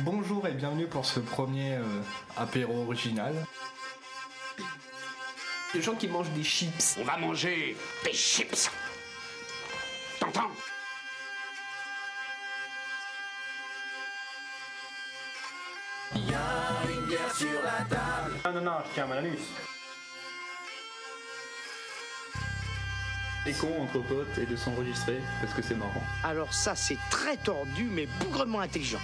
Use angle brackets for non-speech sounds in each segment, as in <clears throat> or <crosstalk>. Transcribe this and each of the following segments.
Bonjour et bienvenue pour ce premier euh, apéro original. Les gens qui mangent des chips. On va manger des chips. T'entends? Non, non, non, je tiens à l'anus. C'est con entre potes et de s'enregistrer parce que c'est marrant. Alors ça, c'est très tordu, mais bougrement intelligent.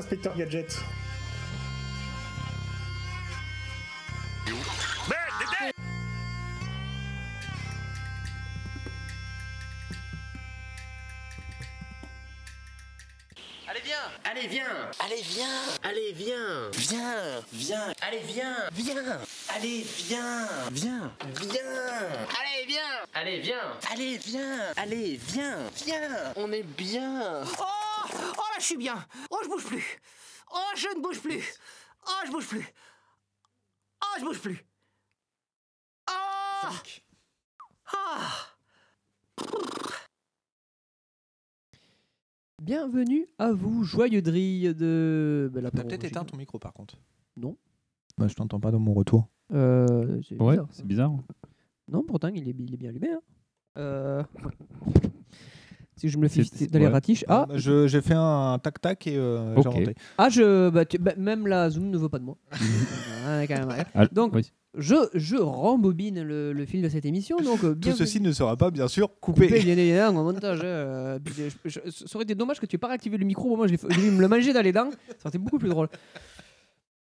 Inspecteur Gadget. Allez viens Allez viens Allez viens Allez viens Viens Viens Allez viens Viens Allez viens Viens Viens Allez viens Allez viens Allez viens Allez viens Viens On est bien Oh Oh je suis bien Oh, je bouge plus Oh, je ne bouge plus Oh, je bouge plus Oh, je bouge plus Oh Ah Bienvenue à vous, joyeux drille de. bah, T'as peut-être éteint ton micro par contre. Non. Bah, je t'entends pas dans mon retour. Euh, c'est Ouais, bizarre, ça. c'est bizarre. Non, pourtant, il est, il est bien allumé. Hein. Euh... <laughs> si je me le fais dans les ouais. ratiches. Ah, je- J'ai fait un tac-tac et euh, j'ai rentré. ah je, bah, tu- bah, même la Zoom ne veut pas de moi. <laughs> Ouais, quand même, ouais. Donc, oui. je, je rembobine le, le fil de cette émission. Donc, euh, Tout bienvenue- ceci ne sera pas bien sûr coupé. coupé, bien évidemment, au montage. euh, puis je- je- ça aurait été dommage que tu aies pas réactivé le micro. Moi, je l'ai- j'ai dû me le manger dans les dents. Ça aurait été beaucoup plus drôle.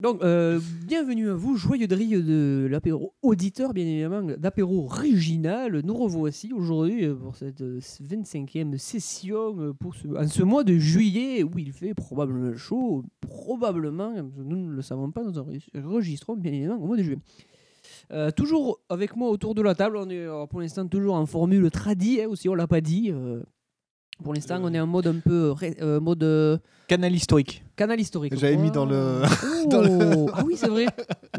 Donc, euh, bienvenue à vous, joyeux drille de l'apéro auditeur, bien évidemment, d'apéro original. Nous revoici aujourd'hui euh, pour cette euh, 25e session, euh, pour ce, en ce mois de juillet où il fait probablement chaud, probablement, nous ne le savons pas, nous enregistrons bien évidemment au mois de juillet. Toujours avec moi autour de la table, on est pour l'instant toujours en formule tradi, hein, aussi on l'a pas dit. Pour l'instant, on est en mode un peu ré- euh, mode euh, Canal historique. canal historique. J'avais mis dans le- Oh <laughs> dans le- Ah oui, c'est vrai.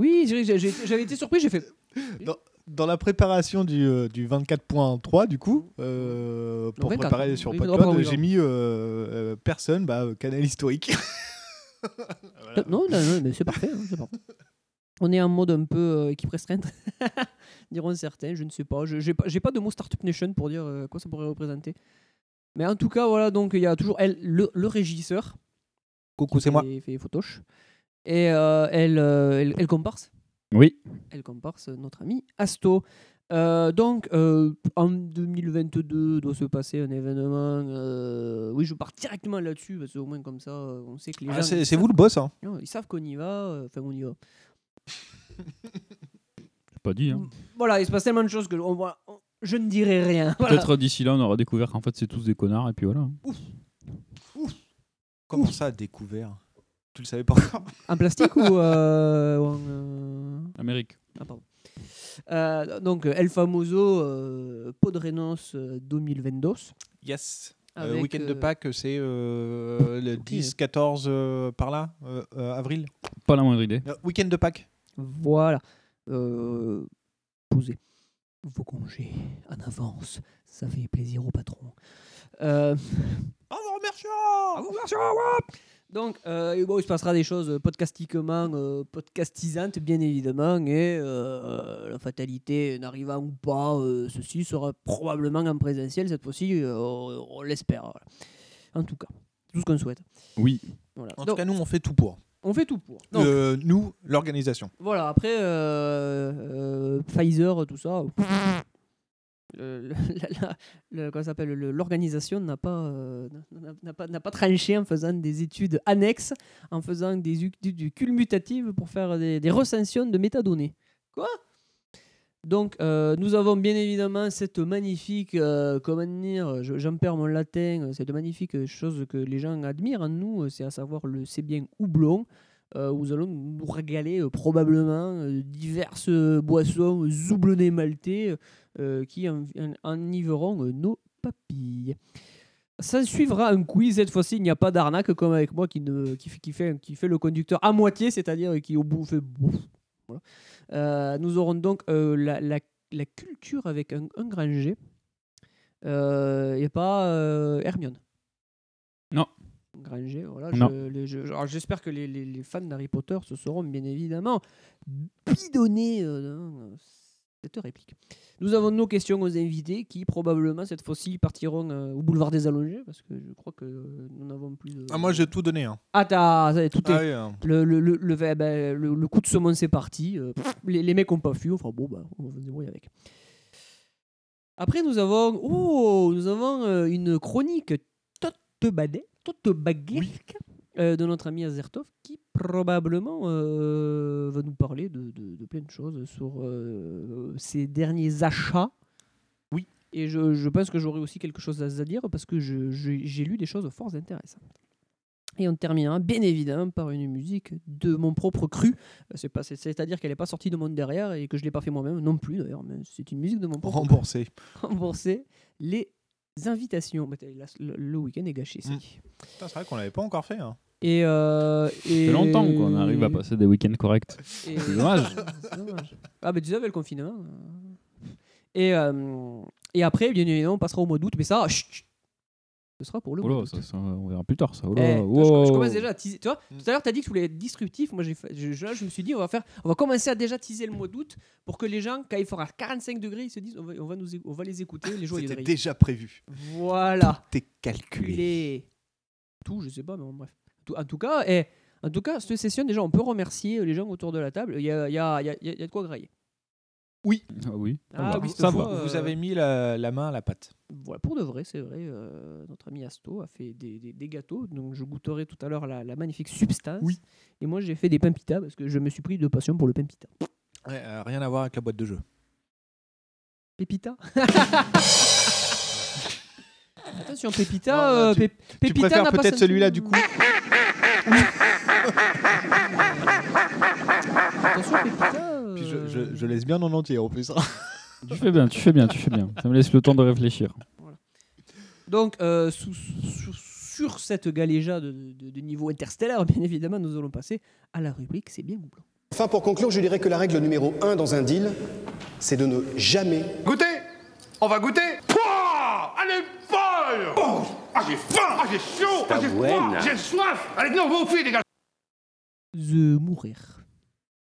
Oui, j'ai- j'ai- j'ai- j'avais été surpris, j'ai fait. Dans la préparation du, euh, du 24.3, du coup, euh, pour 24, préparer sur oui, j'ai pardon. mis euh, euh, personne, bah, euh, canal historique. <laughs> Non, non, non, mais c'est parfait, hein, c'est parfait. On est en mode un peu euh, équipe restreinte, <laughs> diront certains, je ne sais pas. Je n'ai pas, j'ai pas de mot Startup Nation pour dire euh, quoi ça pourrait représenter. Mais en tout cas, voilà, donc il y a toujours elle, le, le régisseur. Coucou, c'est moi. Il fait les photoches. Et euh, elle, euh, elle, elle comparse. Oui. Elle comparse notre ami Asto. Euh, donc, euh, en 2022 doit se passer un événement. euh, oui, je pars directement là-dessus parce qu'au moins comme ça, on sait que les Ah, gens. c'est vous le boss, hein Non, Ils savent qu'on y va. euh, Enfin, on y va. Pas dit. Hein. Voilà, il se passe tellement de choses que on va- on- je ne dirai rien. <laughs> Voilà. Peut-être d'ici là, on aura découvert qu'en fait, c'est tous des connards, et puis voilà. Comment ça, découvert? Tu le savais pas encore? <laughs> En plastique ou, euh, ou en, euh, Amérique. Ah, pardon. Euh, donc, El Famoso euh, Podrenos euh, 2022. Yes. Euh, Avec, week-end de euh, Pâques, c'est euh, le Ok. 10, 14 euh, par là, euh, euh, avril. Pas la moindre idée. Euh, week-end de Pâques. Voilà. Euh, posez vos congés en avance. Ça fait plaisir au patron. Euh, Bravo, remerciant donc, euh, et bon, il se passera des choses podcastiquement euh, podcastisantes, bien évidemment, et euh, la fatalité n'arrivant ou pas, euh, ceci sera probablement en présentiel cette fois-ci, euh, on, on l'espère. voilà. En tout cas, c'est tout ce qu'on souhaite. Oui. Voilà. En tout Donc, cas, nous, on fait tout pour. On fait tout pour. Donc, Euh, nous, l'organisation. Voilà, après, euh, euh, Pfizer, tout ça. L'organisation n'a pas, euh, pas, n'a pas tranché en faisant des études annexes, en faisant des études culmutatives pour faire des, des recensions de métadonnées. Quoi? Donc, euh, nous avons bien évidemment cette magnifique, euh, comment dire, je- j'en perds mon latin, cette magnifique chose que les gens admirent en nous, c'est à savoir le c'est bien houblon. euh, nous allons nous régaler euh, probablement euh, diverses euh, boissons zoublonnées maltais euh, qui en- en- enivreront euh, nos papilles. Ça suivra un quiz, cette fois-ci il n'y a pas d'arnaque comme avec moi qui, fait, qui fait le conducteur à moitié, c'est-à-dire qui au bout fait bouf, Voilà. Euh, nous aurons donc euh, la, la- la culture avec un, un grand G. Il n'y a pas euh, Hermione. Non. Grand G, voilà. Je- je- J'espère que les, les- les fans d'Harry Potter se seront bien évidemment bidonnés euh, cette réplique. Nous avons nos questions aux invités qui probablement cette fois-ci partiront euh, au boulevard des Allongés parce que je crois que euh, nous n'avons plus de... Ah, moi, j'ai tout donné. Hein. Ah, t'as- tout Ah est. oui, hein. Le, le, le, le, ben, coup de saumon, c'est parti. Euh, pff, les, les mecs ont pas fui. Enfin bon, bah, on va se débrouiller avec. Après, nous avons, oh, nous avons euh, une chronique tote-badet- tote-baguesque euh, de notre ami Azertov qui probablement euh, va nous parler de, de- de plein de choses sur euh, ses derniers achats. Oui. Et je, je pense que j'aurai aussi quelque chose à à dire parce que j'ai lu des choses fort intéressantes. Et on terminera bien évidemment par une musique de mon propre cru. C'est-à-dire qu'elle n'est pas sortie de mon derrière et que je l'ai pas fait moi-même non plus d'ailleurs. C'est une musique de mon propre cru. Remboursé. Les invitations. Bah, là, le, le week-end est gâché. c'est Mm. dit. Putain, C'est vrai qu'on l'avait pas encore fait. Hein. Et, euh, et Ça fait longtemps qu'on arrive à passer des week-ends corrects. et- C'est dommage. <laughs> Dommage. Ah, bah, tu savais le confinement. euh. Et, euh, et après, bien évidemment, on passera au mois d'août. Mais ça, chut, chut. Ce sera pour le Oh mois là, d'août. ça, ça, on verra plus tard ça. Oh Eh, je, commence déjà à teaser. Tu vois, tout à l'heure, tu as dit que tu voulais être disruptif. Moi, j'ai je, je- là, je me suis dit, on va, faire, on va commencer à déjà teaser le mois d'août pour que les gens, quand il fera 45 degrés, ils se disent, on va, on va, nous, on va les écouter, les joyeux C'était déjà prévu. Voilà. T'es calculé. Les... Tout, je sais pas, mais bon, bref. Tout- en tout cas, eh, en tout cas, cette session, déjà, on peut remercier les gens autour de la table. Il y a, il y a- il y a- il y a- il y a de quoi grailler. Ah oui. Ah oui, ça fois, va. euh, Vous avez mis la, la main à la pâte. Voilà, pour de vrai, c'est vrai. euh, notre ami Asto a fait des, des- des gâteaux. Donc, je goûterai tout à l'heure la, la magnifique substance. Oui. Et moi, j'ai fait des pain pita parce que je me suis pris de passion pour le pain pita. Ouais, euh, rien à voir avec la boîte de jeu. Pépita? <laughs> Attention, Pépita. Non, euh, tu- Pé- Tu Pépita préfères peut-être celui-là du coup. <laughs> Attention, Pépita. Puis je, je- je laisse bien en entier en plus. hein. Tu fais bien, tu fais bien, tu fais bien. Ça me laisse le temps de réfléchir. Donc, euh, sous- sous- sur cette galéjade de, de- de niveau interstellaire, bien évidemment, nous allons passer à la rubrique C'est bien ou blanc. Enfin, pour conclure, je dirais que la règle numéro un dans un deal, c'est de ne jamais Goûtez On va goûter Pouah Elle est folle Oh Ah j'ai faim Ah j'ai chaud Ah j'ai froid J'ai soif Allez, non, vous fuyez, les gars The Mourir.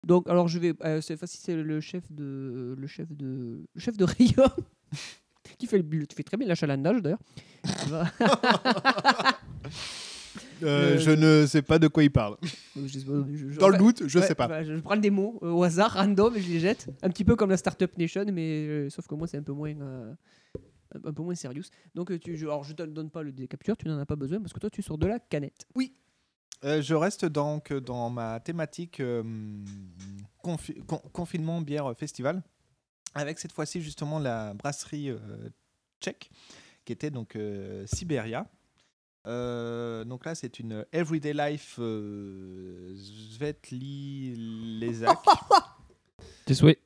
Donc, alors je vais. euh, cette fois-ci, c'est le chef de. Le chef de. Le chef de Rayon. <laughs> qui fait, le, tu fais très bien l'achalandage d'ailleurs. <laughs> Euh, Euh, Je ne sais pas de quoi il parle. Je sais pas, je- je- Dans le doute, je ouais, sais pas. bah, je, prends des mots euh, au hasard, random, et je les jette. Un petit peu comme la Startup Nation, mais euh, sauf que moi, c'est un peu moins. un peu moins serious. Donc, tu, je, alors, je te donne pas le décapture, tu n'en as pas besoin parce que toi, tu sors de la canette. Euh, je reste donc dans ma thématique euh, confi- con- confinement bière festival, avec cette fois-ci justement la brasserie euh, tchèque, qui était donc euh, Siberia. Euh, donc là, c'est une Everyday Life euh, Svetli Lesak. <laughs> Tes souhaits.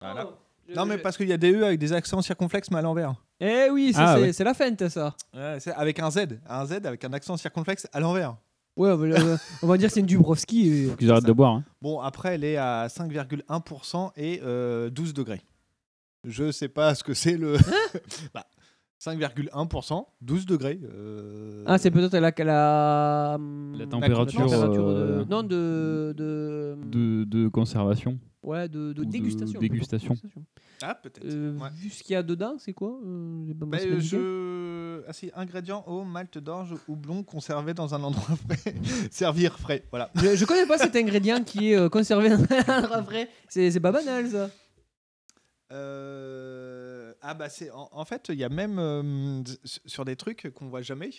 Voilà. Je- Non, mais je- parce qu'il y a des E avec des accents circonflexes, mais à l'envers. Eh oui, Ah, c'est ouais. c'est la feinte, ça. Ouais, avec un Z, un Z avec un accent circonflexe à l'envers. Ouais, on va, euh, on va dire que c'est une Dubrovski. et- Faut qu'ils arrêtent de boire. hein. Bon, après, elle est à 5,1% et euh, 12 degrés. Je sais pas ce que c'est le. <laughs> Bah, 5,1%, 12 degrés. euh, Ah, c'est peut-être la, la, La température, de- euh, non, de. de, De, de conservation. Ouais, de, de ou de dégustation. dégustation. Ah, peut-être. Euh, Ouais. Vu ce qu'il y a dedans, c'est quoi euh, j'ai pas Bah, indiquer. je... ah, si, ingrédients eau, malt d'orge, houblon conservé dans un endroit <laughs> frais. Servir frais, voilà. je, je connais pas cet ingrédient qui est euh, conservé dans un endroit frais. C'est c'est pas banal, ça. Euh, Ah bah c'est en, en fait il y a même euh, sur des trucs qu'on voit jamais.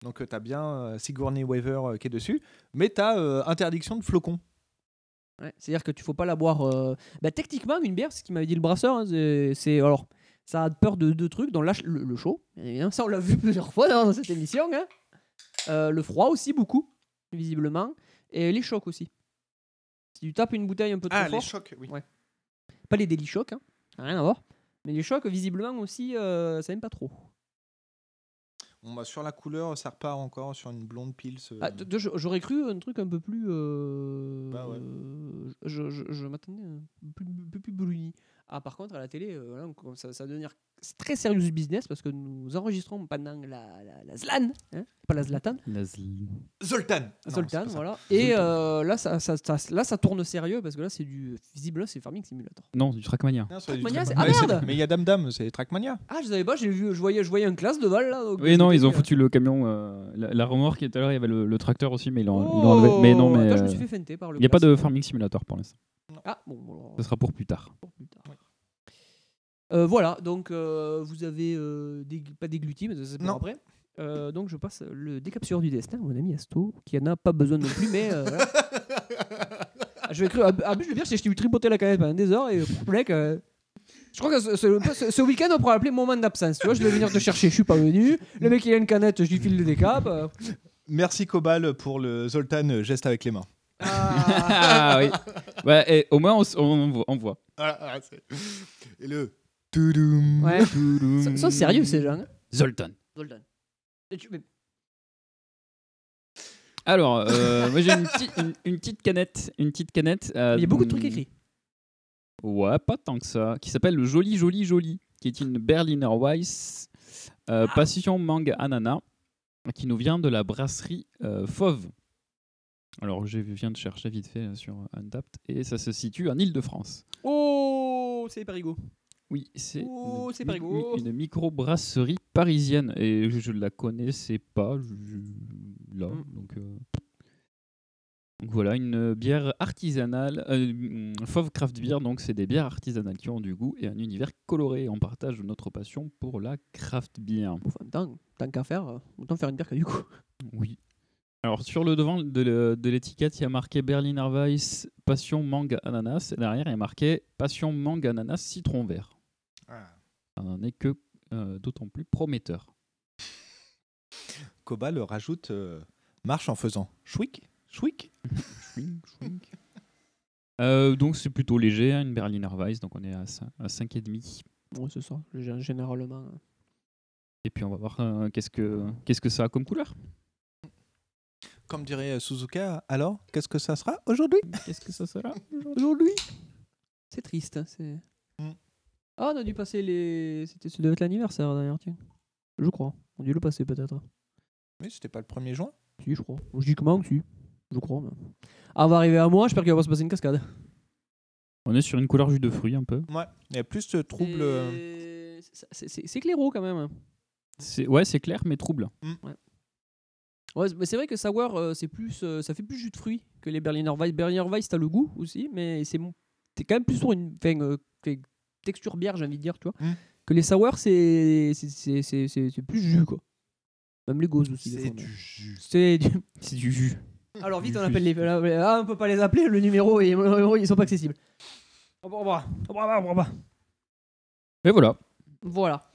Donc tu as bien euh, Sigourney Weaver euh, qui est dessus, mais tu as interdiction de flocons. Ouais, C'est-à-dire que tu faut pas la boire. euh, Bah, techniquement, une bière, c'est ce qu'il m'avait dit le brasseur. hein, c'est- alors ça a peur de deux trucs, la ch- le, le chaud. bien. Ça, on l'a vu <laughs> plusieurs fois dans cette émission. hein. Euh, le froid aussi beaucoup, visiblement, et les chocs aussi. Si tu tapes une bouteille un peu trop Ah les fort, chocs, oui. Ouais. pas les délit chocs, hein, rien à voir. Mais les chocs, visiblement aussi, euh, ça aime pas trop. Bon, bah, sur la couleur, ça repart encore sur une blonde pils. euh, Ah, J'aurais cru un truc un peu plus. euh, Bah ouais. euh, je je, je m'attendais un peu, un peu plus bruni. Ah, par contre, à la télé, euh, voilà, ça, ça va devenir très sérieux business parce que nous enregistrons pendant la, la, la Zlan, hein, pas la Zlatan. Zoltan. Non, Zoltan, c'est ça. voilà. Et euh, là, ça, ça, ça- là, ça tourne sérieux parce que là, c'est du. Visiblement, c'est Farming Simulator. Non, du Trackmania. Non, c'est du Trackmania, c'est- Trackmania. ah, c'est- merde Mais il y a Dame Dame, c'est Trackmania. Ah, je savais pas, j'ai vu, je voyais, je voyais un classe de Val là. donc Oui, non, ils ont foutu le camion, euh, la, la remorque et tout à l'heure il y avait le, le tracteur aussi, mais ils l'ont Oh, enlevé. Mais non, mais attends, je me euh, suis fait feinter par le il n'y a pas de. Farming Simulator pour l'instant. Ah, bon, Ce sera pour plus tard. Euh, voilà, donc euh, vous avez euh, dég- pas dégluti, mais ça Non. après. Euh, donc je passe le décapsureur du destin, mon ami Asto, qui en a pas besoin non plus, mais euh, voilà. <laughs> Ah, je vais écrire. Ah, but, je veux dire, je t'ai vu tripoter la canette pendant des heures et euh, je crois que ce, ce- ce- ce week-end on pourra l'appeler moment d'absence. Tu vois, je devais venir te chercher, je suis pas venu. Le mec il a une canette, je lui file le décap. euh. Merci Cobal pour le Zoltan euh, geste avec les mains. Ah <laughs> oui. Ouais, et au moins on, voit- on voit. Ah, ah, c'est- Et le. Toudoum, Ouais. toudoum. Ils sont sérieux ces gens. hein. Zoltan. Zoltan. Alors, euh, <laughs> moi j'ai une, petite- une, une petite canette. Une petite canette euh, Il y a beaucoup de trucs écrits. Ouais, pas tant que ça. Qui s'appelle le Joli Joli Joli, qui est une Berliner Weiss euh, Ah. Passion Mangue Ananas, qui nous vient de la brasserie euh, Fauve. Alors, je viens de chercher vite fait euh, sur Untapped, et ça se situe en Ile-de-France. Oh, c'est Parigo. Oui, c'est Oh, une, mi- une microbrasserie parisienne, et je, je la connaissais pas je- là, Mm. donc... euh, donc voilà, une bière artisanale, euh, Fauve Craft Beer, donc c'est des bières artisanales qui ont du goût et un univers coloré. On partage notre passion pour la craft beer. Enfin, tant, tant qu'à faire, euh, autant faire une bière qui a du coup. Oui. Alors sur le devant de l'étiquette, il y a marqué Berliner Weiss Passion Mangue Ananas. Et derrière, il y a marqué Passion Mangue Ananas Citron Vert. Ça n'en est que euh, d'autant plus prometteur. Cobal rajoute euh, marche en faisant <laughs> chouic, chouic. Euh, donc c'est plutôt léger, hein, une Berliner Weiss, donc on est à, cin- à 5,5. Ouais, c'est ça, gé- généralement. euh. Et puis on va voir euh, qu'est-ce que qu'est-ce que ça a comme couleur? Comme dirait euh, Suzuka, alors qu'est-ce que ça sera aujourd'hui? Qu'est-ce que ça sera <laughs> Aujourd'hui? C'est triste. hein, c'est... Mm. Ah, on a dû passer les. C'était, ça devait être l'anniversaire d'ailleurs, tiens. Je crois. On a dû le passer peut-être. Oui, c'était pas le 1er juin Si, je crois. Logiquement, si. Je crois. mais- Ah, on va arriver à moi, j'espère qu'il va pas se passer une cascade. On est sur une couleur jus de fruits un peu. Ouais, il y a plus de troubles. euh, Et c'est- C'est, c'est, c'est clairo quand même. C'est ouais, c'est clair mais trouble. Ouais, mais c'est vrai que Sour, euh, c'est plus, euh, ça fait plus jus de fruits que les Berliner Weiss. Berliner Weiss, t'as le goût aussi, mais c'est t'es quand même plus sur une enfin, euh, texture bière, j'ai envie de dire, tu vois. Mm. Que les Sour, c'est plus jus, quoi. Même les gauzes aussi. C'est du jus. <laughs> C'est du... Jus. Alors vite, Du on jus. appelle les... Ah, on peut pas les appeler, le numéro, et ils sont pas accessibles. Au revoir, au revoir, au revoir. Et voilà. Voilà.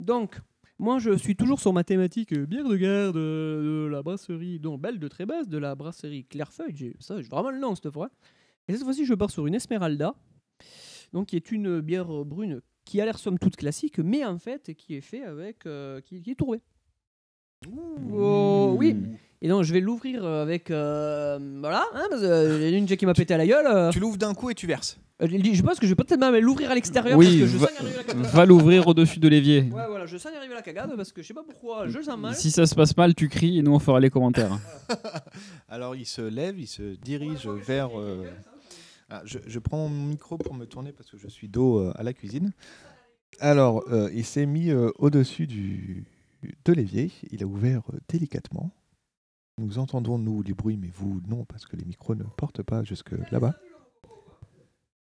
Donc, moi, je suis toujours sur ma thématique euh, bière de garde euh, de la brasserie, donc belle de très basse, de la brasserie Clairefeuille. Ça, j'ai vraiment le nom cette fois. Et cette fois-ci, je pars sur une Esmeralda, donc qui est une bière euh, brune qui a l'air somme toute classique, mais en fait qui est fait avec, euh, qui, qui est tourbée. Oh, oui. Et donc, je vais l'ouvrir euh, avec, euh, voilà, hein, parce que euh, il y en a une déjà qui m'a pété à la gueule. euh. Tu l'ouvres d'un coup et tu verses. Je pense que je vais peut-être même l'ouvrir à l'extérieur parce Oui, que je va, sens l'ouvrir au-dessus de l'évier. Ouais, voilà, je sens y arriver la cagade parce que je sais pas pourquoi, je le sens mal. Si ça se passe mal, tu cries et nous on fera les commentaires. <laughs> Alors il se lève, il se dirige vers. euh, ah, je, je prends mon micro pour me tourner parce que je suis dos euh, à la cuisine. Alors euh, il s'est mis euh, au-dessus du de l'évier. Il a ouvert euh, délicatement. Nous entendons nous les bruits, mais vous non parce que les micros ne portent pas jusque là-bas.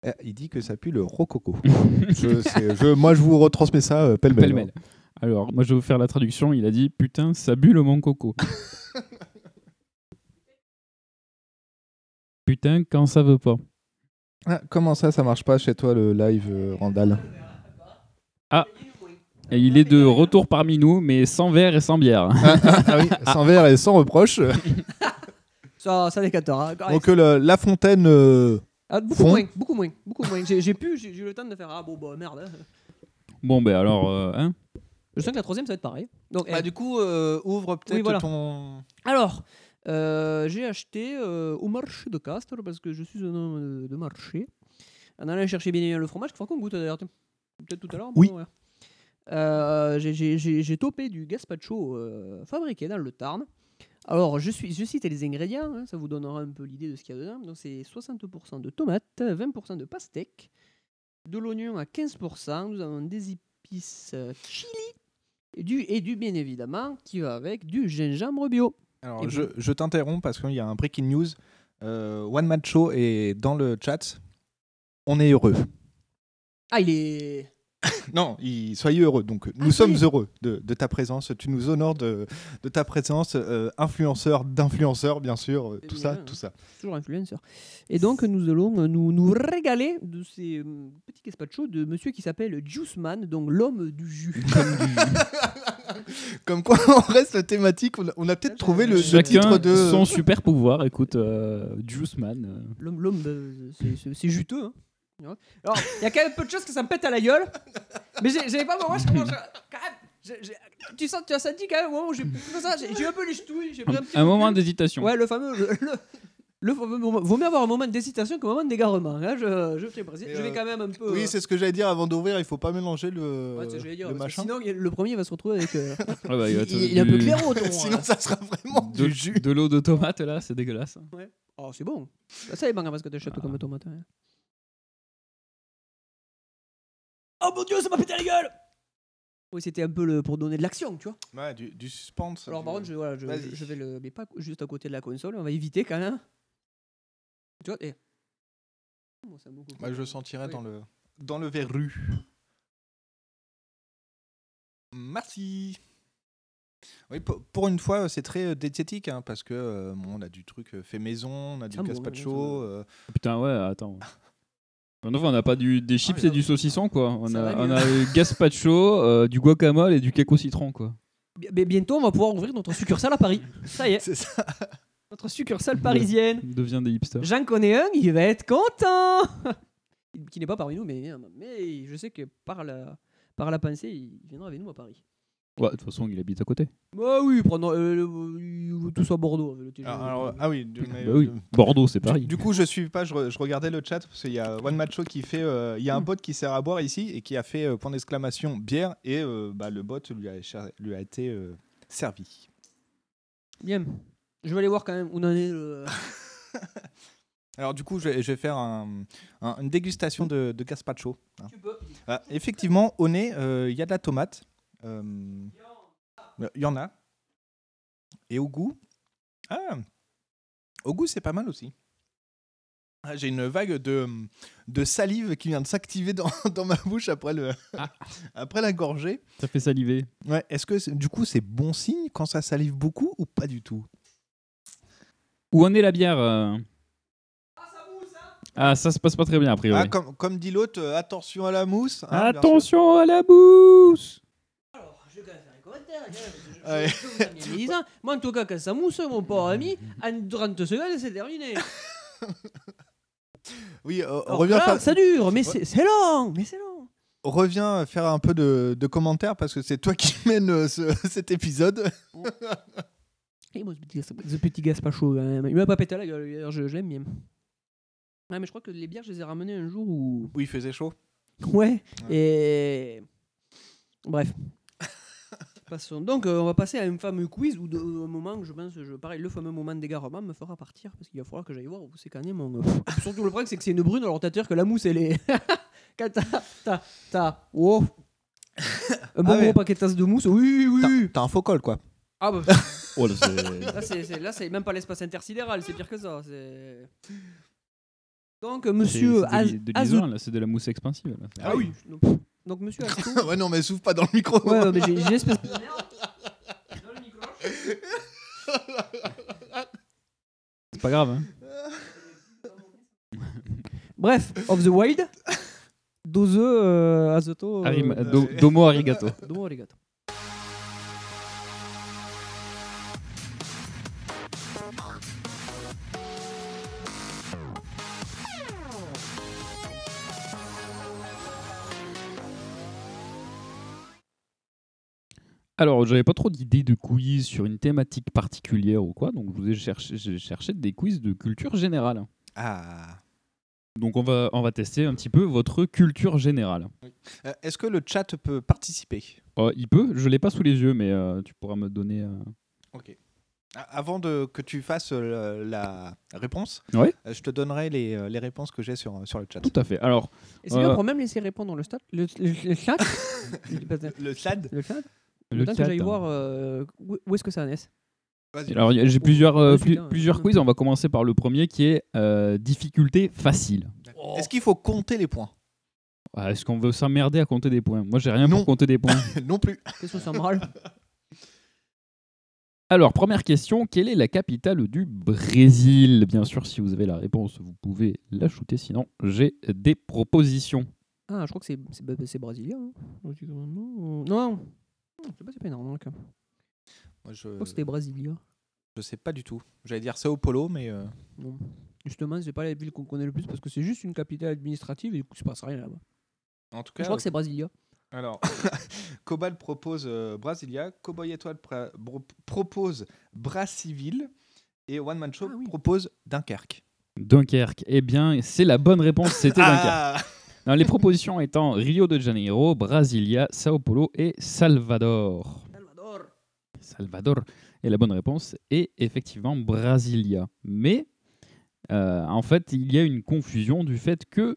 Eh, il dit que ça pue le rococo. <laughs> je, sais- je- moi je vous retransmets ça euh, pêle-mêle. Pêle-mêle. Alors, moi je vais vous faire la traduction. Il a dit Putain, ça bulle mon coco. <laughs> Putain, quand ça veut pas. Ah, comment ça, ça marche pas chez toi le live euh, Randall? Ah Et il est de retour parmi nous, mais sans verre et sans bière. ah, ah, ah oui, <laughs> sans verre et sans reproche. <laughs> Ça, ça décatera. Donc euh, le- la fontaine. euh, Ah, beaucoup fond. moins, beaucoup moins, beaucoup moins. J'ai j'ai pu, j'ai j'ai eu le temps de faire ah bon bah merde. hein. Bon, ben alors, euh, hein Je sens que la troisième, ça va être pareil. Donc, Bah, du coup, euh, ouvre peut-être Oui, voilà. ton. Alors, euh, j'ai acheté euh, au marché de Castres parce que je suis un homme de, marché. En allant chercher bien évidemment le fromage, qu'il faut qu'on goûte d'ailleurs. Peut-être tout à l'heure. Oui. bon, ouais. Euh, j'ai- topé du gazpacho fabriqué dans le Tarn. Alors, je, suis, je cite les ingrédients, hein, ça vous donnera un peu l'idée de ce qu'il y a dedans. Donc, c'est 60% de tomates, 20% de pastèque, de l'oignon à 15%, nous avons des épices chili, et du, et du bien évidemment qui va avec du gingembre bio. Alors, je, je t'interromps parce qu'il y a un breaking news. Euh, One Man Show est dans le chat. On est heureux. Ah, il est. <coughs> Non, soyez heureux. Donc, nous Ah, sommes oui. heureux de, de ta présence. Tu nous honores de, de ta présence, euh, influenceur d'influenceurs, bien sûr, euh, tout ça, tout ça. Toujours influenceur. Et donc, nous allons euh, nous, nous régaler de ces euh, petits gazpacho de monsieur qui s'appelle Juiceman, donc l'homme du jus. <laughs> <laughs> Comme quoi, on reste thématique. On a, on a peut-être trouvé le, titre de. son super pouvoir. Écoute, euh, Juiceman. euh, L'homme, l'homme, c'est- c'est c'est juteux. hein. Alors, il y a quand même peu de choses que ça me pète à la gueule. Mais j'ai j'ai pas, moi, je commence quand même, j'ai- j'ai- tu sens, tu as senti quand même au moment où j'ai fait ça, j'ai j'ai eu un peu les ch'touilles, j'ai pris un petit Un moment d'hésitation. Ouais, le fameux. Le, le- le fameux moment. Vaut mieux avoir un moment d'hésitation qu'un moment d'égarement. hein, je, je. Et, Je vais euh, quand même un peu. Oui, euh, c'est ce que j'allais dire avant d'ouvrir. Il faut pas mélanger le, ouais, c'est ce que j'allais dire, le parce que machin. Sinon, il y a- le premier va se retrouver avec. euh, <laughs> Ah bah, il va il, te- il est un peu du- clair au ton. <laughs> Sinon, hein. ça sera vraiment de, du jus. de l'eau de tomate là, c'est dégueulasse. Ouais. Oh, c'est bon. Ça, ça dépend parce que tu achètes comme tomate. hein. Oh mon dieu, ça m'a pété la gueule! Oui, c'était un peu le, pour donner de l'action, tu vois. Ouais, du, du suspense. Alors, du- par contre, je, voilà, je, Vas-y. je vais le. Mais pas juste à côté de la console, on va éviter quand même. Tu vois, et. Ça je le sentirais Oui. dans le, dans le verru. Merci. Oui, pour, pour une fois, c'est très euh, diététique, hein, parce que euh, bon, on a du truc euh, fait maison, on a du Ah bon, bon, euh, Putain, ouais, attends. <laughs> En enfin, on n'a pas du, des chips Ah, et du saucisson, quoi. On ça a, on a gazpacho, euh, du guacamole et du au citron, quoi. Mais bientôt, on va pouvoir ouvrir notre succursale à Paris. Ça y est, c'est ça. <laughs> notre succursale parisienne. On devient des hipsters. J'en connais un, il va être content <laughs> Qui n'est pas parmi nous, mais, mais je sais que par la, par la pensée, il viendra avec nous à Paris. Ouais, de toute façon, il habite à côté. Bah oui, prendre euh, tout soit Bordeaux. avec le TGV. Alors, alors, ah oui, du, <laughs> mais, Bah oui, euh, Bordeaux, c'est Paris. Du, coup, je suis pas, je, re- je regardais le chat parce qu'il y a One Macho qui fait, euh, il y a un bot qui sert à boire ici et qui a fait euh, point d'exclamation bière et euh, bah, le bot lui a, cher- lui a été euh, servi. Bien. Je vais aller voir quand même où on en est. le- <laughs> Alors du coup, je vais, je vais faire un- un- une dégustation de, de gazpacho. hein. Tu peux. Ah, effectivement, au nez, euh, il y a de la tomate. Euh, Il y en a. Et au goût, ah, au goût, c'est pas mal aussi. Ah, J'ai une vague de, de salive qui vient de s'activer dans, <laughs> dans ma bouche après, le, après la gorgée. Ça fait saliver. Ouais, Est-ce que du coup c'est bon signe quand ça salive beaucoup ou pas du tout? Où en est la bière euh? Ah, ça se passe pas très bien, a priori. Ah, comme, comme dit l'autre, euh, attention à la mousse. hein. Attention à la mousse Alors, je vais quand même faire un commentaire. <laughs> Ouais. Moi, en tout cas, quand ça mousse, mon pauvre ami, en 30 secondes, c'est terminé. <laughs> Oui, euh, on revient là, faire- Ça dure, mais c'est c'est long, mais c'est long. on revient faire un peu de, de commentaires parce que c'est toi qui <laughs> mène euh, ce- cet épisode. Et moi, ce petit, petit gazpacho, quand même. Il m'a pas pété à la gueule, d'ailleurs, je, je l'aime bien. Ouais, mais je crois que les bières, je les ai ramenées un jour où. Où il faisait chaud. Ouais, et. Bref. Passons. Donc, euh, on va passer à un fameux quiz où, de, un moment, que je pense, je, pareil, le fameux moment d'égarement me fera partir parce qu'il va falloir que j'aille voir où c'est même mon. euh, <laughs> Surtout le problème, c'est que c'est une brune, alors t'as dire que la mousse, elle est. <laughs> Quand t'as. T'as. T'as. Oh <laughs> Un bon Ah ouais. gros paquet de tasses de mousse, oui, oui, oui. T'as un faux col quoi. Ah bah. Oh, là, c'est- Là, même pas l'espace intersidéral, c'est pire que ça. C'est... Donc, monsieur c'est- de, Az- de la mousse expansive. Là. Ah oui. Donc, donc, monsieur <laughs> ouais non mais souffle pas dans le micro. ouais, ouais, mais j'ai, j'ai l'espèce de <laughs> merde. Dans le micro. C'est pas grave, hein. Bref, of the wild. Dose euh, azoto. euh, do- domo arigato. Domo arigato. Alors, j'avais pas trop d'idées de quiz sur une thématique particulière ou quoi, donc je vous ai cherché, j'ai cherché des quiz de culture générale. Ah. Donc on va, on va tester un petit peu votre culture générale. Euh, Est-ce que le chat peut participer? Euh, il peut, je l'ai pas sous les yeux, mais euh, tu pourras me donner. euh, Ok. A- Avant de, que tu fasses euh, la réponse, Ouais. euh, je te donnerai les, euh, les réponses que j'ai sur, sur le chat. Tout à fait. Alors, Et c'est bien, euh, on pourra même laisser répondre le, stat, le, le, le chat. <laughs> le chat Le chat. Le temps que j'aille hein. voir euh, où, où est-ce que ça est. alors, j'ai plusieurs, euh, putain, plusieurs ouais. quiz. On va commencer par le premier qui est euh, difficulté facile. Est-ce qu'il faut compter les points? Ah, Est-ce qu'on veut s'emmerder à compter des points? Moi, j'ai rien Non. pour compter des points. <laughs> Non plus. Qu'est-ce que ça me râle Alors, première question, quelle est la capitale du Brésil? Bien sûr, si vous avez la réponse, vous pouvez la shooter, sinon j'ai des propositions. Ah, je crois que c'est brésilien. hein. Non. C'est pas, c'est pas énorme. donc. Moi, je, Je crois que c'était brésilien. je sais pas du tout. J'allais dire Sao Paulo, mais euh, Non. Justement, c'est pas la ville qu'on connaît le plus parce que c'est juste une capitale administrative et du coup, il se passe rien là-bas. en tout Je cas. crois que c'est Brasilia. Alors, <laughs> Cobal propose euh, Brasilia, Cowboy Étoile pra- bro- propose Brassiville et One Man Show propose Dunkerque. Dunkerque. Eh bien, c'est la bonne réponse, c'était Dunkerque. Ah <laughs> Non, les propositions étant Rio de Janeiro, Brasilia, Sao Paulo et Salvador. Salvador. Et la bonne réponse est effectivement Brasilia. Mais euh, en fait, il y a une confusion du fait que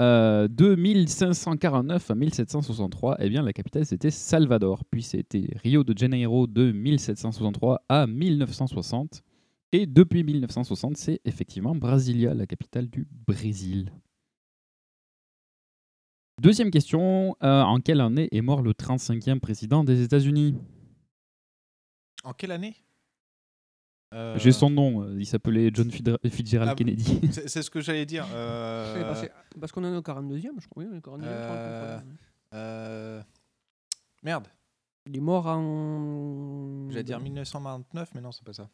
euh, de 1549 à 1763, eh bien, la capitale c'était Salvador. Puis c'était Rio de Janeiro de 1763 à 1960. Et depuis 1960, c'est effectivement Brasilia, la capitale du Brésil. Deuxième question, euh, en quelle année est mort le 35e président des États-Unis? En quelle année? Euh, J'ai son nom, euh, il s'appelait John Fidra- Fitzgerald ah, Kennedy. <laughs> <laughs> c'est- C'est ce que j'allais dire. euh, C'est Parce qu'on en est au 42e, je crois. Oui, on est au 42e, Euh, 33e. euh, Merde, Il est mort en. j'allais dire 1929, mais non, c'est pas ça.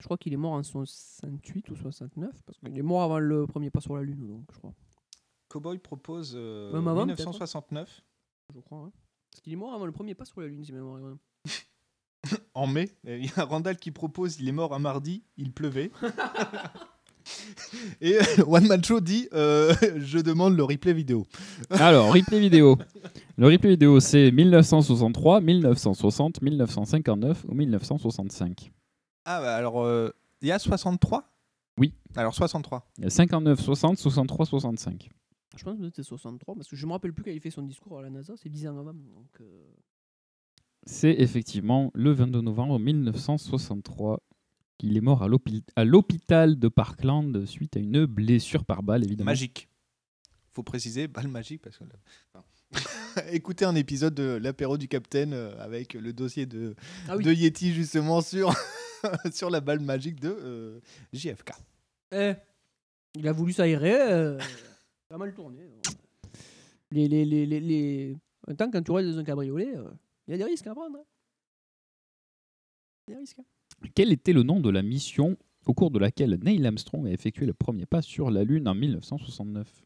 Je crois qu'il est mort en 68 ou 69. Parce qu'il est mort avant le premier pas sur la Lune, donc je crois. Cowboy propose euh, Même avant, 1969 Je crois. hein. Parce qu'il est mort avant le premier pas sur la Lune, si mémoire <laughs> en mai. Il y a Randall qui propose il est mort un mardi, il pleuvait. <laughs> Et euh, One Man Show dit euh, <laughs> je demande le replay vidéo. Alors, replay vidéo. Le replay vidéo, c'est 1963, 1960, 1959 ou 1965. Ah bah alors euh, il y a 63 Oui. Alors 63. Il y a 59, 60, 63, 65. Je pense que c'était 63, parce que je me rappelle plus quand il fait son discours à la NASA, c'est 10 ans avant. Donc, euh, C'est effectivement le 22 novembre 1963 qu'il est mort à l'hôpi- à l'hôpital de Parkland suite à une blessure par balle, évidemment. Magique. Faut préciser, balle magique parce que. enfin, <laughs> Écoutez un épisode de l'apéro du Capitaine euh, avec le dossier de, Ah oui. de Yeti justement sur, <laughs> sur la balle magique de euh, JFK. eh, il a voulu s'aérer, euh, pas mal tourné. Les, les, les, les, les... En tant quand tu roules dans un cabriolet, euh, il y a des risques à prendre. hein. Des risques. hein. Quel était le nom de la mission au cours de laquelle Neil Armstrong a effectué le premier pas sur la Lune en 1969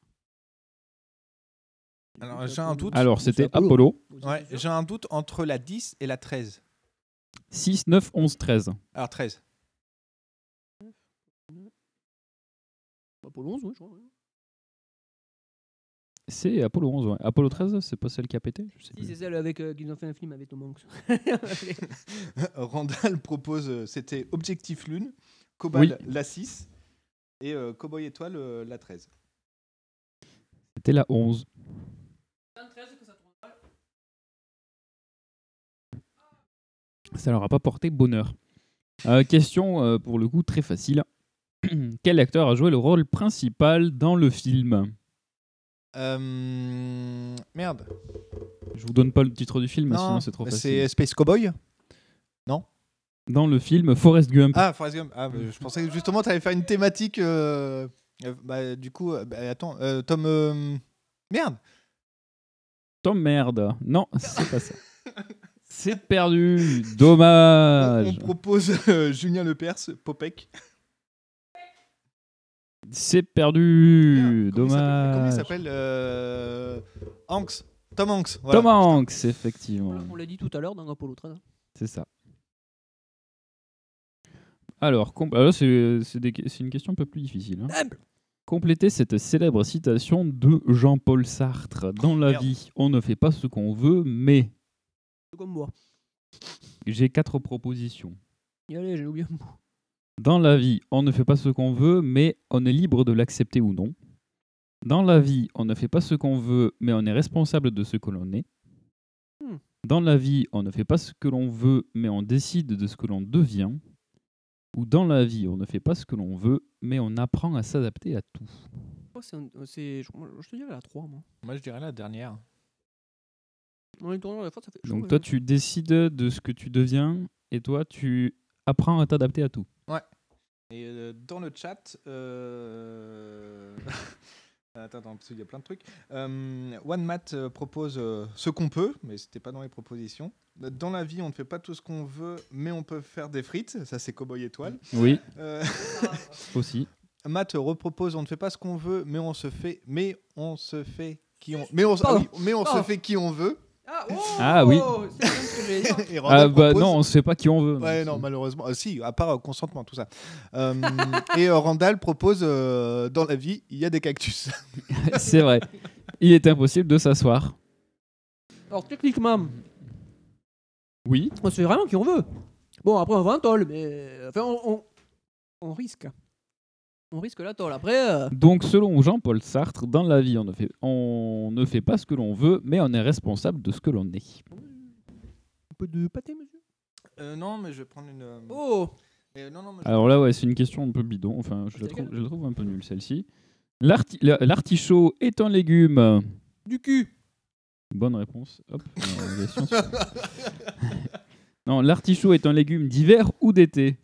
Alors j'ai un doute. Alors, c'était Apollo. Ouais, j'ai un doute entre la 10 et la 13. 6, 9, 11, 13. Alors 13. Apollo 11, oui, je crois. C'est Apollo 11, ouais. Apollo 13, c'est pas celle qui a pété Je sais Si, plus. c'est celle avec euh, qu'ils ont fait un film avec Tom Hanks. <laughs> <laughs> Randall propose, euh, c'était Objectif Lune, Cobal Oui. la 6 et euh, Cowboy Étoile euh, la 13. C'était la 11. Ça leur a pas porté bonheur. Euh, question euh, pour le coup très facile. <clears throat> Quel acteur a joué le rôle principal dans le film? Euh, merde. Je vous donne pas le titre du film, Non, sinon c'est trop facile. C'est Space Cowboy Non Dans le film Forrest Gump. Ah, Forrest Gump. Ah, bah, je pensais que justement tu allais faire une thématique. euh, euh, bah, du coup, euh, bah, attends, euh, Tom. Merde Tom merde. Non, <laughs> c'est pas ça. C'est perdu. Dommage. On propose euh, Julien Lepers, Popek. C'est perdu. S'appelle- Comment il Dommage. s'appelle euh, Hanks. Tom Hanks. voilà. Tom Hanks, effectivement. On l'a dit tout à l'heure dans Apollo 13. C'est ça. Alors, com- alors c'est c'est des- c'est une question un peu plus difficile. hein. Complétez cette célèbre citation de Jean-Paul Sartre. Dans la Merde. vie, on ne fait pas ce qu'on veut, mais comme moi. j'ai quatre propositions. Allez, j'ai oublié un bout. Dans la vie, on ne fait pas ce qu'on veut, mais on est libre de l'accepter ou non. Dans la vie, on ne fait pas ce qu'on veut, mais on est responsable de ce que l'on est. Hmm. Dans la vie, on ne fait pas ce que l'on veut, mais on décide de ce que l'on devient. Ou dans la vie, on ne fait pas ce que l'on veut, mais on apprend à s'adapter à tout. Moi, c'est un- c'est- je, moi, je te dirais la 3, moi. Moi, je dirais la dernière. La ça fait chaud, Donc hein. toi, tu décides de ce que tu deviens, et toi, tu apprends à t'adapter à tout. Ouais. Et euh, dans le chat, euh... <laughs> attends, attends, parce qu'il y a plein de trucs. Euh, OneMat euh, propose ce qu'on peut, mais c'était pas dans les propositions. Dans la vie, on ne fait pas tout ce qu'on veut, mais on peut faire des frites. Ça, c'est Cowboy Étoile. Oui. <laughs> Aussi. Matt repropose on ne fait pas ce qu'on veut, mais on se fait, mais on se fait qui on, mais on, ah oui, mais on se fait qui on veut. Ah oui. Que j'allais dire. <laughs> Et Ah bah propose- non, on se fait pas qui on veut. Ouais, non, malheureusement. Ah, si, à part euh, consentement, tout ça. Euh, et euh, Randall propose euh, dans la vie, il y a des cactus. <laughs> C'est vrai. Il est impossible de s'asseoir. Alors, techniquement, Oui. on se fait vraiment qui on veut. Bon, après, on va un toll, mais. Enfin, on, on, on risque. On risque la toll. Après. euh, Donc, selon Jean-Paul Sartre, dans la vie, on ne, fait, on ne fait pas ce que l'on veut, mais on est responsable de ce que l'on est. Un peu de pâté, monsieur? Euh, non, mais je vais prendre une. euh, Oh non, non, mais je- Alors là, ouais, c'est une question un peu bidon. Enfin, je la trouve, je la trouve un peu nulle, celle-ci. L'arti- la- L'artichaut est un légume. Du cul. Bonne réponse. Hop. euh, question suivante. non, l'artichaut est un légume d'hiver ou d'été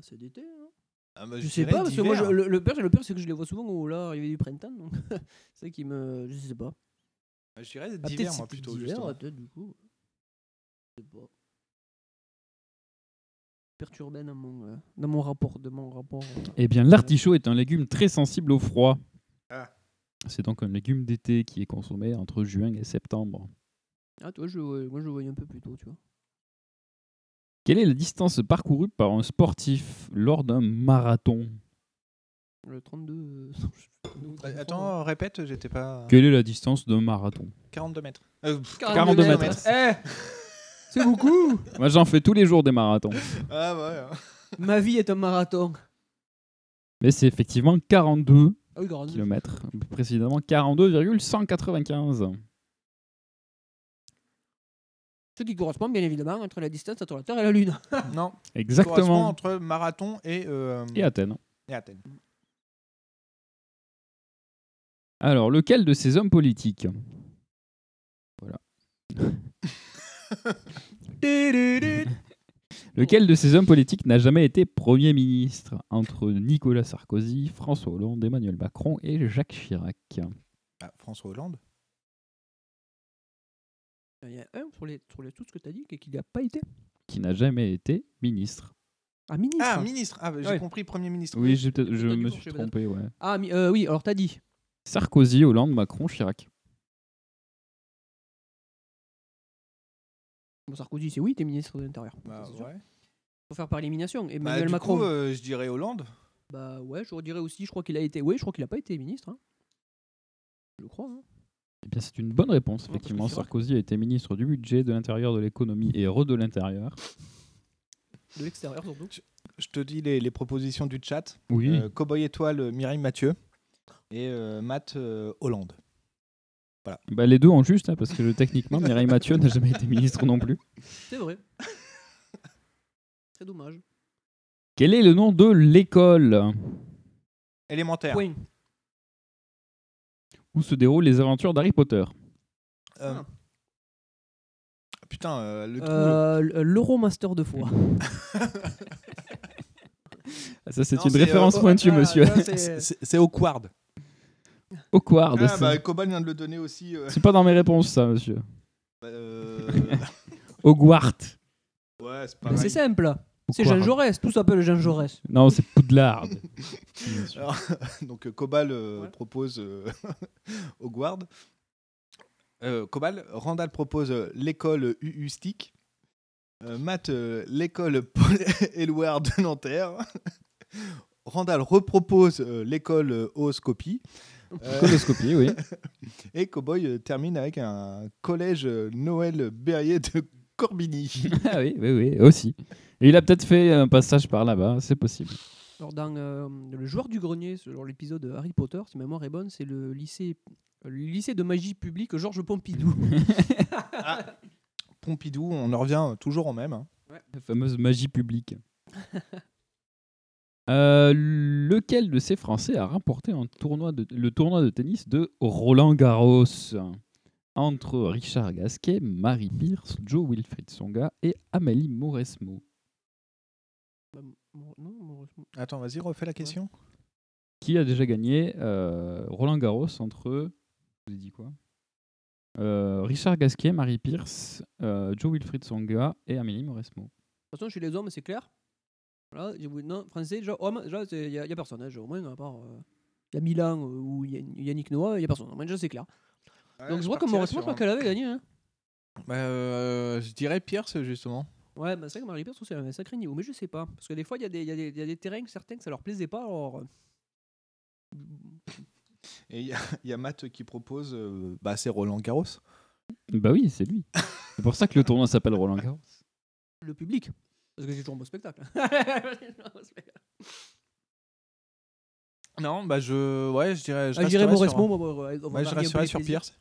C'est d'été, hein Ah, bah, Je je sais pas, parce que moi, je- le, le pire, le pire, c'est que je les vois souvent au là, arrivé du printemps. Donc, <laughs> c'est ça qui me. Je sais pas. Je dirais Ah, d'hiver, moi, plutôt. d'hiver, peut-être, du coup. Je sais pas. Perturbé dans mon, euh, dans mon rapport. De mon rapport euh, Eh bien, l'artichaut est un légume très sensible au froid. Ah. C'est donc un légume d'été qui est consommé entre juin et septembre. Ah, toi, je, moi, je le voyais un peu plus tôt, tu vois. Quelle est la distance parcourue par un sportif lors d'un marathon Le 32. euh, <laughs> Euh, Attends, répète, j'étais pas. Quelle est la distance d'un marathon 42 mètres. Euh, pff, 42 mètres. Eh C'est beaucoup <laughs> Moi, j'en fais tous les jours des marathons. Ah ouais. Ma vie est un marathon. Mais c'est effectivement 42 Ah oui, 42. km, précisément 42,195. Ce qui correspond bien évidemment entre la distance entre la Terre et la Lune. <laughs> Non. <laughs> Exactement. Correspond entre marathon et. euh, Et Athènes. Et Athènes. Alors, lequel de ces hommes politiques? Voilà. <laughs> lequel de ces hommes politiques n'a jamais été Premier ministre? Entre Nicolas Sarkozy, François Hollande, Emmanuel Macron et Jacques Chirac. Ah, François Hollande? Il y a un sur les, sur les tous que tu as dit qui n'a pas été. Qui n'a jamais été ministre. Ah, ministre Ah, ministre. Ah, j'ai Ouais. compris, Premier ministre. Oui, j'ai je me suis trompé, ouais. Ah, mi- euh, oui, alors t'as dit. Sarkozy, Hollande, Macron, Chirac. Bon, Sarkozy, c'est oui, t'es ministre de l'Intérieur. Bah, Ça, ouais. Faut faire par élimination. Bah, Emmanuel du Macron. coup, euh, je dirais Hollande. Bah ouais, je dirais aussi, je crois qu'il a été. Oui, je crois qu'il a pas été ministre. hein. Je crois. hein. Eh bien, c'est une bonne réponse, effectivement. Sarkozy a été ministre du budget, de l'intérieur, de l'économie et re de l'intérieur. De l'extérieur surtout. Je te dis les, les propositions du chat. Oui. Euh, Cowboy Étoile, Mireille Mathieu. Et euh, Matt euh, Hollande. Voilà. Bah, les deux en juste, hein, parce que techniquement, Mireille Mathieu n'a jamais été ministre non plus. <laughs> C'est vrai. Très dommage. Quel est le nom de l'école? Élémentaire. Point. Où se déroulent les aventures d'Harry Potter Euh, Putain, euh, le trou, Euh, l- L'Euromaster de foi. Ah, Ça, c'est Non, une c'est, référence euh, pointue, ah, monsieur. ça, <laughs> C'est- C'est c'est Hawkward. Hawkward. Ah, c'est- bah, Cobal vient de le donner aussi. euh, C'est pas dans mes réponses, ça, monsieur. bah, euh, <laughs> Hogwarts. Ouais, c'est pareil. c'est simple. C'est Jean Jaurès, tout s'appelle Jean Jaurès. Non, c'est Poudlard. <laughs> Alors, <laughs> donc Cobal euh, propose euh, <laughs> Hogwarts. Euh, Cobal, Randall propose euh, l'école UU Stick. Euh, Matt, euh, l'école Paul Éluard de Nanterre. Randall repropose euh, l'école euh, Oscopie. Coloscopie, oui. Et Cowboy euh, termine avec un collège Noël Berrier de Corbigny. ah oui, oui, oui, aussi. Et il a peut-être fait un passage par là-bas, c'est possible. Alors dans euh, le joueur du grenier, genre l'épisode de Harry Potter, si ma mémoire est bonne, c'est le lycée, le lycée de magie publique Georges Pompidou. <laughs> Pompidou, on en revient toujours au même. hein. La fameuse magie publique. <laughs> Euh, lequel de ces Français a remporté un tournoi de- le tournoi de tennis de Roland Garros? Entre Richard Gasquet, Marie Pierce, Joe Wilfried Songa et Amélie Mauresmo Bah, Mon- non, mon- Attends, vas-y, refais la question. Qui a déjà gagné euh, Roland Garros entre. Je vous ai dit quoi? Euh, Richard Gasquet, Marie Pierce, euh, Joe Wilfried Songa et Amélie Mauresmo. De toute façon, chez les hommes, c'est clair. Voilà, non, français, déjà, homme, déjà, il n'y a, y a personne. hein, au moins, à part. Il y a Milan euh, ou Yann- Yannick Noah, il n'y a personne. Au moins, déjà, c'est clair. Donc, je vois comme Maurice, je crois qu'elle avait gagné. Hein. Bah, euh, je dirais Pierce, justement. Ouais, bah, c'est vrai que Marie Pierce aussi, elle avait un sacré niveau, mais je sais pas. Parce que des fois, il y, a des- il y, a des- il y a des terrains, certains, que ça leur plaisait pas. Alors, euh, <laughs> Et il y, a- il y a Matt qui propose, euh, bah, c'est Roland Garros. Bah oui, c'est lui. c'est pour ça que le tournoi s'appelle Roland Garros. le public. Parce que c'est toujours un beau spectacle. <laughs> Non, bah je, ouais, je dirais. Je Ah, Mauresmo, moi, moi, ouais, on va Ouais, je varier un peu resterais les sur plaisirs. Pierce.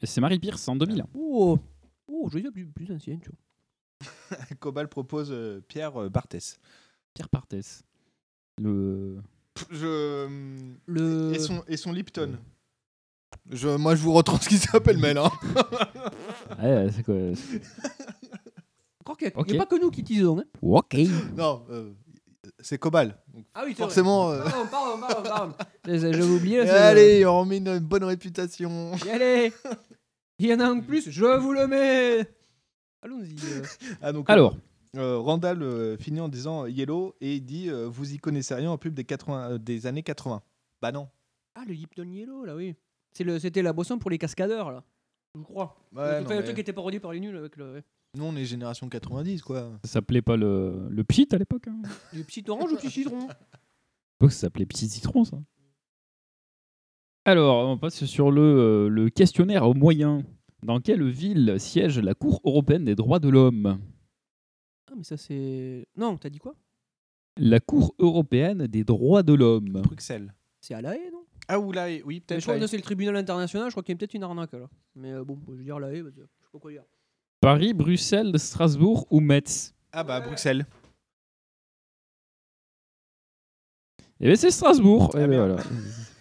Et c'est Marie Pierce en 2000. Oh, oh je veux dire plus, plus ancien, tu vois. <laughs> Cobal propose euh, Pierre euh, Barthès. Pierre Barthès. Le. Je. Le- Et son, et son Lipton. Je, moi, je vous retranscris <laughs> ça appelle mail. Hein. <laughs> Ouais, c'est quoi qu'il n'y a, a pas que nous qui disons. Hein. Ok. non, euh, c'est Cobal. Donc, Ah oui, c'est forcément. vrai. euh, Pardon, pardon, pardon, pardon. J'avais oublié. là, allez, on remet une bonne réputation. Et allez Il y en a un de plus, je vous le mets Allons-y. euh. <laughs> Ah, donc, Alors. euh, Randall euh, finit en disant euh, Yellow et il dit euh, Vous y connaissez rien en pub des, 80, euh, des années 80. Bah non. Ah, le Lipton Yellow, là, oui. C'est le- C'était la boisson pour les cascadeurs, là. Je crois. Ouais, le, non, le mais- truc qui était parodié par les nuls avec le, ouais. Nous, on est génération 90, quoi. Ça s'appelait pas le, le pchit à l'époque hein <laughs> le petit orange ou le petit citron ça s'appelait Petit Citron, ça. Alors, on passe sur le, euh, le questionnaire au moyen. Dans quelle ville siège la Cour européenne des droits de l'homme? Ah, mais ça, c'est. Non, t'as dit quoi? La Cour européenne des droits de l'homme. Bruxelles. C'est à La Haye, non? Ah, ou là, oui, Mais peut-être. Je crois La que Haye. c'est le tribunal international, je crois qu'il y a peut-être une arnaque, là. Mais euh, bon, je veux dire La Haye, bah, je sais pas quoi dire. Paris, Bruxelles, Strasbourg ou Metz? Ah, bah, Bruxelles. Eh bien, c'est Strasbourg. Ah, Eh ben voilà.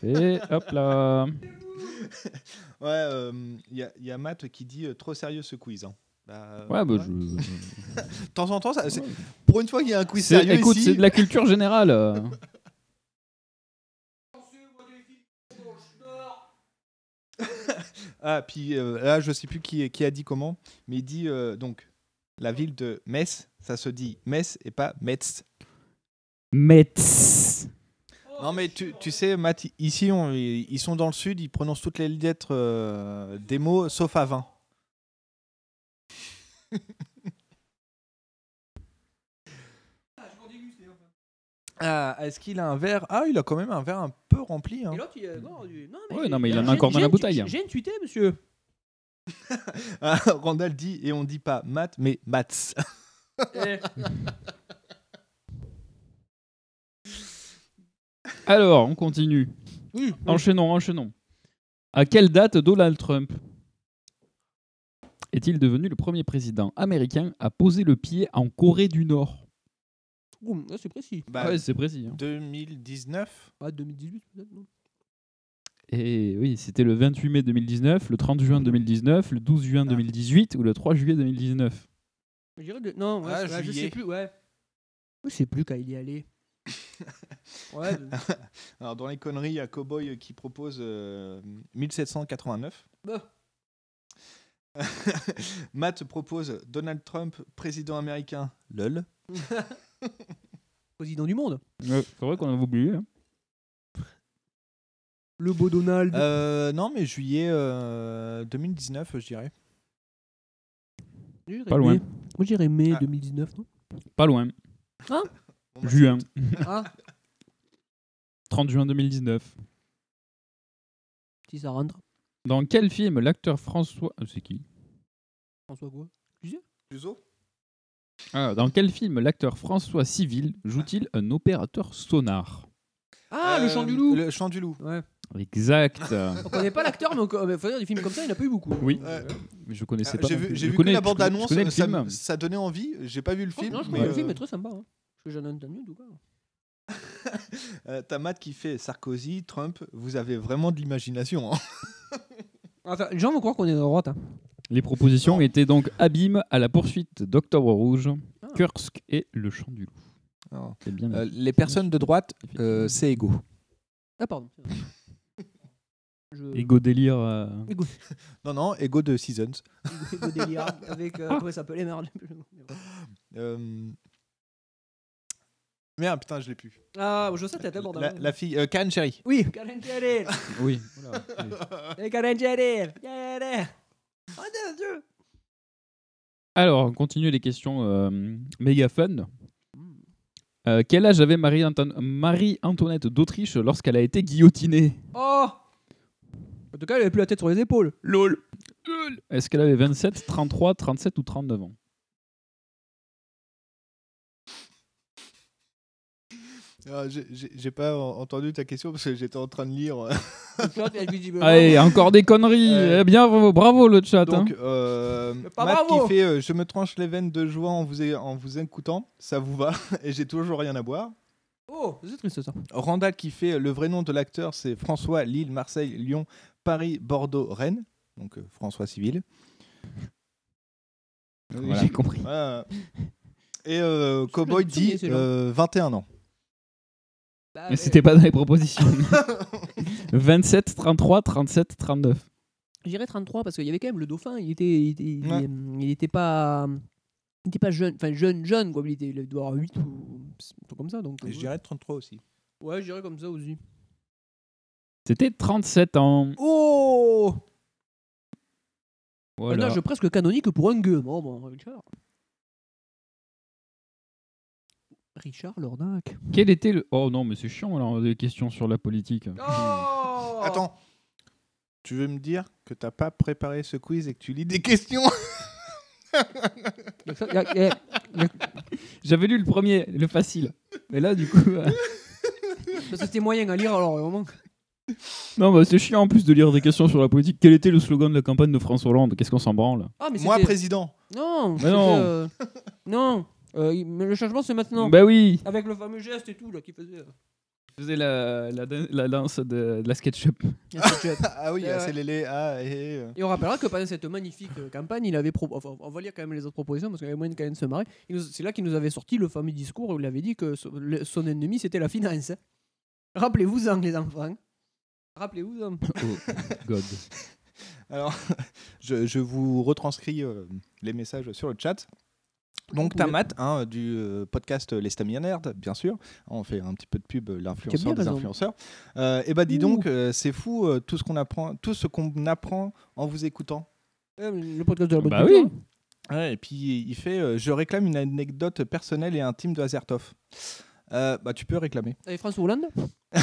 <laughs> Et hop là. <laughs> Ouais, il y, a- y a Matt qui dit euh, trop sérieux ce quiz. hein. Bah, Ouais, bah, ouais. <laughs> je. De temps en temps, ça, pour une fois qu'il y a un quiz sérieux écoute, c'est de la culture générale. euh. <laughs> Ah, puis euh, là, je sais plus qui, qui a dit comment, mais il dit euh, donc la ville de Metz, ça se dit Metz et pas Metz. Metz. Non, mais tu, tu sais, Matt, ici, on- ils sont dans le sud, ils prononcent toutes les lettres euh, des mots sauf à 20. <laughs> Ah, est-ce qu'il a un verre? Ah, il a quand même un verre un peu rempli. hein. Et l'autre, il a encore du. Non, Ouais, j'ai- non, mais il en a j'ai- encore dans j'ai la bouteille. J'ai intuité, monsieur. <laughs> Ah, Randall dit, et on dit pas Matt, mais Mats. Eh. <laughs> Alors, on continue. Oui, Enchaînons, enchaînons. À quelle date Donald Trump est-il devenu le premier président américain à poser le pied en Corée du Nord? Ouh, là, c'est précis. Bah, Ouais, c'est précis. hein. 2019 Ah, 2018, peut-être, non? Et oui, c'était le 28 mai 2019, le 30 juin 2019, le 12 juin 2018 ou le 3 juillet 2019. Je dirais de- Non, ouais, Ah, ouais, je juillet. sais plus, ouais. Je sais plus quand il y est allé. <coughs> ouais, Alors, dans les conneries, il y a Cowboy qui propose euh, 1789. bah, <laughs> Matt propose Donald Trump, président américain, lol. <laughs> Président du monde. Ouais, c'est vrai qu'on avait oublié. hein. Le beau Donald. Euh, non, mais juillet euh, 2019, je dirais. Je dirais Pas loin. mai. Moi, je dirais mai Ah. 2019, non? Pas loin. Hein? Juin. Ah, <laughs> 30 juin 2019. si ça rentre. Dans quel film l'acteur François. euh, C'est qui? François quoi? Cluzet? Cluzo Ah, Dans quel film l'acteur François Civil joue-t-il un opérateur sonar? Ah, le chant du Euh, loup Le chant du loup. Ouais. Exact. <laughs> On connaît pas l'acteur, mais, on co- mais faut dire, des films comme ça, il n'y en a pas eu beaucoup. Oui. Ouais. Mais je connaissais Ah, pas. J'ai non vu, plus. j'ai Je vu connais- que la je bande-annonce, connais le ça, film. ça donnait envie. J'ai pas vu le Oh, film. non, je mais, connais le euh, film est très sympa. Hein. <laughs> Euh, T'as Matt qui fait Sarkozy, Trump. Vous avez vraiment de l'imagination. hein. <laughs> Enfin, les gens vont croire qu'on est de droite. Hein. Les propositions étaient donc Abîme à la poursuite d'Octobre Rouge, Ah. Kursk et Le Chant du Loup. Non. C'est bien. Euh, les personnes de droite, euh, c'est égaux. Ah, pardon. <laughs> Je... Ego délire. euh, Égo, Non, non, égaux de Seasons. égo délire avec. Euh, comment ça s'appelait Merde. Euh, Merde, putain, je l'ai plus. Ah, je sais, t'as d'abord La, la fille, euh, Karen Cherry. Oui, Karen Jarrell. <laughs> Oui. Karen. Yeah. Oh, mon Dieu. Alors, on continue les questions euh, méga fun. Euh, quel âge avait Marie-Anton- Marie-Antoinette d'Autriche lorsqu'elle a été guillotinée? Oh En tout cas, elle avait plus la tête sur les épaules. LOL. Est-ce qu'elle avait 27, 33, 37 ou 39 ans? J'ai- J'ai pas en- entendu ta question parce que j'étais en train de lire. <laughs> Allez, encore des conneries. Eh bien, bravo, bravo le chat. Donc, hein. euh, pas Matt bravo. qui fait euh, Je me tranche les veines de joie en vous, en vous écoutant, ça vous va, <laughs> et j'ai toujours rien à boire. Oh, c'est triste ça. Randall qui fait euh, Le vrai nom de l'acteur, c'est François Lille, Marseille, Lyon, Paris, Bordeaux, Rennes. Donc euh, François Civil. Voilà. J'ai compris. Voilà. Et euh, Cowboy dit celui-là. euh, 21 ans. Mais c'était pas dans les propositions. 27, 33, 37, 39. J'irais 33 parce qu'il y avait quand même le dauphin, il était, il était, il- Ouais. il était pas, il était pas jeune, enfin jeune, jeune quoi, il, était, il doit avoir 8 ou comme ça. Donc, Et je dirais 33 aussi. Ouais, je dirais comme ça aussi. C'était 37 ans. Oh Voilà. Un âge presque canonique pour un gueux. Bon, bon, Richard. Lornac. Quel était le. Oh non, mais c'est chiant alors, des questions sur la politique. Oh <laughs> Attends, tu veux me dire que t'as pas préparé ce quiz et que tu lis des questions <laughs> <laughs> J'avais lu le premier, le facile. Mais là, du coup. euh, c'était moyen à lire alors vraiment. Non, bah, c'est chiant en plus de lire des questions sur la politique. Quel était le slogan de la campagne de François Hollande? Qu'est-ce qu'on s'en branle? Ah, mais Moi, président. Non, Mais non. euh, non. Euh, mais le changement c'est maintenant. Bah oui Avec le fameux geste et tout là qu'il faisait. euh. Je faisais la, la, la danse de, de la SketchUp. La <laughs> SketchUp. ah oui, <laughs> ah, ouais. c'est les les- ah, et, euh. Et on rappellera que pendant cette magnifique euh, campagne, il avait pro- enfin, on va lire quand même les autres propositions parce qu'il y avait moyen de quand même se marrer. C'est là qu'il nous avait sorti le fameux discours où il avait dit que so- le- son ennemi c'était la finance. Rappelez-vous-en les enfants. Rappelez-vous-en. <laughs> Oh, God. Alors, je, je vous retranscris euh, les messages sur le chat. Donc, Matt hein, du euh, podcast Les Stamina bien sûr. On fait un petit peu de pub, euh, l'influenceur des raison. influenceurs. Euh, et bah, dis Ouh. donc, euh, c'est fou euh, tout ce qu'on apprend, tout ce qu'on apprend en vous écoutant. Euh, Le podcast de la bonne Bah oui. hein. Ouais, et puis il fait euh, Je réclame une anecdote personnelle et intime de Azertov. Euh, bah, tu peux réclamer. Avec François Hollande <laughs>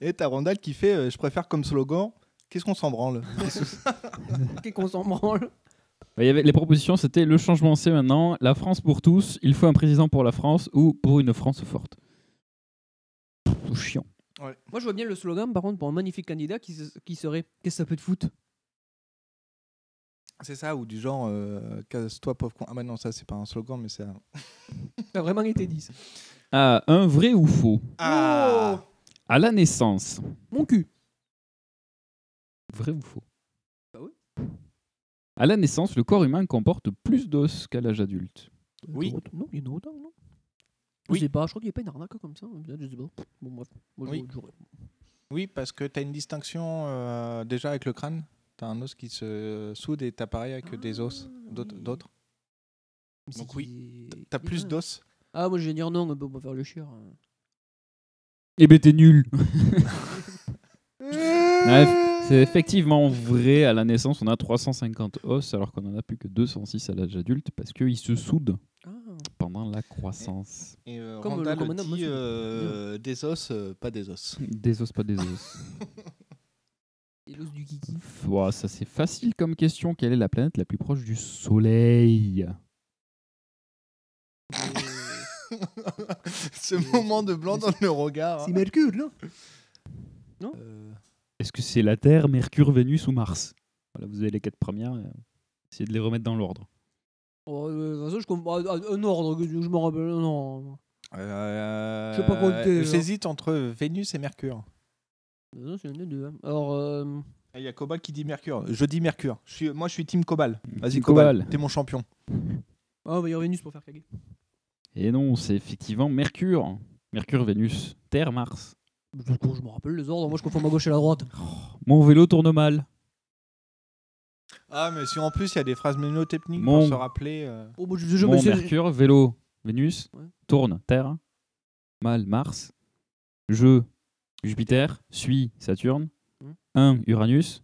Et t'as Randall qui fait euh, Je préfère comme slogan Qu'est-ce qu'on s'en branle? <laughs> Qu'est-ce qu'on s'en branle? Il y avait, les propositions, c'était le changement, c'est maintenant. La France pour tous. Il faut un président pour la France ou pour une France forte. Tout chiant. Moi je vois bien le slogan par contre pour un magnifique candidat qui, se- qui serait Qu'est-ce que ça peut te foutre? C'est ça, ou du genre euh, Casse-toi, pauvre con. Ah, bah non, ça, c'est pas un slogan, mais c'est un. Ça a vraiment été dit ça. Ah, un vrai ou faux? Ah À la naissance. Mon cul. Vrai ou faux? À la naissance, le corps humain comporte plus d'os qu'à l'âge adulte. Oui. Non, il y en a autant, non? Oui. Je sais pas, je crois qu'il n'y a pas une arnaque comme ça. Je sais pas. Bon, bref. Moi, je- Oui. j'aurais- Oui, parce que t'as une distinction euh, déjà avec le crâne. T'as un os qui se soude et t'as pareil avec des os d'autres. d'autres. Mais c'est Donc oui, t'as dit plus d'os. Ah, moi je vais dire non, mais bon, on va faire le chier. hein. Eh ben t'es nul <laughs> Bref, c'est effectivement vrai, à la naissance on a 350 os alors qu'on en a plus que 206 à l'âge adulte parce qu'ils se soudent Ah. pendant la croissance. Et euh, Comme le Randall commandant dit Mossoul. euh, des os, euh, pas des os. <laughs> Des os, pas des os. <laughs> Et l'os du kiki. Ouah, ça c'est facile comme question. Quelle est la planète la plus proche du Soleil <laughs> Ce moment de blanc dans le regard. C'est Mercure, non? Non? Euh, Est-ce que c'est la Terre, Mercure, Vénus ou Mars? Voilà, vous avez les quatre premières. euh, Essayez de les remettre dans l'ordre. Oh, euh, de toute façon, je comprends. ah, ah, Un ordre, que je me rappelle. Non. euh, Je sais pas compter. J'hésite entre Vénus et Mercure. Non, c'est un des deux. hein. Alors, euh, Il y a Cobal qui dit Mercure. Je dis Mercure. Je suis, moi, je suis Team Cobal. Vas-y, Team Cobal. Cobal. T'es mon champion. ah, on va y avoir Vénus pour faire caguer. Et non, c'est effectivement Mercure. Mercure, Vénus, Terre, Mars. Du coup, je me rappelle les ordres. Moi, je confonds ma gauche et la droite. Mon vélo tourne mal. Ah, mais si en plus il y a des phrases mnémotechniques Mon- pour se rappeler. euh, Oh, moi, je, je, Mon mais c'est- Mercure, vélo, Vénus, Ouais. tourne, Terre, mal, Mars, je, Jupiter, suis, Saturne, Hmm. 1, Uranus,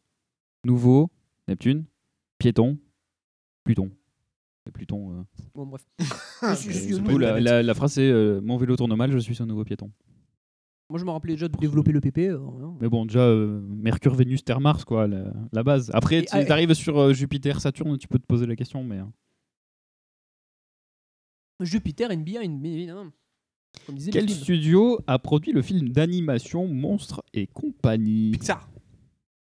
nouveau, Neptune, piéton, Pluton. Et Pluton. euh, Bon, bref. <laughs> Je suis- je la, planète. la- la phrase c'est euh, Mon vélo tourne mal, je suis un nouveau piéton. Moi, je me rappelais déjà de développer le PP. alors, hein. Mais bon, déjà, euh, Mercure, Vénus, Terre, Mars, quoi, la, la base. Après, Et- tu ah, arrives sur euh, Jupiter, Saturne, tu peux te poser la question, mais. euh, Jupiter, NBA, évidemment. Comme disait Quel studio a produit le film d'animation Monstres et compagnie? Pixar.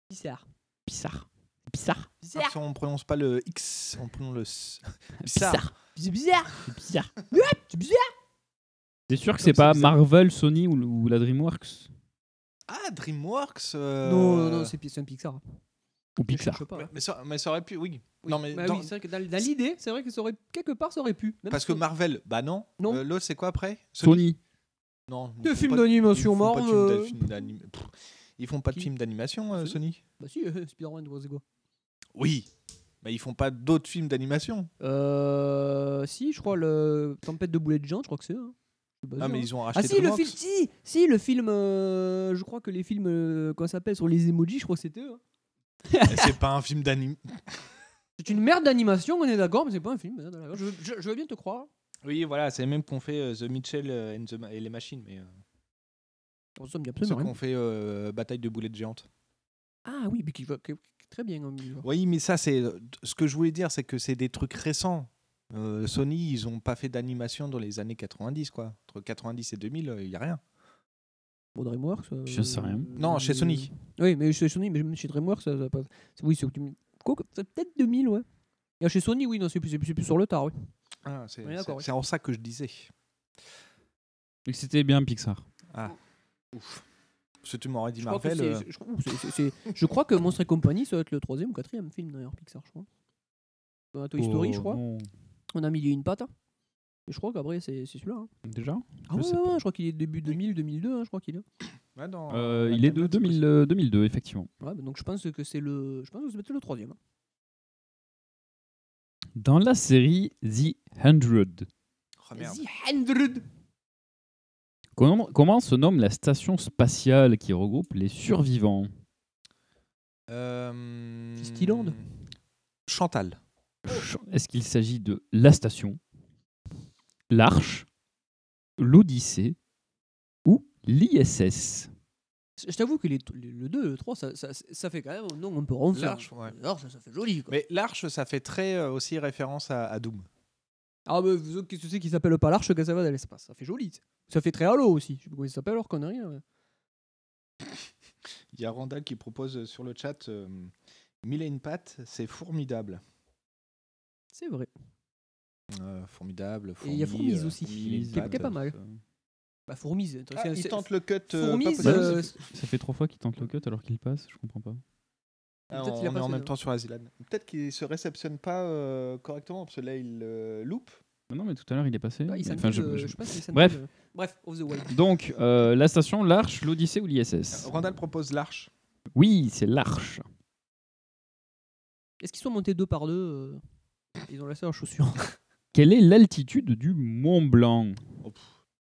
Bizarre. Pixar. Pixar. Ah, si on prononce pas le X, on prononce le S. Pixar. C'est bizarre. C'est bizarre. C'est bizarre. T'es sûr que c'est pas. Marvel, Sony ou, ou la DreamWorks? Ah, DreamWorks. euh, Non, non, non, c'est Pixar. Ou Je Pixar pas. Mais, mais ça, mais ça aurait pu, oui. Oui. Non, mais Bah dans- oui, c'est vrai que dans, dans l'idée, c'est vrai que ça aurait quelque part ça aurait pu. Même parce que Marvel, bah non. Non. Euh, L'autre, c'est quoi après? Sony. Non. font films d'animation Pff, Ils font pas de films d'animation, euh, Sony Bah si, euh, Spider-Man, tu vois, c'est quoi Oui. Mais ils font pas d'autres films d'animation. Euh. Si, je crois le Tempête de boulettes de géants, je crois que c'est eux. hein. Pas Ah, mais ils ont Ah racheté si, le film, si, si, le film, euh, je crois que les films, euh, comment ça s'appelle, sur les emojis, je crois que c'était eux. hein. c'est pas un film d'anime. <laughs> C'est une merde d'animation, on est d'accord, mais c'est pas un film. hein, d'accord. Je, je, je veux bien te croire. Oui, voilà, c'est les mêmes qu'on fait euh, The Mitchell euh, and the Ma- et les machines, mais euh, Oh, ça me dit ceux absolument rien. qu'on fait euh, Bataille de boulettes géantes. Ah oui, mais qui va qui- qui- très bien. hein. Oui, mais ça, c'est ce que je voulais dire, c'est que c'est des trucs récents. Euh, Sony, ils ont pas fait d'animation dans les années 90, quoi. Entre 90 et 2000, il y a rien. Bon, DreamWorks. euh, Je sais rien. Non, chez Sony. Oui, mais chez Sony, mais chez DreamWorks, ça, ça Oui, c'est peut-être 2000, ouais. Et chez Sony, oui, non, c'est plus, c'est plus, sur le tard, oui. Ah, c'est Oui, d'accord, c'est- c'est en ça que je disais. Et c'était bien Pixar. Ah, ouf. Parce que tu m'aurais dit Je Marvel. euh, je, crois- je que Monstre et compagnie, ça va être le troisième ou quatrième film d'ailleurs, Pixar, je crois. Dans la Toy Story, Oh, je crois. non. On a mis une patte. hein. Et je crois qu'après, c'est c'est celui-là. hein. Déjà Ah Je ouais, ouais, je crois qu'il est début 2000, 2002, hein, je crois qu'il est. ouais, dans, Euh, Il est de tablette, c'est 2000, possible. euh, 2002, effectivement. Ouais, bah donc je pense que c'est le. Je pense que c'est peut-être le troisième. hein. Dans la série The Hundred, Oh, merde. The Hundred. comment, comment se nomme la station spatiale qui regroupe les survivants? Euh. Chantal. Est-ce qu'il s'agit de la station, l'Arche, l'Odyssée ou l'ISS Je t'avoue que les, les- le 2 et le 3, ça, ça, ça fait quand même un nom un peu ronflant. L'Arche, ouais. Ça, ça fait joli. Quoi. Mais l'Arche, ça fait très euh, aussi référence à, à Doom. Ah, mais vous autres, qu'est-ce que c'est qui s'appelle pas l'arche que ça va dans l'espace Ça fait joli. Ça fait très Halo aussi. Je sais pas comment il s'appelle alors connerie. là, mais- Il y a Randall qui propose sur le chat euh, Mille et une pattes, c'est formidable. C'est vrai. Euh, formidable. Et il y a fourmi, Fourmise euh, aussi, qui est- qui est pattes. pas mal. Bah, Fourmise. Ah, c'est- il c'est- tente le cut. euh, Fourmise, pas possible. euh, Ça fait trois fois qu'il tente le cut alors qu'il passe, je comprends pas. Ah, peut-être on qu'il a est pas en même temps sur Asilan. Peut-être qu'il se réceptionne pas euh, correctement, parce que là, il euh, loupe. Non, mais tout à l'heure il est passé. Ah, il Mais, s'en enfin, dit, je- euh, je- je pense qu'il s'en Bref. euh, Bref, off the wild. Donc, euh, la station, l'Arche, l'Odyssée ou l'ISS Randall propose l'Arche. Oui, c'est l'Arche. Est-ce qu'ils sont montés deux par deux euh, Ils ont laissé leurs chaussures. <laughs> Quelle est l'altitude du Mont Blanc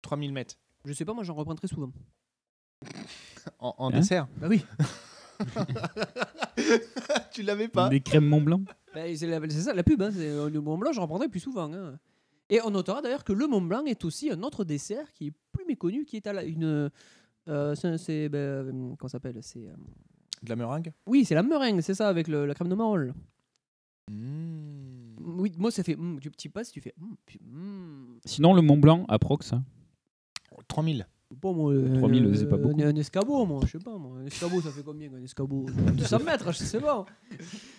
3000 mètres. Je sais pas, moi j'en reprends très souvent. En, en Hein dessert Bah oui. <laughs> Tu l'avais pas Des crèmes Mont Blanc Bah, c'est la- c'est ça la pub, hein, c'est, euh, le Mont Blanc, j'en reprendrai plus souvent. hein. Et on notera d'ailleurs que le Mont Blanc est aussi un autre dessert qui est plus méconnu, qui est à la, une. euh, c'est, c'est, bah, euh, comment ça s'appelle c'est, euh, De la meringue Oui, c'est la meringue, c'est ça, avec le- la crème de marole. Mmh. Oui, moi ça fait. mm, tu tu passes, tu fais. mm, puis, mm. Sinon, le Mont Blanc, approx. hein. 3000. Bon, moi, euh, 3000, c'est pas beaucoup. Un, un escabeau, moi, je sais pas. Moi. Un escabeau, ça fait combien un escabeau? <laughs> 200 mètres, je sais pas.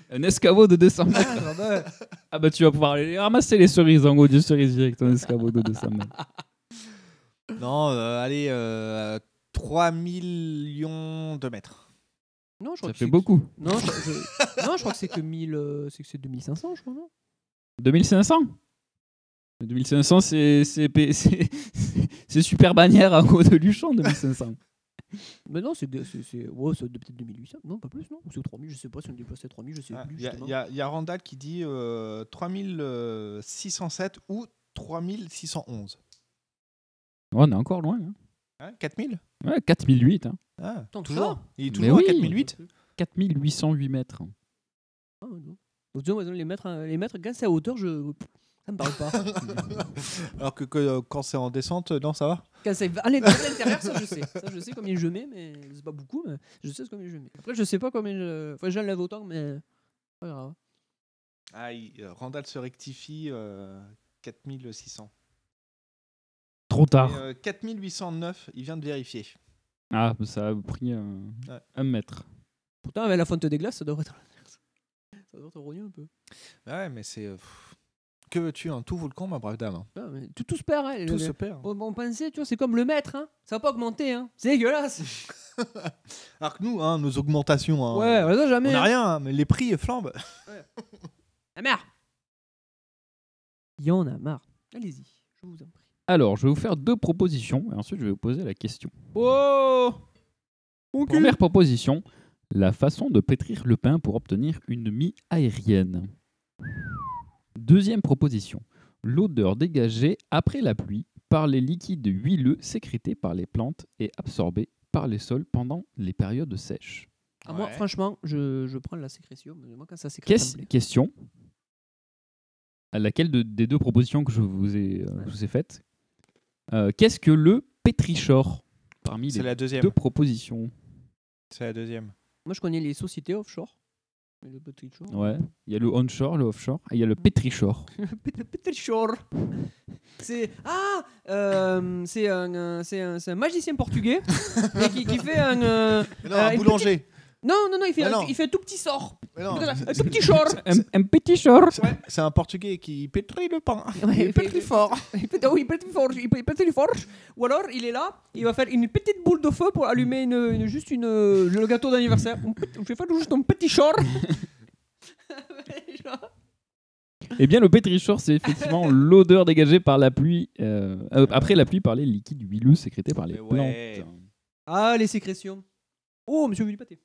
Un escabeau de 200 mètres. Ah, bah, Ah bah tu vas pouvoir aller ramasser les cerises en haut du cerisier avec ton escabeau de 200 mètres. <laughs> Non, euh, allez, euh, 3 millions de mètres. non, je crois Ça que fait c'est- beaucoup. Non, je, je- non, je crois que c'est que 1000, euh, c'est que c'est 2500, je crois, non? 2500 2500, c'est c'est P- <laughs> c'est- c'est super bannière en haut de Luchon, 2500. <laughs> Mais non, c'est de- c'est c'est- ouais, peut-être 2800. Non, pas plus, non C'est 3000, je sais pas si on déplaçait 3000, je sais Il plus. justement. y a- y a Randall qui dit euh, 3607 ou 3611. on est encore loin. Hein. Hein, 4000 Ouais, 4008. Hein. ah, Tant que toujours? Il est Mais toujours oui. à 4008 4808 mètres. Ah, non. Donc, disons, les mètres, euh, les mètres, quand c'est à hauteur, je... ça me parle pas. <laughs> Alors que, que, euh, quand c'est en descente, non, ça va? Quand c'est à l'intérieur, ça je sais. Ça je sais combien je mets, mais c'est pas beaucoup, mais je sais combien je mets. Après, je sais pas combien je. Faut que j'enlève autant, mais. Pas grave. ah, il- euh, Randall se rectifie euh, 4600. Trop tard. Et, euh, 4809, il vient de vérifier. Ah, ça a pris un, Ouais. un mètre. Pourtant, avec la fonte des glaces, ça devrait être. Ça rogné un peu. Ouais, mais c'est. euh, pff, que veux-tu, hein, tout vaut le con, ma brave dame. hein. Ah, mais tout, tout se perd. Hein, Tout le- se perd. On, on pensait, tu vois, c'est comme le maître, hein. ça va pas augmenter. Hein. C'est dégueulasse. <laughs> Alors que nous, hein, nos augmentations, hein, Ouais, on les a jamais. on n'a hein. rien, hein, mais les prix flambent. La mère Il y en a marre. Allez-y, je vous en prie. Alors, je vais vous faire deux propositions et ensuite je vais vous poser la question. Oh Première proposition, la façon de pétrir le pain pour obtenir une mie aérienne. Deuxième proposition, l'odeur dégagée après la pluie par les liquides huileux sécrétés par les plantes et absorbés par les sols pendant les périodes sèches. Ah, Moi, Ouais. franchement, je, je prends la sécrétion. mais Moi, quand ça sécrète, ça me Qu'est-ce- plaît. question à laquelle de- des deux propositions que je vous ai, euh, je vous ai faites, euh, qu'est-ce que le pétrichor parmi C'est les la deuxième. deux propositions? C'est la deuxième. Moi, je connais les sociétés offshore. Mais le. Ouais, il y a le onshore, le offshore, et il y a le pétrichor. <laughs> Le petit shore. C'est ah, euh, c'est un, euh, c'est un, c'est un magicien portugais qui, qui fait un, euh, Non, euh, un une boulanger. Non, non, non, il fait, Mais un, non. il fait un tout petit sort. Mais non, un c'est- tout petit short. Un, un petit short. c'est- C'est un portugais qui pétrit le pain. Ouais, il il pétrit fait- fort. <laughs> Il peut, oui, il peut être fort, il peut, il peut être fort. Ou alors, il est là, il va faire une petite boule de feu pour allumer une, une- juste une, le gâteau d'anniversaire. Un petit- Je vais faire juste un petit short. <laughs> <laughs> Eh bien, le pétrichor, c'est effectivement l'odeur dégagée par la pluie, euh, euh, après la pluie par les liquides huileux sécrétés par les Mais ouais. plantes. ah, les sécrétions. Oh, monsieur Pâté.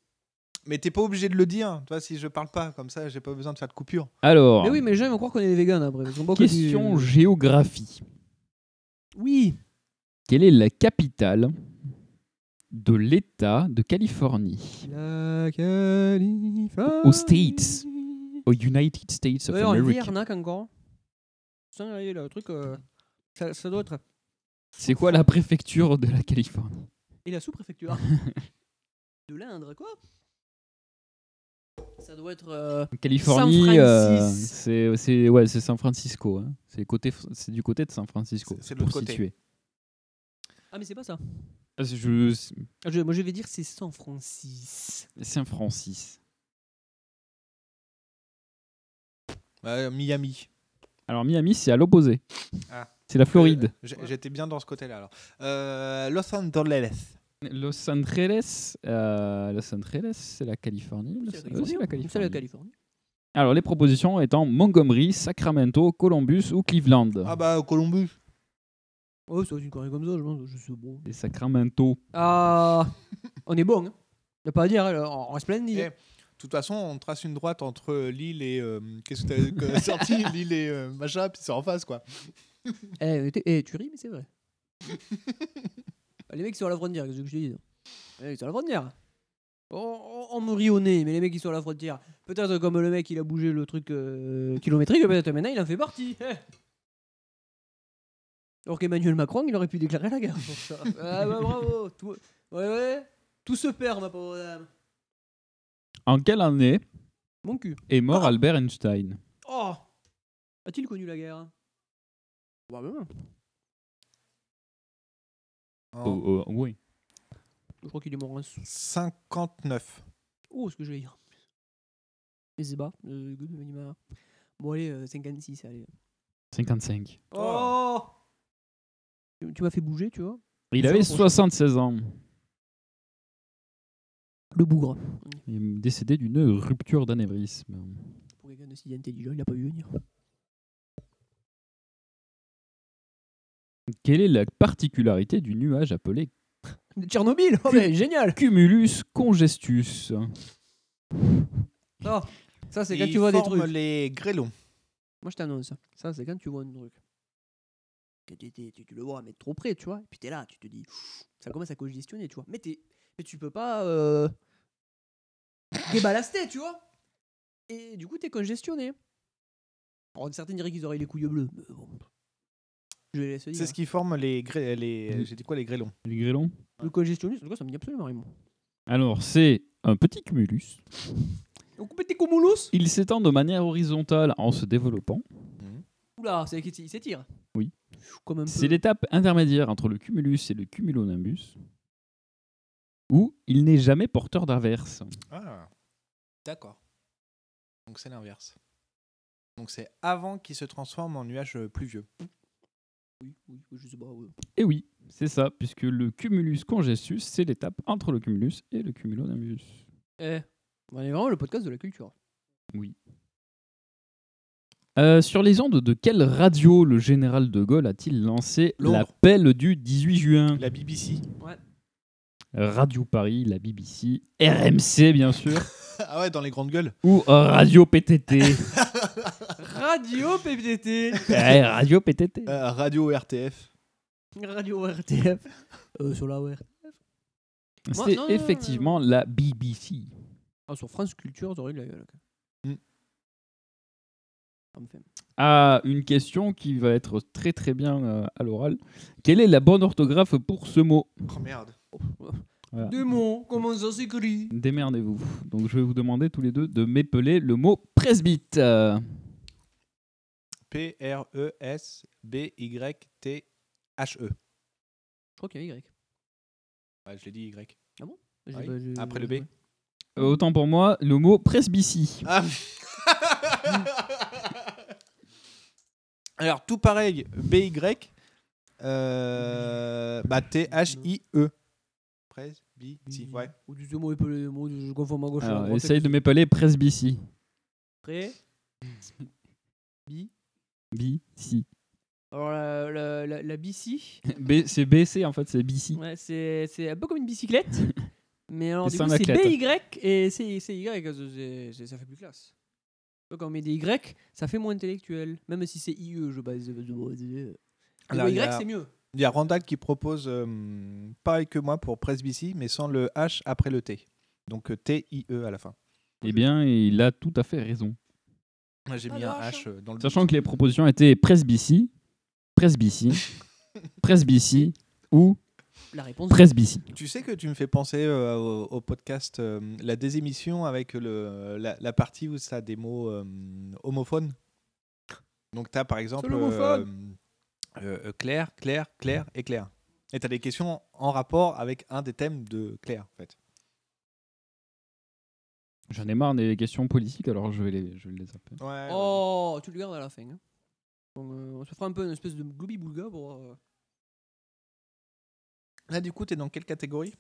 Mais t'es pas obligé de le dire. Toi, si je parle pas comme ça, j'ai pas besoin de faire de coupure. Alors, Mais oui, mais les gens ils vont croire qu'on est des après. Ils ont pas que question du- géographie. Oui. Quelle est la capitale de l'État de Californie? La Californie. Aux States. Aux United States of Ouais, en America. Viernac encore. Ça, allez, le truc, euh, ça, ça doit être. C'est quoi la préfecture de la Californie? Et la sous-préfecture <laughs> De l'Indre, quoi Ça doit être. euh, Californie, San euh, c'est c'est ouais, c'est San Francisco. hein. C'est côté, c'est du côté de San Francisco. C'est- c'est de pour l'autre côté. situer. Ah, mais c'est pas ça. Ah, je- Ah, je- moi, je vais dire c'est San Francis. Saint Francis. Euh, Miami. Alors Miami, c'est à l'opposé. Ah. C'est la Floride. Euh, J'étais bien dans ce côté-là alors. Euh, Los Angeles. Los Angeles, euh, Los Angeles, c'est la Californie. C'est la Californie. la Californie. Alors les propositions étant Montgomery, Sacramento, Columbus ou Cleveland. Ah bah Columbus. Oh, c'est une connerie comme ça, je pense. Je sais bon. Et Sacramento. Ah, on est bon. Hein. Y a pas à dire, hein, on reste splendide. Eh, toute façon, on trace une droite entre Lille et. euh, Qu'est-ce que t'as sorti <laughs> Lille et euh, machin, puis c'est en face, quoi. Eh, eh, tu ris, mais c'est vrai. <laughs> les mecs ils sont à la frontière, qu'est-ce que je te dis Les mecs ils sont à la frontière. On, on- on me rit au nez, mais les mecs ils sont à la frontière. Peut-être comme le mec il a bougé le truc euh, kilométrique, peut-être maintenant il en fait partie. <laughs> Alors qu'Emmanuel Macron il aurait pu déclarer la guerre pour ça. <laughs> ah bah bravo tout, Ouais ouais Tout se perd ma pauvre dame. En quelle année Mon cul. est mort Albert Einstein? Oh A-t-il connu la guerre? Bah ben, Oh, oh, Oui. Je crois qu'il est mort en 59. Oh, ce que je vais dire. Mais c'est bas. Euh. Bon, allez, euh, 56, allez. 55. Oh Tu, tu m'as fait bouger, tu vois. Il avait franchement. 76 ans. Le bougre. Il est décédé d'une rupture d'anévrisme. Pour quelqu'un de si intelligent, il a pas vu venir. Quelle est la particularité du nuage appelé De Tchernobyl Oh, mais génial Cumulus congestus? Oh, ça, c'est quand tu vois des trucs. les grêlons. Moi, je t'annonce. Ça, c'est quand tu vois un truc. Que tu, tu- tu- tu le vois, mais trop près, tu vois. Et puis t'es là, tu te dis. Ça commence à congestionner, tu vois. Mais, t'es- mais tu peux pas. Euh... déballaster, tu vois. Et du coup, t'es congestionné. Alors, certains diraient qu'ils auraient les couilles bleues. Mais bon. Je les laisse dire. C'est ce qui forme les grêlons. Les... J'ai dit quoi, les grêlons Les grêlons Le congestionnisme, en tout cas, ça me dit absolument rien. Alors, c'est un petit cumulus. Donc, petit cumulus Il s'étend de manière horizontale en se développant. Oula, c'est qu'il s'étire. Oui. Comme un peu. C'est l'étape intermédiaire entre le cumulus et le cumulonimbus, où il n'est jamais porteur d'inverse. Ah, d'accord. Donc c'est l'inverse. Donc c'est avant qu'il se transforme en nuage euh, pluvieux. Oui, oui, oui, je sais pas. ouais. Et oui, c'est ça, puisque le cumulus congestus, c'est l'étape entre le cumulus et le cumulonimbus. Eh, on est vraiment le podcast de la culture. Oui. Euh, sur les ondes de quelle radio le général de Gaulle a-t-il lancé Londres. l'appel du 18 juin? La BBC. Ouais. Radio Paris, la BBC, RMC bien sûr, <laughs> ah ouais, dans les grandes gueules. ou Radio PTT. Radio PPT Eh, Radio PTT. Euh, radio RTF. <laughs> Radio RTF. Euh, sur la ORTF. Moi, C'est non, non, effectivement la BBC. Ah, sur France Culture, t'aurais eu de la gueule. quoi. Mm. Ça me fait- Ah, une question qui va être très très bien euh, à l'oral. Quelle est la bonne orthographe pour ce mot? Oh merde. Voilà. Deux mots, comment ça s'écrit Démerdez-vous. Donc je vais vous demander tous les deux de m'épeler le mot presbyte. Euh, P-R-E-S-B-Y-T-H-E. Je crois qu'il y a Y. Ouais, je l'ai dit Y. Ah bon? Ah J'ai oui. pas- j'ai- Après le B. ouais. Euh, autant pour moi, le mot presbytie. Ah. <laughs> Alors, tout pareil, B-Y, euh, bah, T-H-I-E. Presbytie, ouais. Ou du deux mots épelés, deux mots, je confonds ma gauche Alors, droite. essaye de m'épeler presbytie. Prêt Bi. Bi, si. Alors la, la, la, la BC, <laughs> B- c'est BC en fait, c'est BC. ouais, c'est c'est un peu comme une bicyclette. <laughs> mais alors du coup c'est. BY et c'est c'est Y, ça fait plus classe. Quand on met des Y, ça fait moins intellectuel. Même si c'est IE, je base. Le y Y a- c'est mieux. Il y a Randall qui propose euh, pareil que moi pour presbytie, mais sans le H après le T. Donc euh, T-I-E à la fin. Eh bien, il a tout à fait raison. J'ai mis un H. Euh, dans le Sachant que les propositions étaient presbytie, presbytie, <laughs> presbytie ou La réponse. presbytie. Tu sais que tu me fais penser euh, au, au podcast euh, La désémission avec le, la, la partie où ça a des mots euh, homophones. Donc tu as par exemple l'homophone. Euh, euh, Claire, Claire, Claire et Claire. Et tu as des questions en rapport avec un des thèmes de Claire en fait. J'en ai marre des questions politiques, alors je vais les, je vais les zapper. Ouais, Oh, tu le gardes à la fin. hein. Donc, euh, on se fera un peu une espèce de gloubi-boulga pour. euh, Là du coup tu es dans quelle catégorie?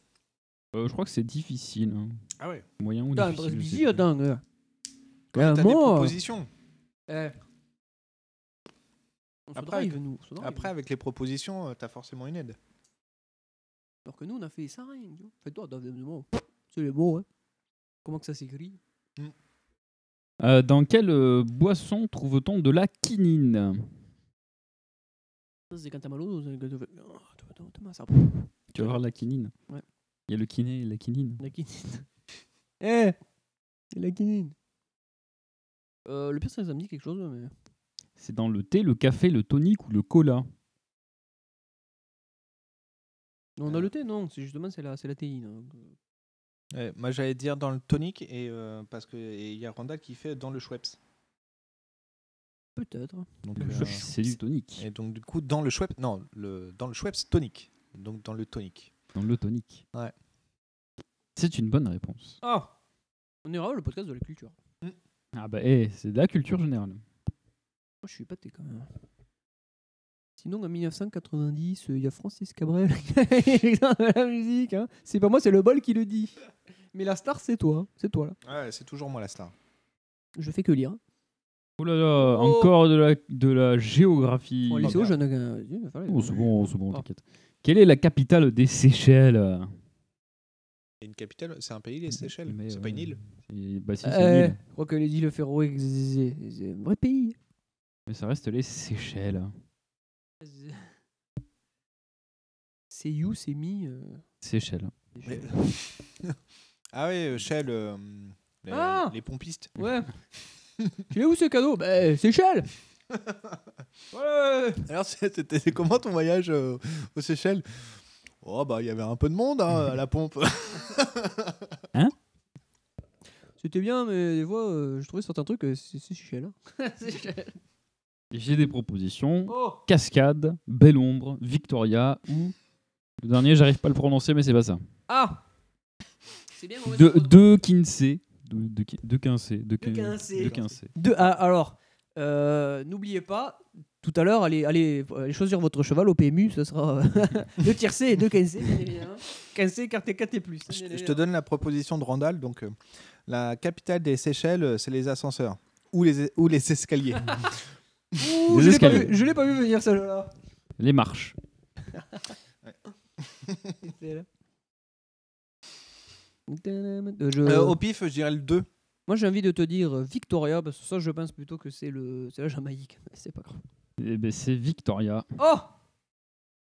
Euh, je crois que c'est difficile. hein. Ah ouais. Moyen ou Putain, difficile. je sais plus. attends. euh. T'as un des mot, euh. propositions. Eh. On se Après, drive, avec- nous. on se drive. Après avec les propositions, tu as forcément une aide. Alors que nous, on a fait ça rien. dans des mots. C'est les mots, hein. Comment que ça s'écrit Euh, dans quelle euh, boisson trouve-t-on de la quinine? Ça, c'est quand t'as mal au tu Oh, ça- Tu vas voir la quinine Ouais. Il y a le kiné et la quinine. La quinine. <laughs> Eh La quinine. Euh, le pire, c'est que ça me dit quelque chose, mais. C'est dans le thé, le café, le tonic ou le cola Non, on a le thé, non. C'est justement, c'est la, c'est la théine. hein. Ouais, moi, j'allais dire dans le tonic, et, euh, parce qu'il y a Randall qui fait dans le Schweppes. Peut-être. Donc, Le euh, Schweppes, c'est du tonic. Et donc, du coup, dans le Schweppes, non, le, dans le Schweppes tonic. Donc, dans le tonic. Dans le tonic. Ouais. C'est une bonne réponse. Ah On est vraiment le podcast de la culture. Ah bah, eh, c'est de la culture générale. Moi, je suis épaté quand même. Sinon, en 1990, euh, il y a Francis Cabrel <laughs> qui dans la musique. hein. C'est pas moi, c'est le bol qui le dit. Mais la star, c'est toi. hein. C'est toi, là. Ouais, c'est toujours moi la star. Je fais que lire. Oh là là, Oh. encore de la, de la géographie. On va laisser aux jeunes. euh, vas-y, il va falloir- Oh, c'est bon, c'est bon, Ah. t'inquiète. Quelle est la capitale des Seychelles? Et une capitale, c'est un pays, les Seychelles. Mais, C'est pas une euh, île. c'est- Bah si, c'est Eh, une île. je crois que les îles Féroé, c'est c'est un vrai pays. Mais ça reste les Seychelles. C'est you, c'est me. euh, Seychelles. <laughs> Ah ouais, euh, Shell, euh, les, Ah les pompistes. Ouais. <laughs> Tu es où ce cadeau? Bah, Seychelles <laughs> Ouais Alors, c'était comment ton voyage euh, aux Seychelles? Oh, bah, il y avait un peu de monde hein, à la pompe. C'était bien, mais des fois, euh, je trouvais certains trucs, euh, c'est c'est Seychelles. hein. Seychelles. J'ai des propositions. Oh Cascade, Belle Ombre, Victoria ou... Le dernier, j'arrive pas à le prononcer, mais c'est pas ça. Ah C'est bien, on va De, se- de Kinsey. De, de, de Quincey. De, Quin- Quincey. de Quincey. De- ah, alors, euh, n'oubliez pas, tout à l'heure, allez, allez, allez choisir votre cheval au PMU, ce sera euh, <laughs> de tiercé et de 15 bien évidemment. 15 carte 4 et plus. Je, je te donne la proposition de Randall. Donc, euh, la capitale des Seychelles, euh, c'est les ascenseurs. Ou les, ou les escaliers. <laughs> Ouh, je l'ai pas escaliers. vu- je l'ai pas vu venir celle-là. Les marches. <laughs> Euh, je- Euh, au pif, je dirais le 2. Moi j'ai envie de te dire euh, Victoria, parce que ça je pense plutôt que c'est le... c'est la Jamaïque. <laughs> C'est pas grave. Eh ben, c'est Victoria. Oh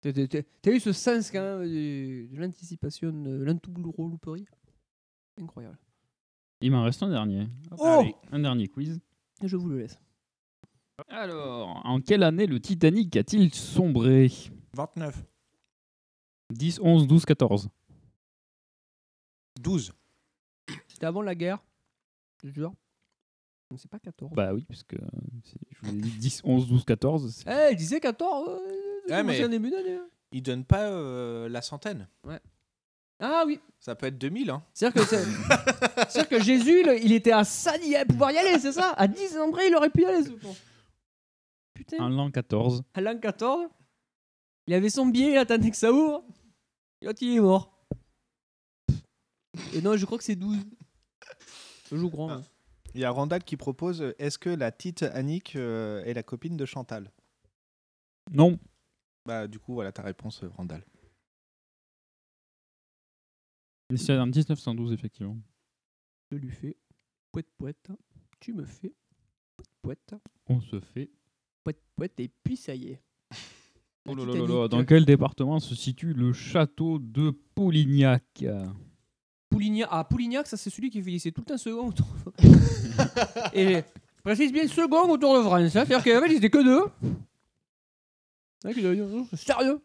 T'as- t'as- T'as t'as eu ce sens quand même du- de l'anticipation, de l'entoulouperie Incroyable. Il m'en reste un dernier. Oh allez, Un dernier quiz. Je vous le laisse. Alors, en quelle année le Titanic a-t-il sombré? 29. 10, 11, 12, 14. 12. C'était avant la guerre, je jure. Donc C'est pas 14. Bah oui, puisque euh, c'est- je vous ai dit 10, 11, 12, 14. c'est- Eh, il disait 14 euh, mais- début d'année. hein. Il donne pas euh, la centaine. Ah oui Ça peut être 2000. Hein. C'est-à-dire que, c'est- c'est-à-dire que Jésus, le- il était à ça d'y pouvoir y aller, c'est ça? À 10 ans près, il aurait pu y aller, ce con. Putain. En l'an 14. À l'an 14, il avait son billet, il attendait que ça ouvre. Et l'autre, il est mort. Et non, je crois que c'est 12. Je joue grand. hein. Il y a Randall qui propose euh, est-ce que la petite Annick euh, est la copine de Chantal? Non. Bah, du coup, voilà ta réponse, euh, Randall. C'est en 1912, effectivement. Je lui fais poète poète. Tu me fais poète poète. On se fait. Poète poète. Et puis ça y est. Oh là La là là là, Titanic. Dans quel département se situe le château de Polignac Poulignac, ah, Poulignac, ça c'est celui qui fait c'est tout le temps second autour <laughs> Et je précise bien second autour de France. hein. C'est-à-dire qu'en fait, ils étaient que deux. C'est Sérieux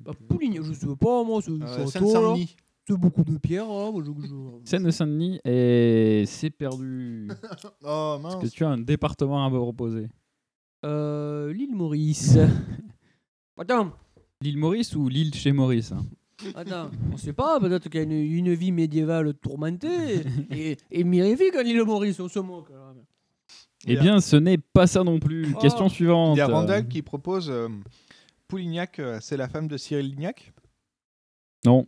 bah, Poulignac, je sais pas, moi, c'est Euh, château, là. C'est beaucoup de pierres. hein, moi, je- je- Seine-Saint-Denis et c'est perdu. <laughs> Oh Parce que tu as un département à me proposer. Euh, L'île Maurice. <laughs> Attends, L'île Maurice ou l'île chez Maurice hein attends, on sait pas, peut-être qu'il y a une, une vie médiévale tourmentée et, et mirifique en île Maurice, on se moque. quand même. Eh Il y a- bien, ce n'est pas ça non plus. Oh. Question suivante. Il y a Randall qui propose euh, Poulignac, euh, c'est la femme de Cyril Lignac Non.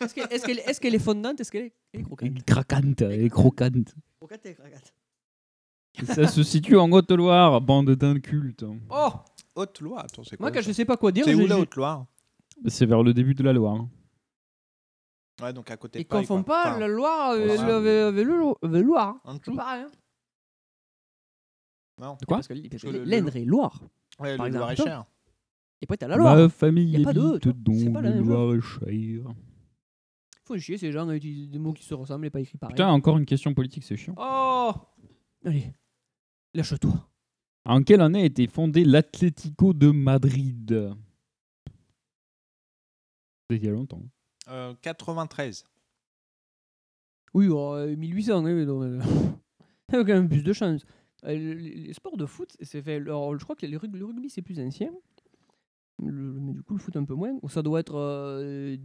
Est-ce qu'elle est, qu'elle est, qu'elle est fondante Est-ce qu'elle est, elle est croquante Craquante et croquante. Croquante et craquante. Ça se situe en Haute-Loire, bande d'incultes. Oh Haute-Loire, attends, c'est quoi Moi, quand je sais pas quoi dire, C'est où la Haute-Loire? C'est vers le début de la Loire. Ouais, donc à côté Ils de Paris, confondent quoi. pas Enfin, la Loire avec, avec le, Loire. En C'est dessous. pareil. hein. Non. De quoi? Parce que que que l'Indre et Loire. Ouais, par le exemple. Loir-et-Cher. Et après, t'as la Loire. Ma famille Y a pas de, habite dans pas la le même chose. Loir-et-Cher. Faut chier ces gens à utiliser des mots qui se ressemblent et pas écrits pareil. Putain, encore une question politique, c'est chiant. Oh Allez, lâche-toi. En quelle année a été fondé l'Atlético de Madrid? C'était il y a longtemps. Euh, 93. Oui, oh, euh, 1800, oui, mais non, mais- <laughs> Il y a quand même plus de chance. Euh, les, les sports de foot, c'est fait. alors, je crois que le rugby, le rugby, c'est plus ancien. Le- mais du coup, le foot un peu moins. Ça doit être euh,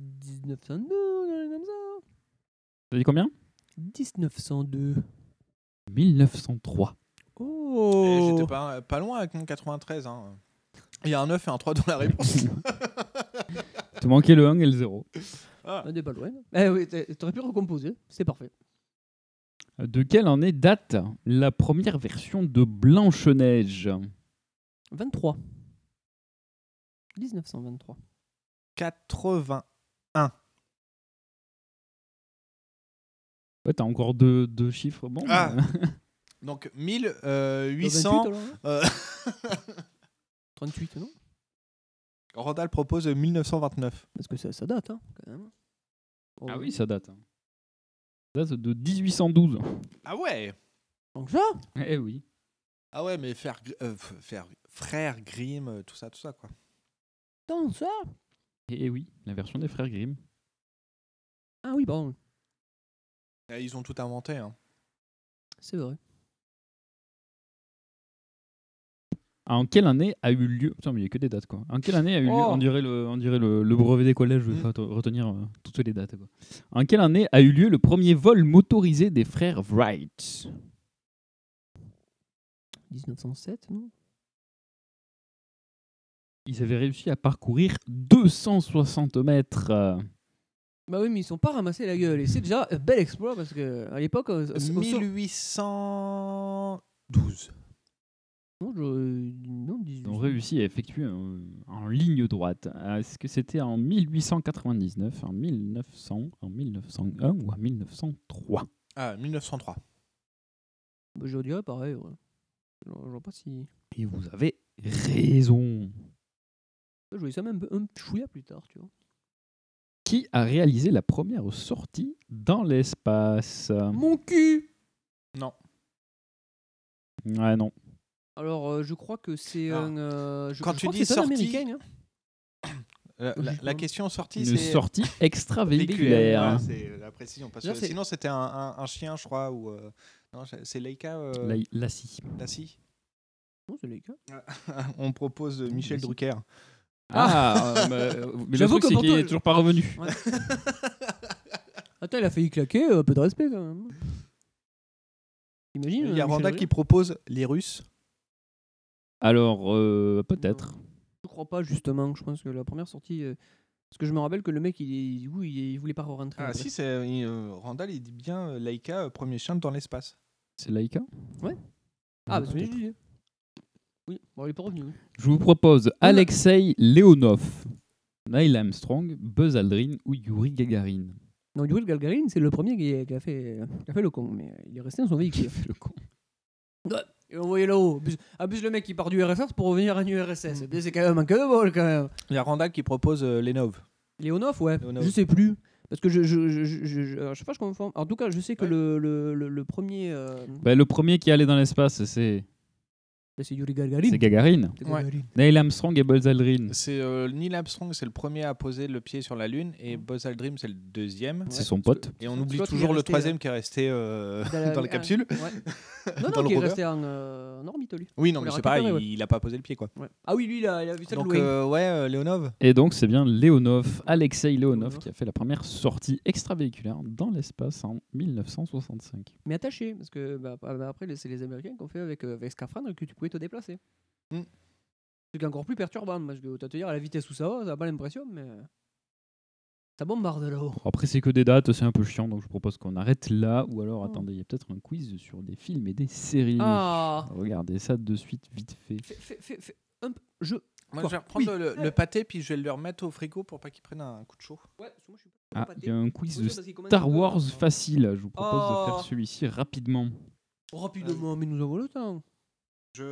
1902, comme ça. T'as dit combien? 1902. 1903. Oh Et J'étais pas, pas loin avec mon 93. hein. Il y a un 9 et un 3 dans la réponse. <laughs> Tu manquais le 1 et le 0. Ah. On est pas loin. Eh oui, t'aurais pu recomposer. C'est parfait. De quelle année date la première version de Blanche-Neige? 23. 1923. 81. Ouais, t'as encore deux, deux chiffres bons. Ah. mais- <laughs> Donc euh, 1800. 28 alors, hein euh, <laughs> 38, non? Randall propose 1929. Parce que ça, ça date, hein, quand même. Oh, Ah oui, ça date. hein. Ça date de 1812. Ah ouais Donc ça? Eh oui. Ah ouais, mais faire, euh, faire frère Grimm, euh, tout ça, tout ça quoi. Tant ça Eh oui, la version des frères Grimm. Ah oui, pardon. Et Ils ont tout inventé. Hein. C'est vrai. En quelle année a eu lieu. Putain, mais il n'y a que des dates quoi. En quelle année a eu lieu. Oh. On dirait le, on dirait le, le brevet des collèges, je vais pas te- retenir euh, toutes les dates. Quoi. En quelle année a eu lieu le premier vol motorisé des frères Wright? 1907, non? Ils avaient réussi à parcourir 260 mètres. Bah oui, mais ils sont pas ramassés la gueule. Et c'est déjà un bel exploit parce que à l'époque. euh, au- au- 1812. Non, je- non, Ils ont réussi à effectuer un- en ligne droite. Est-ce que c'était en 1899, en 1900, en 1901 ou en 1903 Ah, 1903. Bah, je dirais pareil. Ouais. Je, je vois pas si. Et vous avez raison. Je voyais ça même un chouïa plus tard, tu vois. Qui a réalisé la première sortie dans l'espace? Mon cul Non. Ouais, non. Alors, euh, je crois que c'est Ah. un. euh, je, Quand je tu dis que c'est un sortie- hein. <coughs> La, la- la question sortie, Une c'est. sortie extravéhiculaire. Ouais, c'est la précision. Parce que sinon, c'était un, un- un chien, je crois. Ou, euh, non, c'est Leica. euh, La, la scie. la scie. Non, c'est gars. <laughs> On propose Michel Drucker. Ah, euh, bah, euh, mais le J'avoue truc que c'est pour qu'il toi, est toujours pas revenu. Ouais. <laughs> Attends, il a failli claquer, euh, un peu de respect quand même. Imagine. Il y a euh, Randa Michel qui propose les Russes. Alors, euh, peut-être. Je crois pas justement. Je pense que la première sortie. euh, Parce que je me rappelle que le mec, il, est- du coup, il, il voulait pas rentrer. Ah après. si, c'est euh, Randall, il dit bien euh, Leica, euh, premier chien dans l'espace. C'est Laika Ouais. Ah, bah, c'est ce que je disais. Oui, bon, il est pas revenu. oui. Je vous propose Alexei Leonov, Neil Armstrong, Buzz Aldrin ou Yuri Gagarin. Non, Yuri Gagarin, c'est le premier qui, qui a fait, qui a fait le con, mais il est resté dans son véhicule. le con. Ouais, Et on voyait là-haut. Abuse, abuse le mec qui part du RSS pour revenir à l'URSS. Mm. Eh C'est quand même un queue de bol quand même. Il y a Randall qui propose euh, Lenov. Léonov, ouais. Léonov. Je sais plus. Parce que je, je, je, je, je- je- je sais pas, je confonds. En tout cas, je sais que Ouais. le, le, le, le premier. euh, Bah, le premier qui allait dans l'espace, c'est c'est Yuri Gagarin. c'est Gagarin. C'est Ouais. Neil Armstrong et Buzz Aldrin. C'est euh, Neil Armstrong, c'est le premier à poser le pied sur la Lune, et Buzz Aldrin, c'est le deuxième. C'est son pote. Et on oublie toujours le troisième euh, qui est resté euh, Dans <laughs> la- dans la ah, capsule. ouais. <laughs> Non, non, qui est resté en, euh, en orbite, lui. Oui, non, Pour mais c'est pareil, il a pas posé le pied, quoi. Ouais. Ah oui, lui, il a, il a vu ça Donc, euh, ouais, euh, Leonov. Et donc, c'est bien Leonov, Alexei Leonov, Leonov. qui a fait la première sortie extravéhiculaire dans l'espace en 1965. Mais attaché, parce que bah, après, c'est les Américains qui ont fait avec, euh, avec Scaphandre que tu pouvais te déplacer. Mm. Ce qui est encore plus perturbant, parce que t'as te dire à la vitesse où ça va, ça n'a pas l'impression, mais ça bombarde là-haut. Après, c'est que des dates, c'est un peu chiant, donc je propose qu'on arrête là. Ou alors, Oh. attendez, il y a peut-être un quiz sur des films et des séries. Ah Regardez ça de suite, vite fait. Un je. Moi, Quoi je vais reprendre Oui. le, le pâté puis je vais le remettre au frigo pour pas qu'il prenne un coup de chaud. Ouais, moi je suis Ah, il y a un quiz de Star Wars facile. Je vous propose de Oh. faire celui-ci rapidement. Rapidement, mais nous avons le temps. Je,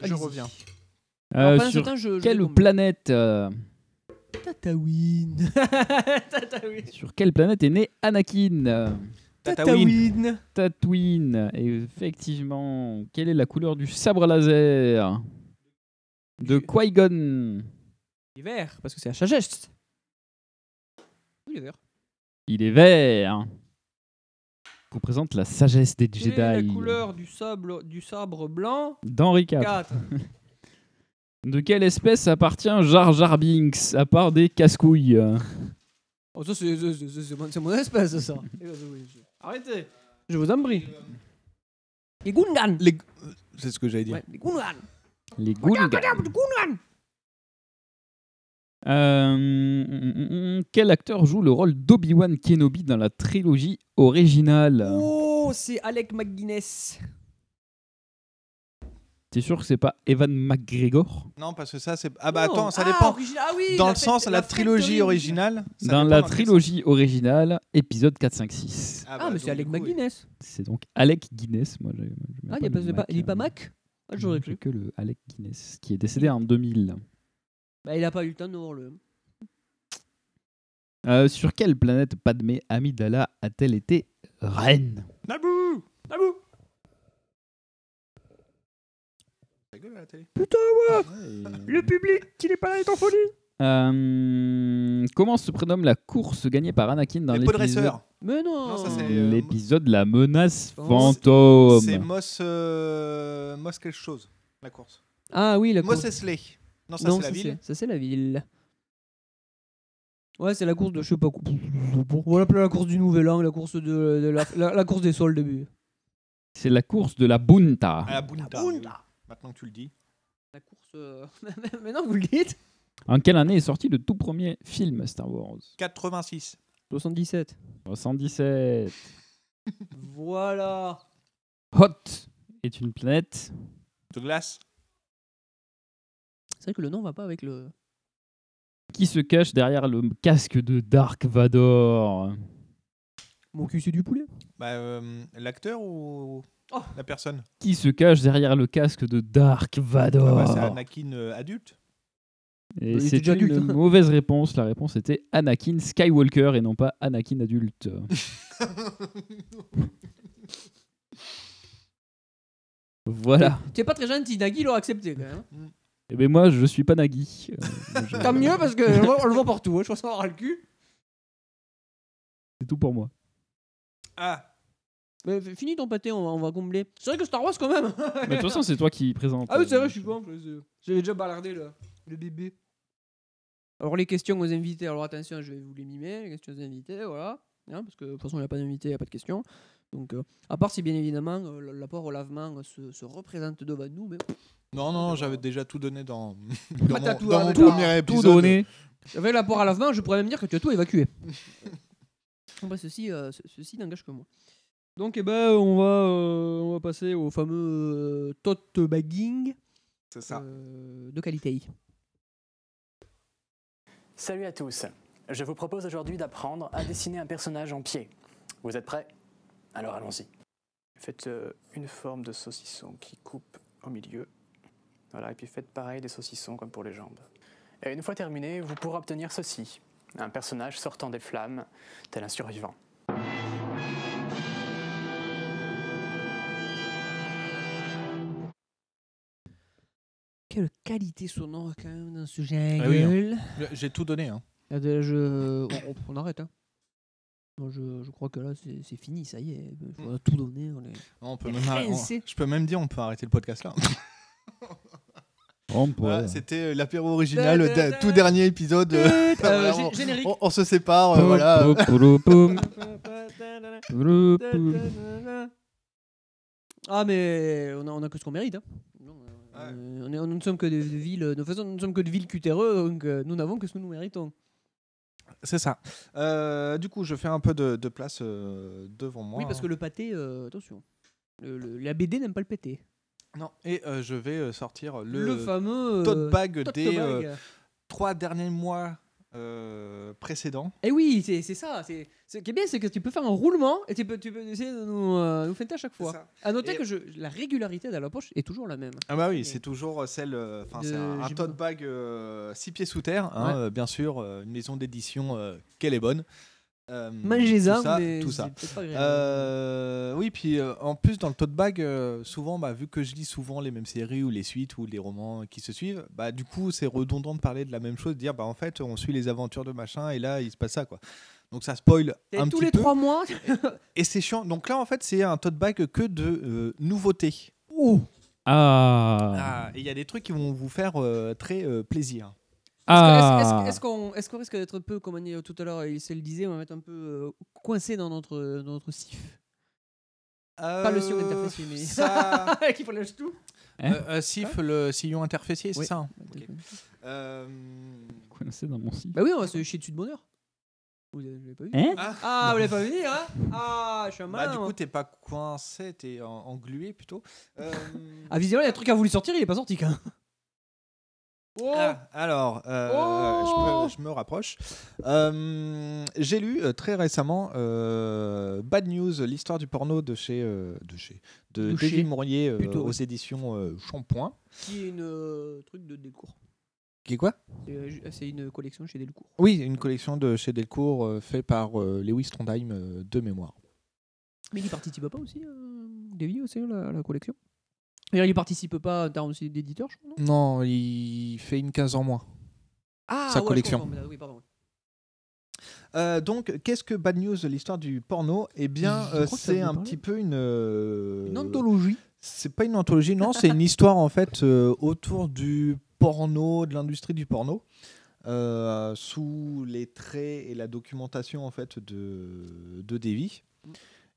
je Allez-y. reviens. Euh, sur temps, je- je quelle planète euh, Tatooine. <laughs> Tatooine. Sur quelle planète est né Anakin euh, Tatooine. Tatooine. Effectivement, quelle est la couleur du sabre laser de Qui-Gon? Il est vert, parce que c'est la sagesse. Il est vert. Il est vert. Représente la sagesse des Quelle est la Jedi. couleur du, sable, du sabre blanc D'Henri IV. 4. <laughs> De quelle espèce appartient Jar Jar Binks, à part des casse-couilles? Oh, ça, c'est mon, c'est mon espèce, ça. <laughs> Arrêtez. Je vous en prie. Les Gungans. Les... C'est ce que j'allais dire. Ouais, les Gungans. Les Regarde, Gungans. regarde, les Gungans. Euh, quel acteur joue le rôle d'Obi-Wan Kenobi dans la trilogie originale? Oh, c'est Alec McGuinness. T'es sûr que c'est pas Evan McGregor? Non, parce que ça, c'est. Ah bah attends, ça Ah, dépend. ah oui, dans le fête- sens, la, trilogie originale. ça Dans la trilogie originale, épisode 4, 5, 6. Ah, bah, mais c'est Alec. McGuinness. C'est donc Alec Guinness. Moi, Ah, il n'y a pas, pas- il est pas euh, Mac? Ah, j'aurais cru. que le Alec Guinness, qui est décédé en 2000. Bah, il a pas eu le temps de voir le. Euh, sur quelle planète Padmé Amidala a-t-elle été reine? Naboo Naboo Ça gueule à la télé. Putain, ouais Le public, il est pas là, il est en folie Euh, comment se prénomme la course gagnée par Anakin dans Les l'épisode. Mais non, Non, ça, c'est, euh, L'épisode La menace Oh, fantôme. C'est Moss. euh, Moss quelque chose, la course. Ah oui, la Moss course. Eisley. Non, ça Non, c'est la ville. Ça, c'est la ville. Ouais, c'est la course de je sais pas quoi. On l'appelle la course du Nouvel An, la course de, de la, la, la course des sols début. C'est la course de la Bunta. À la Bunta. Maintenant que tu le dis. La course. euh, <laughs> Mais non, vous le dites En quelle année est sorti le tout premier film Star Wars? 86. 77. 77. Voilà. Hot est une planète. De glace. C'est vrai que le nom va pas avec le. Qui se cache derrière le casque de Dark Vador? Mon cul, c'est du poulet. Bah, euh, l'acteur ou Oh. la personne? Qui se cache derrière le casque de Dark Ah Vador bah, C'est Anakin euh, adulte. Et c'est déjà une adulte. mauvaise réponse. La réponse était Anakin Skywalker et non pas Anakin adulte. <laughs> voilà. Tu es pas très gentil, Nagui l'a accepté quand même. Et ben moi, je suis pas Nagui. Euh, je- <laughs> Tant mieux parce que on le voit- on le voit partout. hein. Je pense qu'on aura le cul. C'est tout pour moi. Ah, Mais finis ton pâté, on va, on va combler. C'est vrai que Star Wars quand même. Mais de toute façon, c'est toi qui présente. Ah oui, c'est euh, vrai, je suis je- J'avais déjà balardé le, le bébé. Alors, les questions aux invités. Alors, attention, je vais vous les mimer. Les questions aux invités, voilà. Hein, parce que de toute façon, il n'y a pas d'invité, il n'y a pas de questions. Donc, euh, à part si, bien évidemment, euh, l'apport au lavement euh, se, se représente devant nous. Mais non, non, j'avais déjà tout donné dans, <laughs> dans mon, tout- dans mon d'accord. premier Tout épisode. donné. avec l'apport à lavement, je pourrais même dire que tu as tout évacué. <laughs> Bon, bah, ceci euh, ce- ceci n'engage que moi. Donc, eh ben, on, va, euh, on va passer au fameux euh, tote bagging C'est ça. euh, de qualité. Salut à tous. Je vous propose aujourd'hui d'apprendre à dessiner un personnage en pied. Vous êtes prêts? Alors allons-y. Faites euh, une forme de saucisson qui coupe au milieu. Voilà, et puis faites pareil des saucissons comme pour les jambes. Et une fois terminé, vous pourrez obtenir ceci. Un personnage sortant des flammes, tel un survivant. Quelle qualité sonore quand même dans ce Ah oui, hein. jingle. J'ai tout donné. Hein. Là, déjà, je... on, on arrête. Hein. Je, je crois que là, c'est fini, ça y est. On a tout donné. On est... Non, on peut <laughs> même arrêter- on- je peux même dire on peut arrêter le podcast là. Voilà, C'était euh, l'apéro original, le Da, da, da- da. tout dernier épisode. euh, <laughs> Euh, <laughs> voilà, on, générique. on- on se sépare, euh, voilà. Ah, mais on a, on a que ce qu'on mérite. Hein. Non, euh, on est, nous ne sommes que de, de villes, de toute façon, nous ne sommes que de villes cutéreux, donc euh, nous n'avons que ce que nous méritons. C'est ça. Euh, du coup, je fais un peu de, de place euh, devant moi. Oui, parce que le pâté, euh, attention, le- le- la BD n'aime pas le pâté. Non, et euh, je vais euh, sortir le, Le fameux, tote bag tote des bag. euh, trois derniers mois euh, précédents. Et oui, c'est c'est ça. c'est- Ce qui est bien, c'est que tu peux faire un roulement et tu peux, tu peux essayer de nous, euh, nous feinter à chaque fois. À noter Et- que je, la régularité dans la poche est toujours la même. Ah bah oui, c'est toujours celle, euh, enfin De c'est un, un tote bag 6 pieds sous terre, hein, Ouais. euh, bien sûr, euh, une maison d'édition euh, qu'elle est bonne. Euh, Mangez-en, tout ça, mais tout ça. pas. Euh, oui, puis euh, en plus dans le tote bag, euh, souvent, bah, vu que je lis souvent les mêmes séries ou les suites ou les romans qui se suivent, bah du coup c'est redondant de parler de la même chose, de dire bah en fait on suit les aventures de machin et là il se passe ça quoi. Donc ça spoil Et un tous petit les peu. trois mois. Et c'est chiant. Donc là en fait c'est un tote bag que de euh, nouveautés. Ah. Ah, et il y a des trucs qui vont vous faire euh, très euh, plaisir. Ah. est-ce- qu'on risque d'être un peu, comme on dit tout à l'heure, il se le disait, on va mettre un peu euh, coincé dans notre, dans notre sif Pas le sillon Euh, interfécié, mais. ça- <laughs> Qui prolonge tout Hein Euh, euh, sif, le sillon interfécié, c'est Oui. ça hein. Euh, Coincé dans mon site. Bah oui, on va se chier dessus de bonheur. Vous l'avez vous l'avez pas vu Hein Ah, ah vous l'avez pas vu venir, hein Ah, je suis un bah, malin. du moi. coup, t'es pas coincé, t'es en- englué plutôt. Euh, Ah, visiblement, il y a un truc qui a voulu sortir, il est pas sorti quand même. Oh ah, alors, euh, Oh je, me, je me rapproche. Euh, J'ai lu euh, très récemment euh, Bad News, l'histoire du porno de chez, euh, de chez, de De David chez, Mourier euh, plutôt. aux éditions euh, Shampoing. Qui est une euh, truc de Delcourt. Qui est quoi? C'est une collection chez Delcourt. Oui, une collection de chez Delcourt euh, fait par euh, Lewis Trondheim euh, de mémoire. Mais il y participe pas aussi, euh, Davy, aussi, à la, à la collection? D'ailleurs, il participe pas en termes aussi d'éditeur, je crois, non? Non, il fait une 15 ans moins. Ah, sa ouais, collection. oui, pardon. Euh, donc, qu'est-ce que Bad News, l'histoire du porno? Eh bien, euh, c'est un petit peu une. euh, Une anthologie. C'est pas une anthologie, non, c'est une <laughs> histoire en fait euh, autour du porno, de l'industrie du porno, euh, sous les traits et la documentation en fait de, de Davy.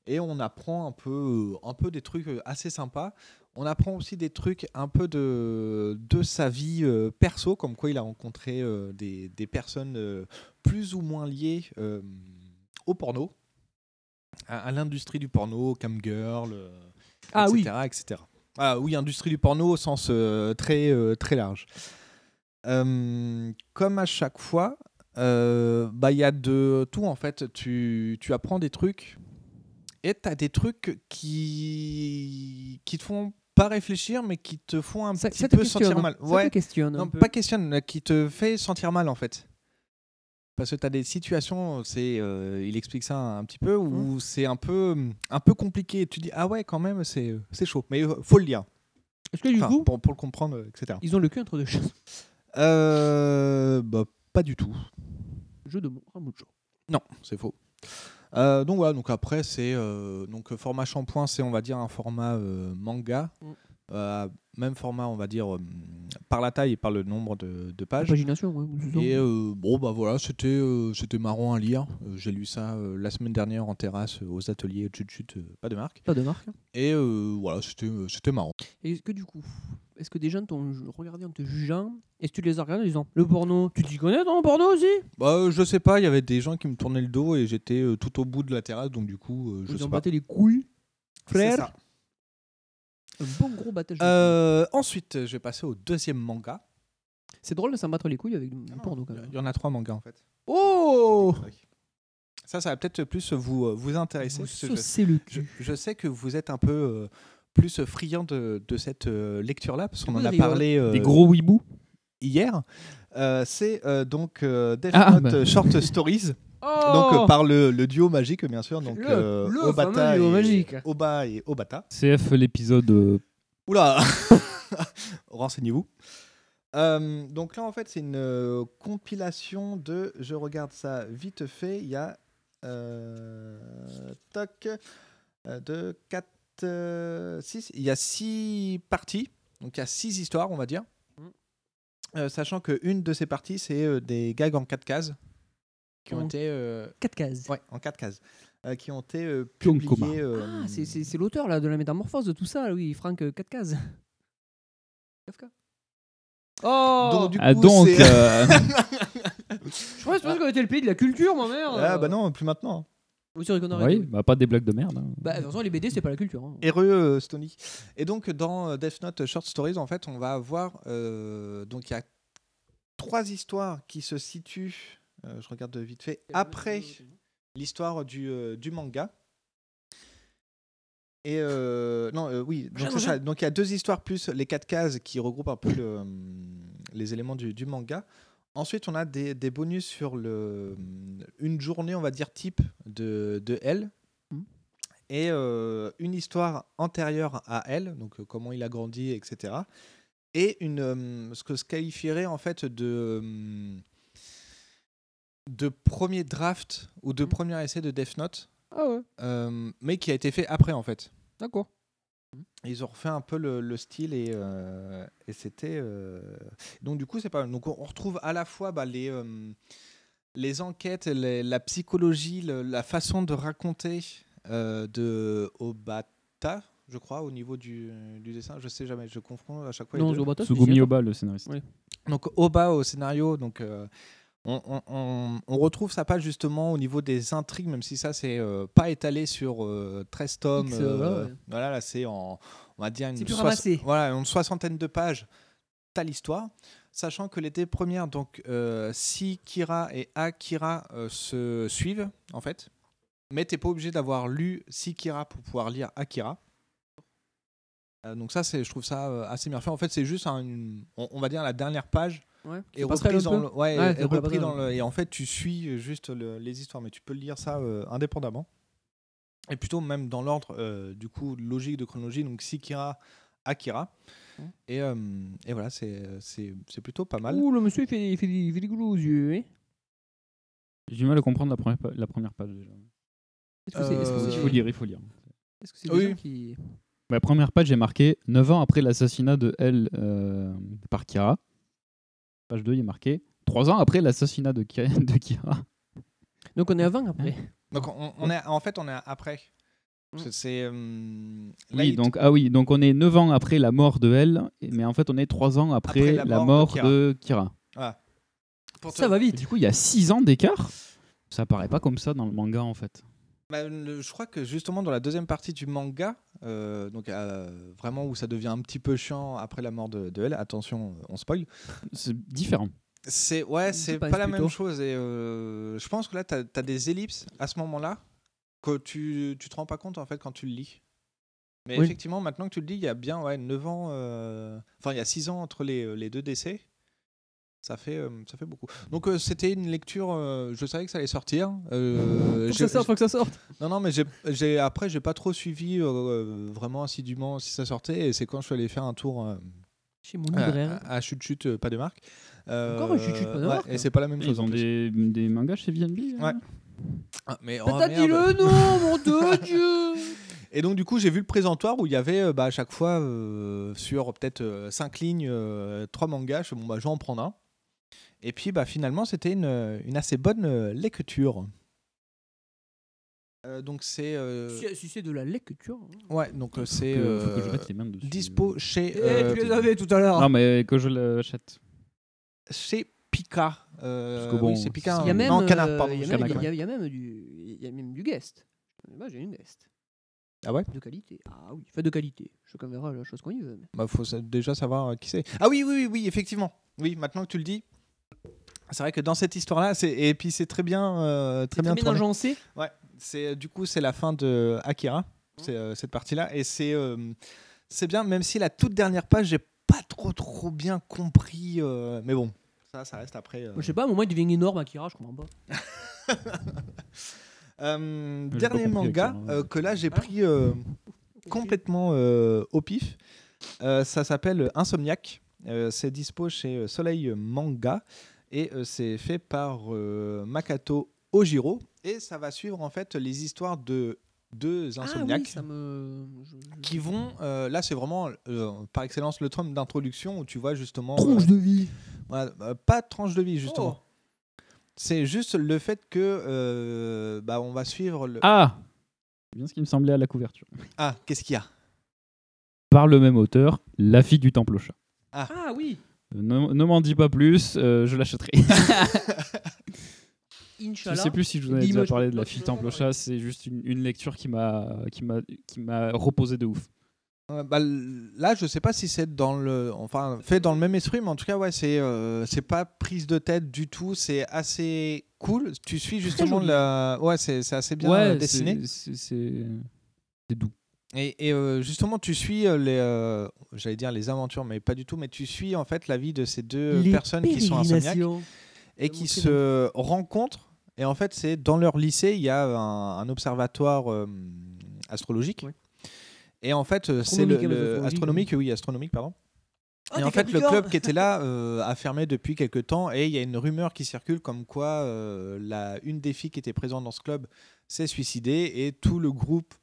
Et on apprend un peu, un peu des trucs assez sympas. On apprend aussi des trucs un peu de, de sa vie euh, perso, comme quoi il a rencontré euh, des, des personnes euh, plus ou moins liées au porno, à, à l'industrie du porno, camgirl, Ah oui. etc., etc. Ah oui, industrie du porno au sens très, très large. Comme à chaque fois, bah, il y a de tout en fait. Tu, tu apprends des trucs et tu as des trucs qui, qui te font pas réfléchir, mais qui te font un Ça- petit ça te peu sentir hein. mal. Ça te questionne Non, pas questionne, qui te fait sentir mal en fait. Parce que tu as des situations, c'est, euh, il explique ça un petit peu, où Mmh. c'est un peu, un peu compliqué. Tu dis, ah ouais, quand même, c'est, c'est chaud. Mais euh, faut le lire. Est-ce que du Enfin, coup, pour, pour le comprendre, euh, etc. ils ont le cul entre deux choses Euh, bah, pas du tout. Jeu de mots. Non, c'est faux. Euh, donc voilà, donc après c'est euh, donc format shampoing, c'est on va dire un format euh, manga, Mm. Euh, même format on va dire euh, par la taille et par le nombre de, de pages. Pagination, ouais. Et euh, bon bah voilà, c'était c'était marrant à lire. J'ai lu ça la semaine dernière en terrasse aux ateliers Chut Chut, pas de marque. Pas de marque. Et voilà, c'était marrant. Et est-ce que du coup, est-ce que des gens t'ont regardé en te jugeant? Est-ce que tu les as regardés en disant Le porno, tu t'y connais dans le porno aussi? Bah je sais pas, il y avait des gens qui me tournaient le dos et j'étais tout au bout de la terrasse, donc du coup je Ils sais ont pas. batté les couilles Frère. Un bon gros battage de Euh, ensuite, je vais passer au deuxième manga. couilles. C'est drôle de s'en battre les couilles avec du porno quand même. Il y en a trois mangas en fait. Oh Ça, ça va peut-être plus vous, euh, vous intéresser. Vous parce que saucez je, le je, cul. je sais que vous êtes un peu euh, plus friand de, de cette euh, lecture-là, parce qu'on en a parlé euh, Des gros weeboo hier. Euh, C'est euh, donc euh, Death Ah, Note bah. Short Stories. Oh Donc euh, par le, le duo magique bien sûr donc Le- euh, le Obata duo et magique. Oba et Obata. CF l'épisode. euh, Oula <laughs> Renseignez-vous. Euh, donc là, en fait, c'est une compilation de. Je regarde ça vite fait. Il y a. Euh, toc. euh, de 4. 6. Il y a 6 parties. Donc il y a 6 histoires, on va dire. Euh, sachant qu'une de ces parties, c'est euh, des gags en 4 cases. Qui ont En été. euh, 4 cases. ouais, en 4 cases. euh, qui ont été euh, publiées. euh, Ah, c'est- l'auteur là de la métamorphose de tout ça, oui, Franck 4 cases. Kafka. Oh Donc, du Ah, coup, donc. c'est- euh, <laughs> Je crois que c'est parce qu'on était le pays de la culture, ma mère. Ah bah non, plus maintenant. Oui, bah, pas des blagues de merde. hein. Bah, de toute façon, les BD, c'est pas la culture. hein. Heureux Stony. Et donc dans Death Note Short Stories, en fait, on va avoir euh, donc il y a trois histoires qui se situent. Euh, je regarde vite fait après l'histoire du, euh, du manga. Et euh, non, euh, oui, donc c'est ça. Donc il y a deux histoires plus les quatre cases qui regroupent un peu le, les éléments du, du manga. Ensuite, on a des, des bonus sur le, une journée, on va dire, type de, de L. Et euh, une histoire antérieure à elle, donc comment il a grandi, etc. Et une, euh, ce que se qualifierait en fait de, euh, de premier draft ou de premier essai de Death Note, Ah ouais, euh, mais qui a été fait après en fait. d'accord. Ils ont refait un peu le, le style et, euh, et c'était. euh, Donc, du coup, c'est pas. Donc, on retrouve à la fois bah, les, euh, les enquêtes, les- la psychologie, le- la façon de raconter euh, de Obata, je crois, au niveau du, du dessin. Je sais jamais, je confonds à chaque fois. les Non, deux. Obata, Sugumi. Oba, le scénariste. Oui. Donc Oba au scénario, donc euh, on, on- on- on retrouve sa patte justement au niveau des intrigues, même si ça c'est euh, pas étalé sur euh, 13 tomes. Euh, voilà, ouais. voilà, là c'est en, on va dire une, soix- voilà, une soixantaine de pages. T'as l'histoire, sachant que les deux premières, donc euh, Si Kira et Akira se suivent en fait, mais t'es pas obligé d'avoir lu Si Kira pour pouvoir lire Akira. Donc ça, c'est, je trouve ça assez bien fait. En fait, c'est juste un- une- on, on va dire la dernière page Ouais, et un dans peu. le, ouais, Ouais, repris dans et en fait tu suis juste le- les histoires, mais tu peux lire ça euh, indépendamment et plutôt même dans l'ordre euh, du coup logique de chronologie, donc Sikira, Akira. Et, euh, et voilà, c'est, c'est, c'est plutôt pas mal. Ouh, le monsieur, il fait, il fait, des- il fait des goulous aux yeux. hein. J'ai du mal à comprendre la première, la première page déjà. Est-ce que c'est est-ce que Euh, c'est- Il faut lire, il faut lire. est-ce que c'est des Oui. gens qui. La première page, j'ai marqué 9 ans après l'assassinat de elle euh, par Kira. Page 2, il y a marqué 3 ans après l'assassinat de, Ki- de Kira. Donc on est avant, après. Donc on, on est, en fait, on est après. Que C'est, euh, Oui, donc, ah oui, donc on est 9 ans après la mort de elle, et- mais en fait on est 3 ans après, Après la, la mort, mort de de Kira. voilà. Pour te- Ça va Et vite. du coup, il y a 6 ans d'écart? Ça paraît pas comme ça dans le manga en fait. Bah, je crois que justement dans la deuxième partie du manga, euh, donc euh, vraiment où ça devient un petit peu chiant après la mort de, de elle, attention, on spoil. C'est différent. C'est ouais, c'est pas la plutôt. même chose et euh, je pense que là tu as, des ellipses à ce moment-là que tu tu te rends pas compte en fait quand tu le lis. Mais Oui. effectivement, maintenant que tu le dis, il y a bien ouais, 9 ans euh, enfin il y a 6 ans entre les, les deux décès. Ça fait, euh, ça fait beaucoup. Donc euh, c'était une lecture, euh, je savais que ça allait sortir. Euh, Faut que ça sorte, faut que ça sorte. non, non, mais j'ai, après, j'ai pas trop suivi euh, vraiment assidûment si ça sortait. Et c'est quand je suis allé faire un tour euh, Chez mon à, libraire. à Chut Chut, euh, pas de marque. Euh, Encore un Chut Chut, pas de ouais, marque Et c'est pas la même chose. Ils en ont des, des mangas chez VNB Ouais. Ah, mais, oh, T'as dit merde. le nom, <laughs> mon Dieu, Dieu Et donc, du coup, j'ai vu le présentoir où il y avait bah, à chaque fois, euh, sur peut-être 5 lignes, 3 mangas. Je bon, bah, je vais en prendre un. Et puis, bah, finalement, c'était une, une assez bonne euh, lecture. Euh, donc, c'est. euh, Si, si c'est de la lecture. hein. Ouais, donc euh, c'est Faut que- faut que je euh, mette les mains dessus. dispo chez Eh, euh, tu les avais tout à l'heure. Non, mais que je l'achète. chez Pika. Euh, Parce que bon, oui, c'est Pika. Il y a hein. même, non, Canard, euh, pardon. il y y y a même du, il y a même du guest. Moi, j'ai une guest. Ah ouais? De qualité. Ah oui, fait de qualité. Chacun verra la chose qu'on y veut. mais- Bah, faut déjà savoir euh, qui c'est. Ah oui, oui, oui, oui, effectivement. Oui, maintenant que tu le dis. C'est vrai que dans cette histoire-là, c'est et puis c'est très bien, euh, très C'est bien très bien tourné. agencé. Ouais, c'est du coup c'est la fin de Akira, c'est euh, cette partie-là, et c'est euh, c'est bien, même si la toute dernière page j'ai pas trop trop bien compris, euh, mais bon, ça, ça reste après. euh. Je sais pas, à un moment, il devient énorme, Akira, je comprends pas. <laughs> Euh, dernier manga Akira. euh, que là j'ai pris euh, complètement euh, au pif. Euh, ça s'appelle Insomniac. Euh, c'est dispo chez euh, Soleil Manga et euh, c'est fait par euh, Makato Ojiro et ça va suivre en fait les histoires de deux Ah insomniaques oui, ça me. je- je- qui vont euh, là c'est vraiment euh, par excellence le tome d'introduction où tu vois justement Tronche euh, de vie. voilà, euh, pas de tranche de vie justement. Oh. C'est juste le fait que euh, bah, on va suivre le Ah C'est bien ce qui me semblait à la couverture. ah qu'est-ce qu'il y a? Par le même auteur, La fille du temple au chat. Ah oui. Ne, ne m'en dis pas plus, euh, je l'achèterai. <laughs> <laughs> Je Inch'Allah. sais plus si je vous en ai déjà parlé de la fille temple au chat, c'est juste une, une lecture qui m'a qui m'a qui m'a reposé de ouf. Euh, bah, là, je sais pas si c'est dans le, enfin, fait dans le même esprit, mais en tout cas, ouais, c'est, euh, c'est pas prise de tête du tout. C'est assez cool. Tu suis justement la, ouais, c'est, c'est assez bien Ouais, dessiné. c'est doux. Et, et, euh, justement, tu suis euh, les, euh, j'allais dire les aventures, mais pas du tout. Mais tu suis en fait la vie de ces deux Les personnes qui sont insomniaques pérégrinations. et qui se rencontrent. Et en fait, c'est dans leur lycée, il y a un, un observatoire euh, astrologique. Et en fait, c'est le, astronomique, oui, astronomique, pardon. Ah, et en fait, le club qui était là <laughs> euh, a fermé depuis quelques temps et il y a une rumeur qui circule comme quoi euh, la, une des filles qui était présente dans ce club s'est suicidée et tout le groupe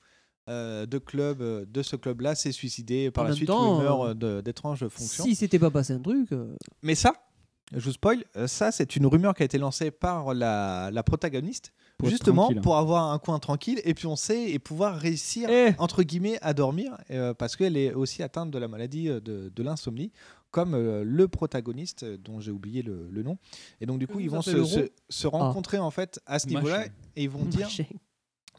euh, de club euh, de ce club-là s'est suicidé par En la suite temps, rumeur euh, d'étranges fonctions. Si c'était pas passé un truc. euh, Mais ça, je vous spoil, ça c'est une rumeur qui a été lancée par la, la protagoniste, Pour justement pour avoir un coin tranquille et puis on sait et pouvoir réussir Eh. entre guillemets à dormir euh, parce qu'elle est aussi atteinte de la maladie de, de l'insomnie comme euh, le protagoniste dont j'ai oublié le, le nom et donc du coup ils vont se, se, se rencontrer en fait à ce niveau-là Machin. et ils vont dire.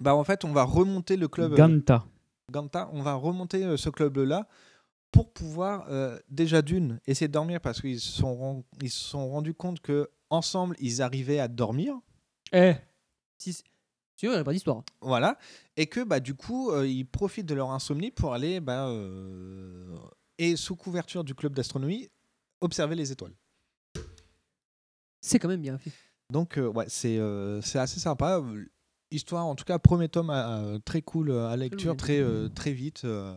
Bah en fait on va remonter le club euh, Ganta. Ganta, on va remonter euh, ce club-là pour pouvoir euh, déjà d'une essayer de dormir parce qu'ils se sont, ils se sont rendus compte que ensemble ils arrivaient à dormir. Eh. Si, si il n'y aurait pas d'histoire. Voilà. Et que bah, du coup, euh, ils profitent de leur insomnie pour aller, bah, euh, et sous couverture du club d'astronomie, observer les étoiles. C'est quand même bien fait. Donc, euh, ouais, c'est euh, c'est assez sympa. Histoire, en tout cas, premier tome euh, très cool euh, à lecture, oui. très, euh, très vite. euh,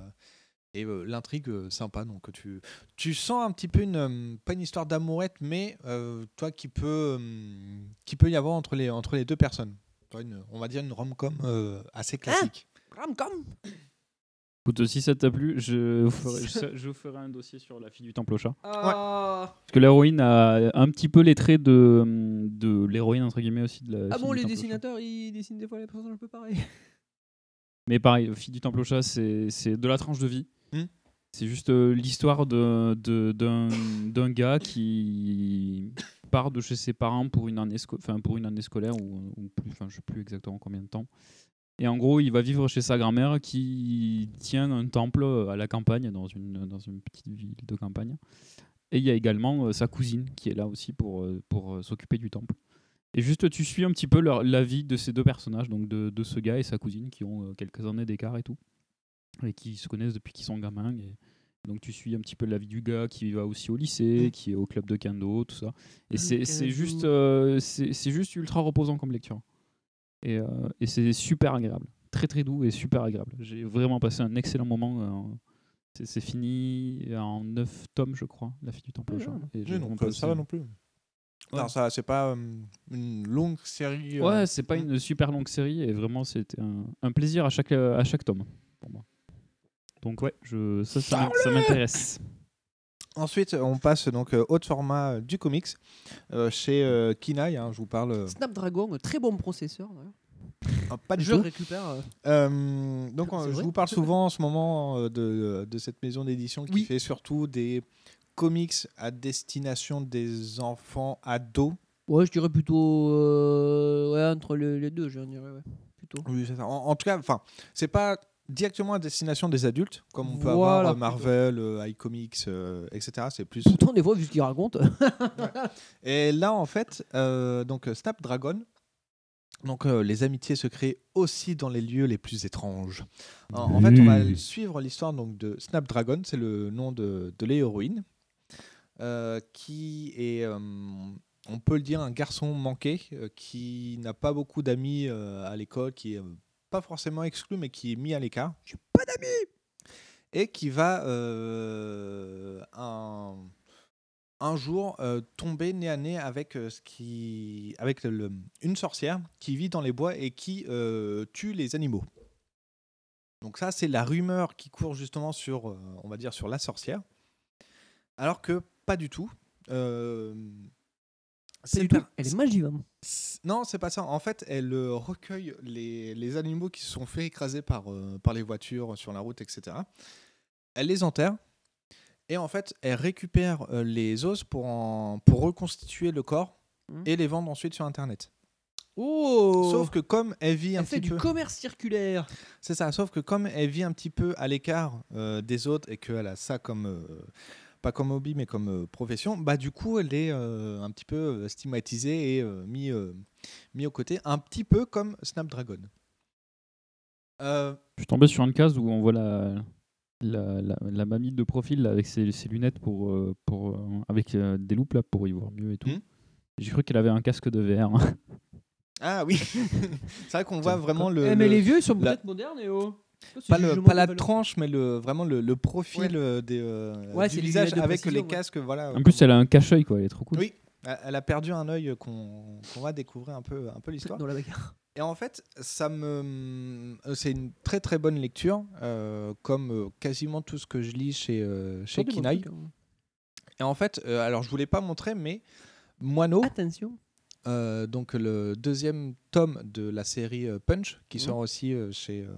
et euh, l'intrigue euh, sympa. Donc, tu, tu sens un petit peu une. euh, pas une histoire d'amourette, mais euh, toi qui peut, euh, qui peut y avoir entre les, entre les deux personnes. Une- on va dire une rom-com euh, assez classique. Ram-com Écoute, si ça t'a plu, je vous, ferai, je, je vous ferai un dossier sur la fille du temple au chat. Ah, Parce que l'héroïne a un petit peu les traits de, de l'héroïne, entre guillemets, aussi de la Ah bon, les dessinateurs, ils dessinent des fois les personnages un peu pareils. <laughs> Mais pareil, Fille du Temple au Chat, c'est de la tranche de vie. Hmm. C'est juste euh, l'histoire de- de- d'un gars qui part de chez ses parents pour une année, sco- enfin, pour une année scolaire, ou, ou plus, enfin, je sais plus exactement combien de temps. Et en gros, il va vivre chez sa grand-mère qui tient un temple à la campagne, dans une, dans une petite ville de campagne. Et il y a également euh, sa cousine qui est là aussi pour, euh, pour euh, s'occuper du temple. Et juste, tu suis un petit peu leur, la vie de ces deux personnages, donc de, de ce gars et sa cousine, qui ont quelques années d'écart et tout, et qui se connaissent depuis qu'ils sont gamins. Et donc, tu suis un petit peu la vie du gars qui va aussi au lycée, qui est au club de kendo, tout ça. Et c'est juste, c'est juste ultra reposant comme lecture. Et, euh, et c'est super agréable. Très, très doux et super agréable. J'ai vraiment passé un excellent moment. euh, c'est- fini en 9 tomes, je crois, La fille du temple. Et j'ai Oui, donc, euh, passé- ça va non plus. Ouais. Non, ça, c'est pas euh, une longue série. euh, Ouais, c'est pas une super longue série et vraiment c'était un, un plaisir à chaque, à chaque tome pour moi. Donc ouais, je, ça, ça m'intéresse. Ensuite, on passe donc euh, haut format euh, du comics euh, chez euh, Kinaï. hein, je vous parle. Snapdragon, très bon processeur. ah, pas du Je tout. récupère. euh, donc, euh, je vrai vous parle souvent en ce moment euh, de, de cette maison d'édition qui Oui. fait surtout des comics à destination des enfants ados. Ouais, je dirais plutôt euh, ouais, entre le- les deux, je dirais. Ouais. Plutôt. Oui, c'est ça. En, en tout cas, enfin, c'est pas directement à destination des adultes, comme on peut Voilà, avoir euh, plutôt. Marvel, euh, iComics, euh, etc. C'est plus. Pourtant, des fois, vu ce qu'il raconte. <laughs> Et là, en fait, euh, donc Snapdragon, donc euh, les amitiés se créent aussi dans les lieux les plus étranges. En, en fait, on va suivre l'histoire donc de Snapdragon, c'est le nom de, de l'héroïne, euh, qui est, euh, on peut le dire, un garçon manqué, euh, qui n'a pas beaucoup d'amis euh, à l'école, qui est euh, pas forcément exclu, mais qui est mis à l'écart. J'ai pas d'amis Et qui va euh, un jour euh, tomber nez à nez avec, euh, ce qui, avec le- une sorcière qui vit dans les bois et qui tue les animaux. Donc ça, c'est la rumeur qui court justement sur, on va dire, sur la sorcière. Alors que pas du tout. Euh, c'est du tout. Elle est magivante. c'est- Non, c'est pas ça. En fait, elle euh, recueille les, les animaux qui se sont fait écraser par, euh, par les voitures sur la route, etc. Elle les enterre. Et en fait, elle récupère euh, les os pour, en- pour reconstituer le corps Mhm. et les vendre ensuite sur Internet. Oh Sauf que comme elle vit un Elle fait petit du peu. commerce circulaire. C'est ça, sauf que comme elle vit un petit peu à l'écart euh, des autres et qu'elle a ça comme. Pas comme hobby, mais comme euh, profession, bah du coup, elle est euh, un petit peu stigmatisée et euh, mis, euh, mis au côté, un petit peu comme Snapdragon. Euh, Je suis tombé sur une case où on voit la, la, la, la mamie de profil là, avec ses, ses lunettes pour, euh, pour, euh, avec euh, des loupes là, pour y voir mieux et tout. Hmm. J'ai cru qu'elle avait un casque de VR. Ah oui, <laughs> c'est vrai qu'on voit vraiment le. Eh, mais le- les vieux, ils sont la- peut-être modernes et oh. Pas, le, la valeur. tranche, mais le, vraiment le, le profil euh, des, euh, Ouais, du visage avec précision, les ouais. casques. Voilà, En plus, elle a un cache-œil, quoi. Elle est trop cool. Oui, elle a perdu un œil qu'on qu'on va découvrir un peu, un peu l'histoire. Dans la bagarre. Et en fait, ça me, euh, c'est une très très bonne lecture, euh, comme quasiment tout ce que je lis chez euh, chez hein. Et en fait, euh, alors je voulais pas montrer, mais Moineau, Attention. euh, donc le deuxième tome de la série Punch, qui Mhm. sort aussi euh, chez euh,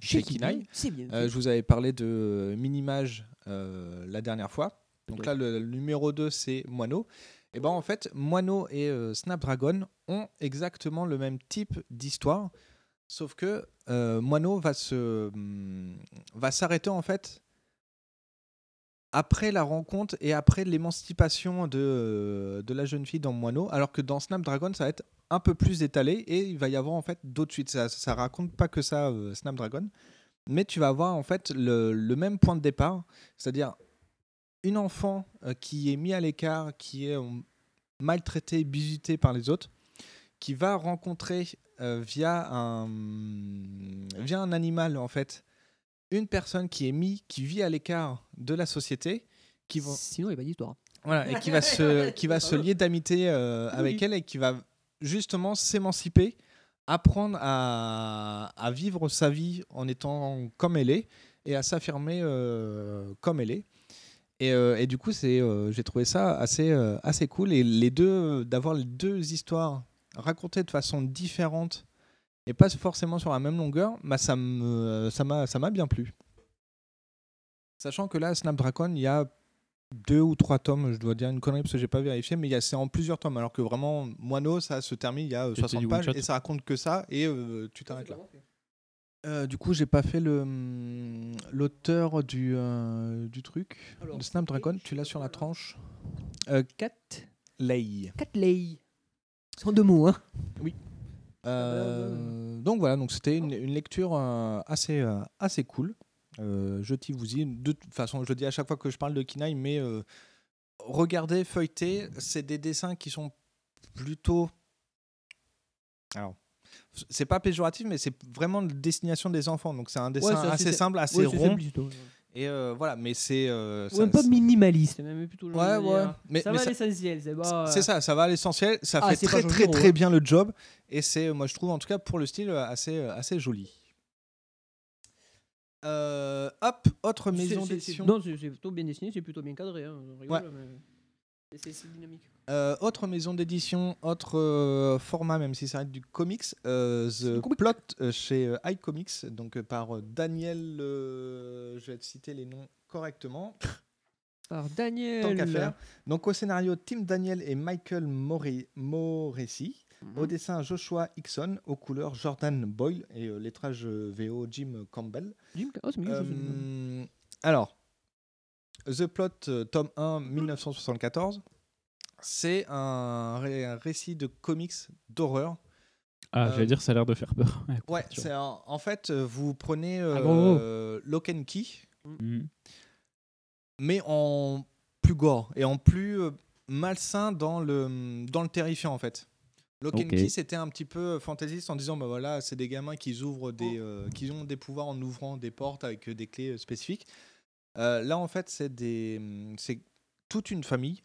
Chez Kinaï. Euh, je vous avais parlé de euh, Minimage euh, la dernière fois. Donc là, le, le numéro 2, c'est Moineau. Et ben en fait, Moineau et euh, Snapdragon ont exactement le même type d'histoire, sauf que euh, Moineau va se hum, va s'arrêter en fait après la rencontre et après l'émancipation de, euh, de la jeune fille dans Moineau, alors que dans Snapdragon, ça va être un peu plus étalé et il va y avoir en fait d'autres suites. Ça, ça raconte pas que ça, euh, Snapdragon, mais tu vas avoir en fait le, le même point de départ, c'est-à-dire une enfant euh, qui est mise à l'écart, qui est euh, maltraitée, bisutée par les autres, qui va rencontrer euh, via, un, via un animal en fait une personne qui est mise, qui vit à l'écart de la société, qui va Sinon, il n'y a pas d'histoire. voilà, et qui va se, qui va se lier d'amitié euh, avec Oui. elle et qui va justement s'émanciper, apprendre à, à vivre sa vie en étant comme elle est et à s'affirmer euh, comme elle est. Et, euh, et du coup, c'est, euh, j'ai trouvé ça assez, assez cool. Et les deux, d'avoir les deux histoires racontées de façon différente et pas forcément sur la même longueur, bah, ça, m'a, ça m'a bien plu. Sachant que là, Snapdragon, il y a deux ou trois tomes, je dois dire une connerie parce que j'ai pas vérifié, mais il y a, c'est en plusieurs tomes. Alors que vraiment, Moineau, ça se termine, il y a euh, C'était 60 du pages et ça raconte que ça et euh, tu t'arrêtes là. Euh, du coup, j'ai pas fait le hum, l'auteur du, euh, du truc. Alors, de Snapdragon, tu l'as sur la tranche. Euh, Cat Lay. Catley. C'est en deux mots, hein. Oui. Euh, donc voilà, donc c'était une, une lecture euh, assez, euh, assez cool. Euh, je t'y vous y. De toute façon, je le dis à chaque fois que je parle de Kinaï, mais euh, regardez, feuilleter, c'est des dessins qui sont plutôt. Alors, c'est pas péjoratif, mais c'est vraiment la destination des enfants. Donc c'est un dessin assez assez- simple, assez ouais, rond. ouais. Et euh, voilà, mais c'est. euh, un peu minimaliste, même plutôt. Ouais, ouais. dire. Mais- ça mais va à l'essentiel, c'est ça, ça va à l'essentiel. Ça Ah, fait très très très hein. bien le job. Et c'est, moi je trouve en tout cas pour le style assez, assez joli. Euh, hop, autre maison d'édition. Non, c'est plutôt bien dessiné, c'est plutôt bien cadré. Hein. rigole, Ouais. mais c'est- dynamique. Euh, autre maison d'édition, autre euh, format, même si ça reste du comics, The Plot euh, chez euh, iComics, donc par Daniel, je vais te citer les noms correctement. Par Daniel. Tant qu'à faire. Donc au scénario, Tim Daniel et Michael More- Moresi. Au dessin, Joshua Hickson. Aux couleurs, Jordan Boyle. Et euh, lettrage euh, VO, Jim Campbell. Jim oh, Euh, alors, The Plot, euh, tome 1, 1974. C'est un, ré- un récit de comics d'horreur. Ah, Euh, j'allais dire, ça a l'air de faire peur. <laughs> Ouais, c'est en, en fait, euh, vous prenez Ah, euh, Lock and Key, Mhm. mais en plus gore et en plus euh, malsain dans le, dans le terrifiant en fait. Lock and. Key, c'était un petit peu fantaisiste en disant bah voilà, c'est des gamins qui ouvrent des, euh, qui ont des pouvoirs en ouvrant des portes avec euh, des clés euh, spécifiques. Euh, là en fait, c'est des, c'est toute une famille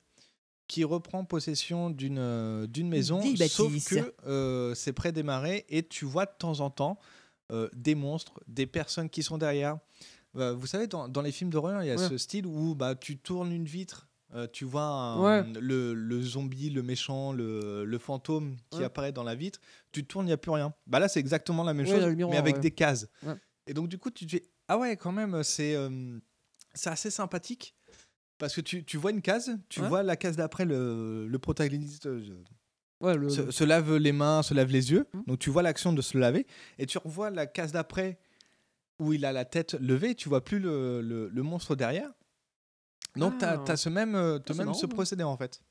qui reprend possession d'une euh, d'une maison, sauf que euh, c'est près des marais et tu vois de temps en temps euh, des monstres, des personnes qui sont derrière. Euh, vous savez, dans, dans les films d'horreur, il y a Ouais. ce style où bah, tu tournes une vitre, euh, tu vois un- Ouais. le, le zombie, le méchant, le, le fantôme qui Ouais. apparaît dans la vitre, tu tournes, il n'y a plus rien. Bah là, c'est exactement la même Ouais, chose, miroir, mais avec des cases. Et donc, du coup, tu te dis, ah ouais, quand même, c'est euh, c'est assez sympathique. Parce que tu, tu vois une case, tu vois la case d'après le, le protagoniste euh, le- se, lave les mains, se lave les yeux. Mmh. Donc tu vois l'action de se laver et tu revois la case d'après où il a la tête levée, tu vois plus le, le- le monstre derrière. Donc Ah. tu as, ce même, euh, c'est même marrant, ce procédé en fait.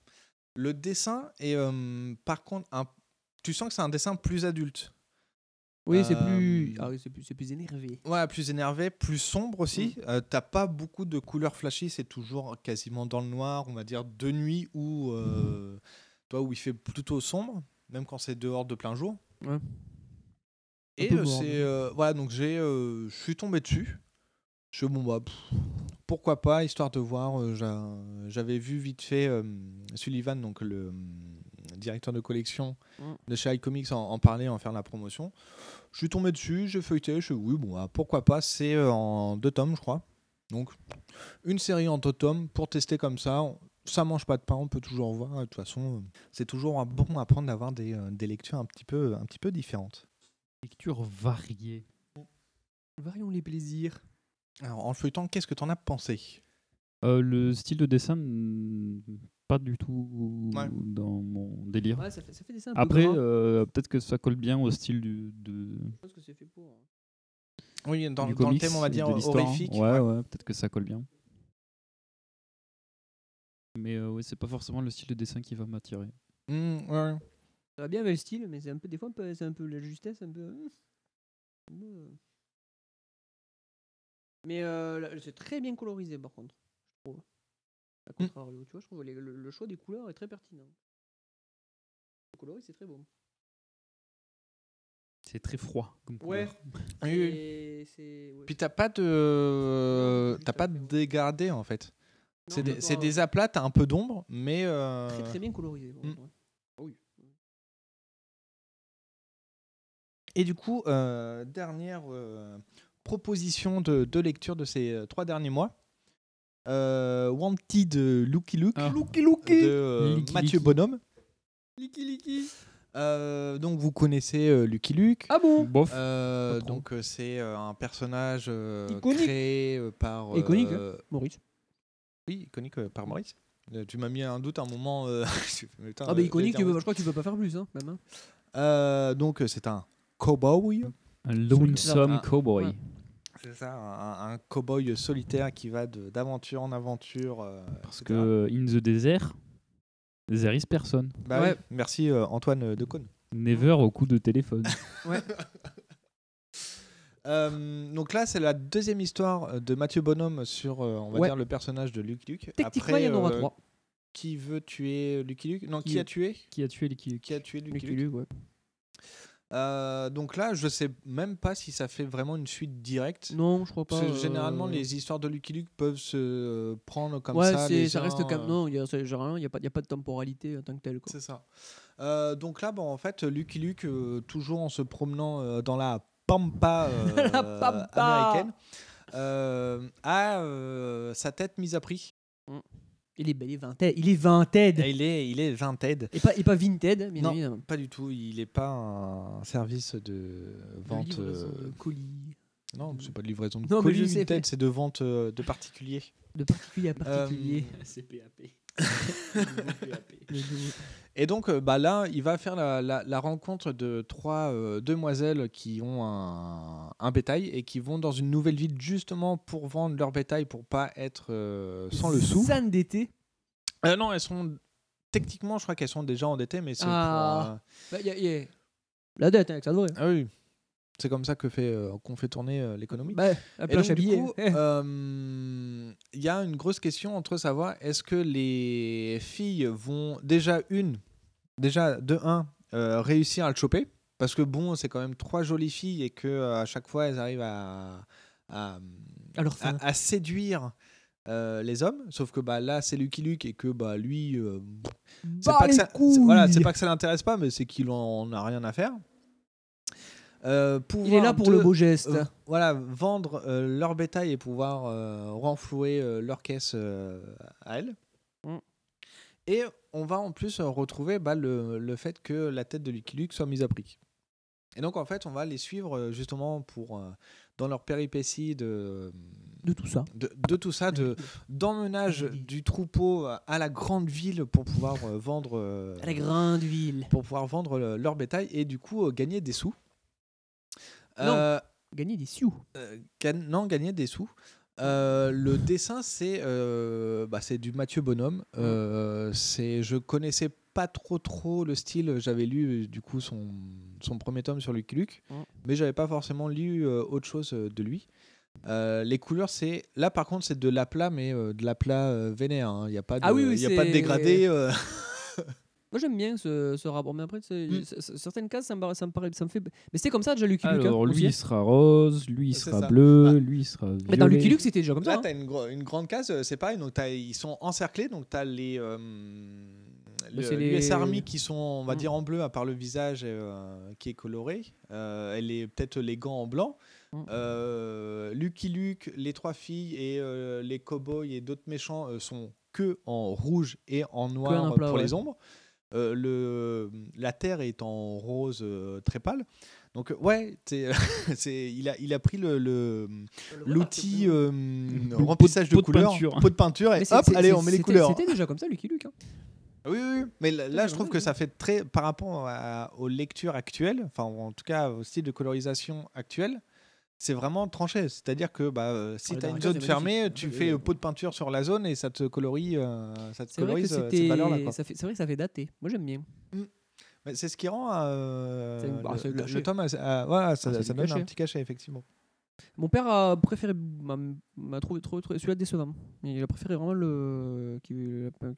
Le dessin est euh, par contre un, tu sens que c'est un dessin plus adulte. Oui, c'est Euh, plus... Ah oui, c'est plus, plus énervé. Ouais, plus énervé, plus sombre aussi. Mm. Euh, T'as pas beaucoup de couleurs flashy, c'est toujours quasiment dans le noir, on va dire de nuit ou euh, toi où il fait plutôt sombre, même quand c'est dehors de plein jour. Ouais. Et euh, c'est euh, voilà donc j'ai euh, je suis tombé dessus. Je bon bah pff, pourquoi pas histoire de voir. euh, j'a- J'avais vu vite fait euh, Sullivan donc le euh, directeur de collection Mm. de chez iComics en, en parler, en faire la promotion. Je suis tombé dessus, j'ai feuilleté, je suis oui bon bah, pourquoi pas. C'est euh, en deux tomes je crois. Donc une série en deux tomes pour tester comme ça. Ça mange pas de pain, on peut toujours voir. De toute façon, c'est toujours un bon à prendre d'avoir des, des lectures un petit peu, un petit peu différentes. Lecture variée. Varions les plaisirs. Alors, en le feuilletant, qu'est-ce que t'en as pensé? Euh, le style de dessin, pas du tout Ouais. dans mon délire. Ouais, ça fait, ça fait des dessins un peu Après, euh, peut-être que ça colle bien au style du, de, Je pense que c'est fait pour. hein. Oui, dans, dans le thème, on va dire horrifique. Ouais, ouais, peut-être que ça colle bien. Mais euh, ouais, c'est pas forcément le style de dessin qui va m'attirer. Mmh, ouais. Ça va bien avec le style, mais c'est un peu des fois c'est un peu la justesse, un peu. peu, euh. Mais euh, c'est très bien colorisé par contre, je trouve. À contrario, tu vois, je trouve les- le, le choix des couleurs est très pertinent. Le coloris c'est très beau. C'est très froid comme Ouais. couleur. Oui, oui. Ouais. Puis t'as pas de, t'as pas de dégradé en fait. C'est des, aplats, t'as un peu d'ombre, mais euh, Très très bien colorisé. Mm. ouais. Ah oui. Et du coup, euh, dernière euh, proposition de, de lecture de ces euh, trois derniers mois. Euh, Wanted Looky Look Looky de euh, Licky Mathieu Licky. Bonhomme. Liki Liki. Euh, donc vous connaissez euh, Lucky Luke. Ah bon? Bof. Euh, donc euh, c'est euh, un personnage euh, Iconique. créé euh, par Iconique, euh, Maurice. oui iconique euh, par Maurice. Euh, tu m'as mis un doute un moment. euh, <laughs> putain, Ah euh, bah iconique, je crois que tu peux pas faire plus hein, même. hein. Euh, donc euh, c'est un cowboy. Un lonesome cowboy. ouais. C'est ça, un, un cowboy solitaire qui va d'aventure en aventure. euh, Parce etc. que in the desert, there is person. Bah Ouais. oui, merci euh, Antoine Decaune. Never au coup de téléphone. <laughs> <laughs> Euh, donc là, c'est la deuxième histoire de Mathieu Bonhomme sur, euh, on va Ouais. dire, le personnage de Lucky Luke. Techniquement, Après, il y en aura euh, trois. Qui veut tuer Lucky Luke? Non, qui, Qui- a tué? Qui a tué Licky Qui a tué Lucky, Lucky Luke? Luke, ouais. Euh, Donc là, je sais même pas si ça fait vraiment une suite directe. Non, je crois pas. Parce que généralement, euh, les histoires de Lucky Luke peuvent se euh, prendre comme ouais, ça. les ça reste comme. euh, Non, il n'y a, pas- a de temporalité en tant que telle. C'est ça. Euh, donc là, bon, en fait, Lucky Luke, euh, toujours en se promenant euh, dans la pampa, <laughs> euh, La pampa. américaine, euh, a euh, sa tête mise à prix. Il est, il est vinted. Il est vinted. Et il est, il est vinted. Et pas, et pas vinted, bien non, évidemment. pas du tout. Il n'est pas un service de vente. livraison euh, de colis. Non, c'est pas de livraison de Non, colis. Vinted, mais- c'est de vente euh, de particuliers. De particulier à Euh, <laughs> particulier. CPAP. <laughs> Le nouveau- Et donc euh, bah là, il va faire la, la- la rencontre de trois euh, demoiselles qui ont un, un bétail et qui vont dans une nouvelle ville justement pour vendre leur bétail pour pas être euh, sans le sou. Zan d'été. Euh, non, elles sont techniquement, je crois qu'elles sont déjà endettées, mais c'est Ah. pour. Bah, y a- y a- La dette, ça devrait. Ah oui. C'est comme ça que fait euh, qu'on fait tourner euh, l'économie. Bah, Et donc, du coup, <laughs> euh, Il y a une grosse question entre savoir est-ce que les filles vont déjà une, déjà de un, réussir à le choper? Parce que bon, c'est quand même trois jolies filles et que à chaque fois elles arrivent à à, À leur fin. à- à séduire les hommes. Sauf que bah là c'est Lucky Luke et que bah lui, c'est Bah pas voilà, pas que ça l'intéresse pas, mais c'est qu'il en a rien à faire. Euh, Il est là pour de- le beau geste. euh, voilà, vendre euh, leur bétail et pouvoir renflouer leur caisse à elles. Mm. Et on va en plus retrouver bah, le, le fait que la tête de Lucky Luke soit mise à prix. Et donc en fait, on va les suivre justement pour dans leur péripéties de de tout ça, de, de tout ça, de d'emmenage du troupeau à la grande ville pour pouvoir vendre À la grande ville. pour pouvoir vendre le- leur bétail et du coup gagner des sous. Non, Euh, gagner des sous. euh, non, gagner des sous. Euh, le dessin, c'est euh, bah, du Mathieu Bonhomme. Euh, je connaissais pas trop trop le style. J'avais lu euh, du coup son, son premier tome sur Lucky Luke, Mm. mais j'avais pas forcément lu euh, autre chose euh, de lui. Euh, les couleurs, c'est là par contre, c'est de l'aplat, mais euh, de l'aplat euh, vénère. hein. Il n'y a pas de, Ah oui, oui, il y a pas de dégradé. Moi j'aime bien ce, ce rapport, mais après c'est- Mm. certaines cases ça me, paraît- ça me paraît, ça me fait. Mais c'était comme ça déjà Lucky Luke. hein, Alors, lui, aussi. il sera rose, lui, il C'est sera ça. bleu, Ah. lui, il sera violet. Mais dans Lucky Luke c'était déjà comme Là, ça. tu hein. as une, gro- une grande case, euh, c'est pareil. Donc, t'as- ils sont encerclés. Donc, tu as les. euh, le- Bah, c'est les- l'US Army qui sont, on va Mm. dire, en bleu, à part le visage euh, qui est coloré. Euh, peut-être les gants en blanc. Mm. Euh, Lucky Luke, les trois filles et euh, les cowboys et d'autres méchants euh, sont que en rouge et en noir aplat, pour ouais. les ombres. Euh, le, la terre est en rose euh, très pâle. Donc euh, ouais, c'est, <laughs> c'est, il, a, il a pris le, le- l'outil euh, pot- remplissage de pot de couleurs, peinture. pot de peinture et hop, allez, on met les couleurs. C'était déjà comme ça Lucky Luke. hein. Oui, oui, oui. mais là, là, je trouve que ça fait très, par rapport à- aux lectures actuelles, enfin en tout cas au style de colorisation actuel, c'est vraiment tranché. C'est-à-dire que bah, euh, si Ah, tu as une zone fermée, tu fais euh, pot de peinture sur la zone et ça te colorie, euh, ça te C'est vrai que colorise euh, ces valeurs-là. quoi. ça fait- C'est vrai que ça fait dater. Moi j'aime bien. Mais c'est ce qui rend bah, le, le tome, assez- ah, voilà, ça, Ah, ça donne cachet. un petit cachet effectivement. Mon père a préféré, m'a m'a trouvé, trouvé, trouvé celui-là décevant. Il a préféré vraiment le qui,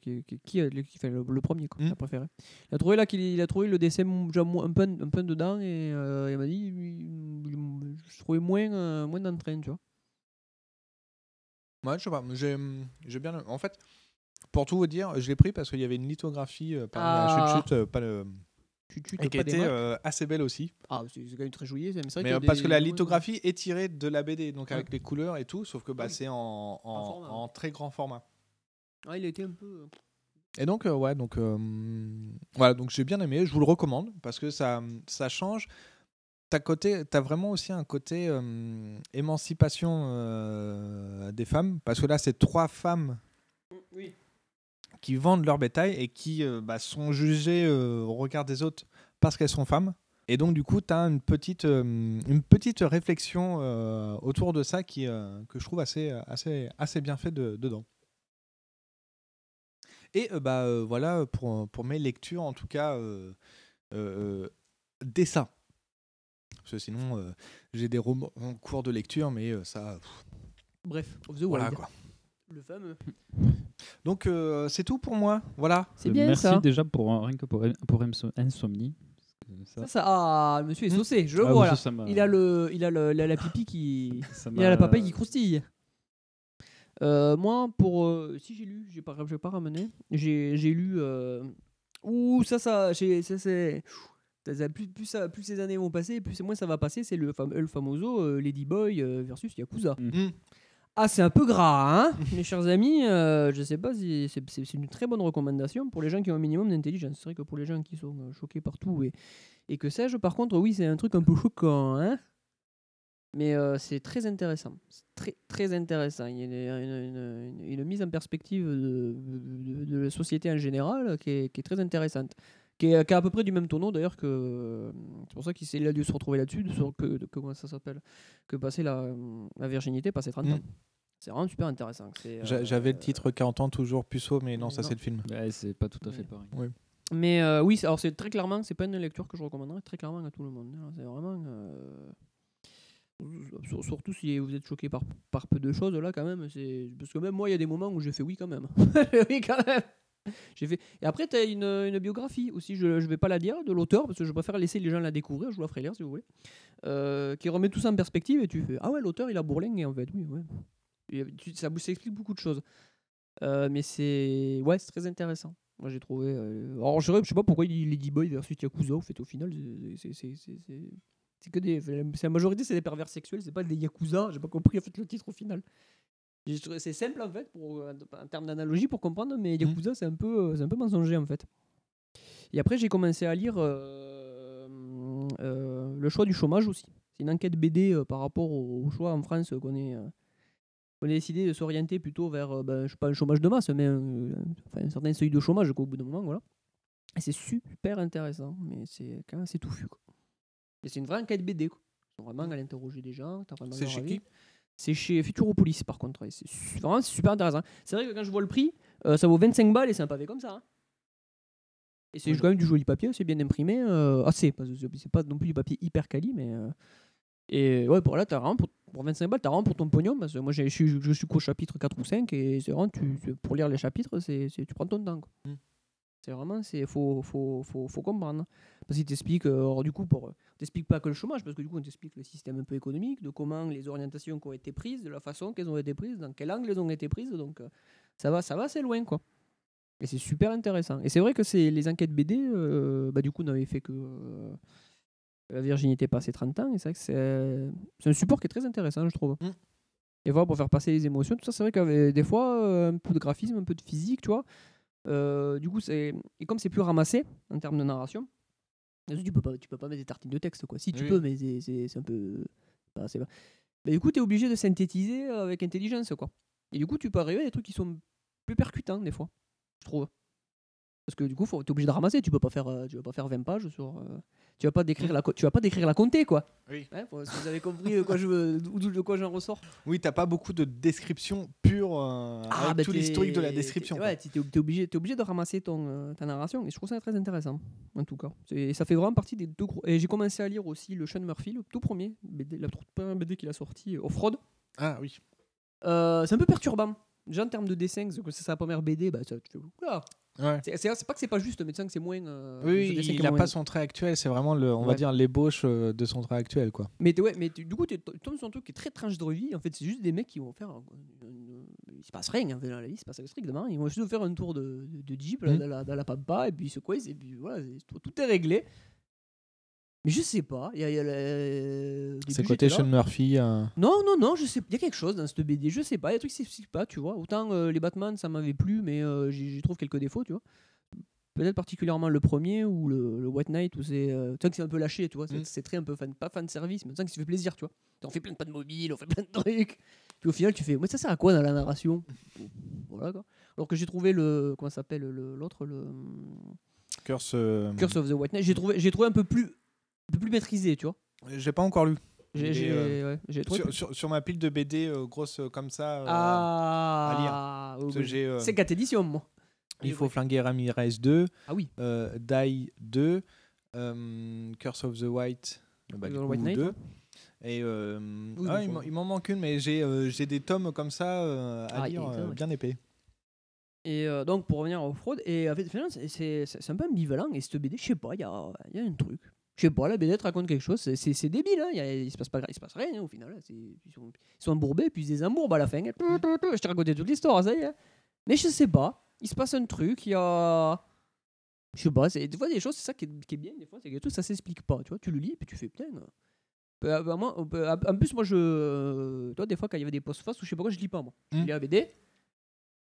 qui, qui, qui, a- qui fait le, le premier quoi. Il a préféré. Il a trouvé là qu'il il a trouvé le dessin déjà mo- un peu un peu dedans et euh, il m'a dit il- il- je trouvais moins euh, moins d'entrain tu vois. Ouais, je sais pas, mais j'ai j'ai bien. En fait, pour tout vous dire, je l'ai pris parce qu'il y avait une lithographie euh, parmi la Ah. chute chute, euh, pas le. Chut, et qui était euh, assez belle aussi. Ah c'est quand même très joli. C'est vrai a euh, parce des- que la lithographie est tirée de la BD, donc avec les couleurs et tout, sauf que bah, Ah oui. c'est en, en- format. en très grand format. Ah, il a été un peu. Et donc, euh, ouais, donc euh, voilà, donc j'ai bien aimé, je vous le recommande parce que ça, ça change. T'as côté, as vraiment aussi un côté euh, émancipation euh, des femmes, parce que là, c'est trois femmes Oui. Qui vendent leur bétail et qui euh, bah, sont jugées euh, au regard des autres parce qu'elles sont femmes. Et donc, du coup, tu as une petite, euh, une petite réflexion autour de ça qui, que je trouve assez, assez, assez bien fait de- dedans. Et bah, voilà pour, pour mes lectures, en tout cas, euh, dessin. Parce que sinon, j'ai des romans en cours de lecture, mais ça. pff, Bref, of the voilà Wild. quoi. Le fameux. Donc, euh, c'est tout pour moi. Voilà. C'est bien Merci ça. déjà pour euh, rien que pour, pour Inso- Insomnie. Ça- Ça, ça, ah, le monsieur est saucé, je le Ah vois là. il a le, il a le, la, la pipi qui, <laughs> Ça il a la papaye qui croustille. Euh, moi, pour, euh, si j'ai lu, j'ai pas, j'ai pas ramené. J'ai, j'ai lu, euh, ouh, ça, ça, j'ai, ça c'est, plus, plus, ça, plus ces années vont passer, plus moins ça va passer. C'est le, fam- El Famoso euh, Ladyboy euh, versus Yakuza. Mm. Ah, c'est un peu gras, hein, mes chers amis. euh, je sais pas si c'est, une très bonne recommandation pour les gens qui ont un minimum d'intelligence. C'est vrai que pour les gens qui sont euh, choqués partout et, et que sais-je, par contre, oui, c'est un truc un peu choquant, hein. Mais euh, c'est très intéressant. C'est très, très intéressant. Il y a une, une- une- mise en perspective de, de- de la société en général qui est, qui est très intéressante. Qui est, qui est à peu près du même tonneau d'ailleurs que. C'est pour ça qu'il a dû se retrouver là-dessus, que, que- comment ça s'appelle Que passer la, la virginité, passer 30 ans. Mm. C'est vraiment super intéressant. Euh, J'avais le titre 40 ans toujours puceau, mais non, ça c'est le film. Ouais, c'est pas tout à fait pareil. Oui. Mais euh, oui, alors c'est très clairement, c'est pas une lecture que je recommanderais très clairement à tout le monde. hein. C'est vraiment. euh, sur- Surtout si vous êtes choqué par, par peu de choses, là, quand même. c'est Parce que même moi, il y a des moments où j'ai fait oui, quand même. <laughs> oui, quand même. J'ai fait... Et après, tu as une, une biographie aussi, je ne vais pas la dire, de l'auteur, parce que je préfère laisser les gens la découvrir, je vous la ferai lire si vous voulez, euh, qui remet tout ça en perspective et tu fais Ah ouais, l'auteur, il a bourlingué en fait, oui, tu- ça, ça explique beaucoup de choses. Euh, mais c'est ouais, c'est très intéressant. Moi j'ai trouvé. euh, Alors je sais pas pourquoi il Lady Boy versus Yakuza. En fait, au final, c'est- que des. La majorité, c'est des pervers sexuels. C'est pas des Yakuza. J'ai pas compris en fait le titre au final. C'est simple en fait pour euh, en termes d'analogie pour comprendre, mais Yakuza c'est un peu euh, c'est un peu mensonger en fait. Et après j'ai commencé à lire euh, euh, le choix du chômage aussi. C'est une enquête BD par rapport au, au choix en France qu'on est. qu'on a décidé de s'orienter plutôt vers, ben, je sais pas un chômage de masse, mais un, enfin, un certain seuil de chômage qu'au bout d'un moment, voilà. Et c'est super intéressant, mais c'est quand même assez touffu. Quoi. Et c'est une vraie enquête BD. Quoi. Ils sont vraiment à l'interroger des gens. C'est chez qui? C'est chez Futuropolis, par contre. et C'est su- vraiment c'est super intéressant. C'est vrai que quand je vois le prix, euh, ça vaut 25 balles et c'est un pavé comme ça. hein. Et c'est quand même du joli papier, c'est bien imprimé. Euh, assez, parce que c'est pas non plus du papier hyper quali, mais. euh, et ouais, pour là, t'as vraiment pour, pour 25 balles, t'as vraiment pour ton pognon. Parce que moi, j'ai- je suis, je suis qu'au chapitre 4 ou 5 et c'est vraiment, tu, pour lire les chapitres, c'est, c'est- tu prends ton temps. quoi. C'est vraiment, c'est faut, faut, faut, faut comprendre. Parce qu'il t'explique, euh, alors du coup, pour, on t'explique pas que le chômage, parce que du coup, on t'explique le système un peu économique, de comment les orientations qui ont été prises, de la façon qu'elles ont été prises, dans quel angle elles ont été prises. Donc, euh, ça va, ça va assez loin, quoi. Et c'est super intéressant. Et c'est vrai que c'est les enquêtes BD, euh, bah, du coup, n'avaient fait que euh, la virginité passée 30 ans. Et c'est vrai que c'est c'est un support qui est très intéressant, je trouve. Et voilà, pour faire passer les émotions, tout ça, c'est vrai qu'avec des fois, euh, un peu de graphisme, un peu de physique, tu vois. Euh, du coup, c'est. Et comme c'est plus ramassé en termes de narration, tu peux pas, tu peux pas mettre des tartines de texte, quoi. Si tu Oui. peux, mais c'est- c'est c'est un peu. bah, c'est pas- Mais du coup, tu es obligé de synthétiser avec intelligence, quoi. Et du coup, tu peux arriver à des trucs qui sont plus percutants, des fois, je trouve. Parce que du coup, tu es obligé de ramasser. Tu peux pas faire, euh, tu vas pas faire 20 pages sur. euh, tu vas pas décrire la, co- tu vas pas décrire la compter, quoi. Oui. Ouais, faut- si vous avez compris de quoi je veux- d'où- de quoi j'en ressors. Oui, t'as pas beaucoup de description pure euh, avec bah, tout t'es- l'historique de la t'es- description. Ouais, t'es t'es obligé, t'es obligé de ramasser ton, euh, ta narration et je trouve ça très intéressant, en tout cas. C'est- Ça fait vraiment partie des deux gros. Et j'ai commencé à lire aussi le Sean Murphy, le tout premier BD, la toute première BD qu'il a sorti, euh, Off-Road. Ah oui. Euh, c'est un peu perturbant. Déjà en termes de dessin, parce que c'est sa première BD, bah, ça, tu fais, Oula. Ouais. C'est- pas que c'est pas juste, tu sens que c'est moins. euh, Oui, il n'a pas son trait actuel, c'est vraiment le, on va dire l'ébauche euh, de son trait actuel, quoi. Mais, ouais, mais du coup, tu tombes sur un truc qui est très tranche de vie. En fait, c'est juste des mecs qui vont faire. une- il se passe rien, en fait, dans la vie, il se passe strictement. Ils vont juste faire un tour de, de, de Jeep là, Mm. dans, la, dans la pampa, et puis ils se coincent, et puis voilà, tout est réglé. Mais je sais pas. Il y a, il y a début, C'est côté. Sean Murphy. euh, Non, non, non, je sais. Il y a quelque chose dans cette BD, je sais pas. Il y a des trucs qui s'expliquent pas, tu vois. Autant euh, les Batman, ça m'avait plu, mais euh, j'y trouve quelques défauts, tu vois. Peut-être particulièrement le premier ou le, le White Knight où c'est. euh, tu vois que c'est un peu lâché, tu vois. C'est Mm. c'est très un peu fan, pas fan service, mais tu sens que ça fait plaisir, tu vois. On fait plein de pas de mobile, on fait plein de trucs. Puis au final, tu fais, mais ça sert à quoi dans la narration? Voilà quoi. Alors que j'ai trouvé le. Comment ça s'appelle le- l'autre le, Curse. euh, Curse of the White Knight. J'ai trouvé, j'ai trouvé un peu plus, peu plus maîtrisé, tu vois. J'ai pas encore lu. J'ai- j'ai- euh, ouais, sur, sur- sur ma pile de BD euh, grosse euh, comme ça euh, Ah, à lire. C'est 4 éditions, moi. Il faut flinguer Ramirez 2. Ah oui. Die 2. euh, Curse of the White. bah, The White Knight, 2. ouais. Et Oui, ah, il m'en- manque une, mais j'ai j'ai des tomes comme ça à Ah, lire bien épais. Et donc, pour revenir aux fraudes, et en fait, c'est- un peu ambivalent. Et cette BD, je sais pas, il y a, il y a un truc. Je sais pas, la BD te raconte quelque chose. C'est- débile, hein. il, a- il se passe pas, il se passe rien hein, au final. hein. Ils sont, ils sont embourbés, puis ils se désembourbent à la fin. Je t'ai raconté toute l'histoire, ça y est. Mais je sais pas, il se passe un truc, il y a. Je sais pas, des fois, des choses, c'est ça qui est, qui est bien, des fois, c'est que tout ça s'explique pas. Tu vois, tu le lis, puis tu fais euh, bah, bah, moi, peut- en plus, moi, je. Toi, des fois, quand il y avait des post-face, ou je sais pas quoi, je lis pas, moi. Je lis la BD.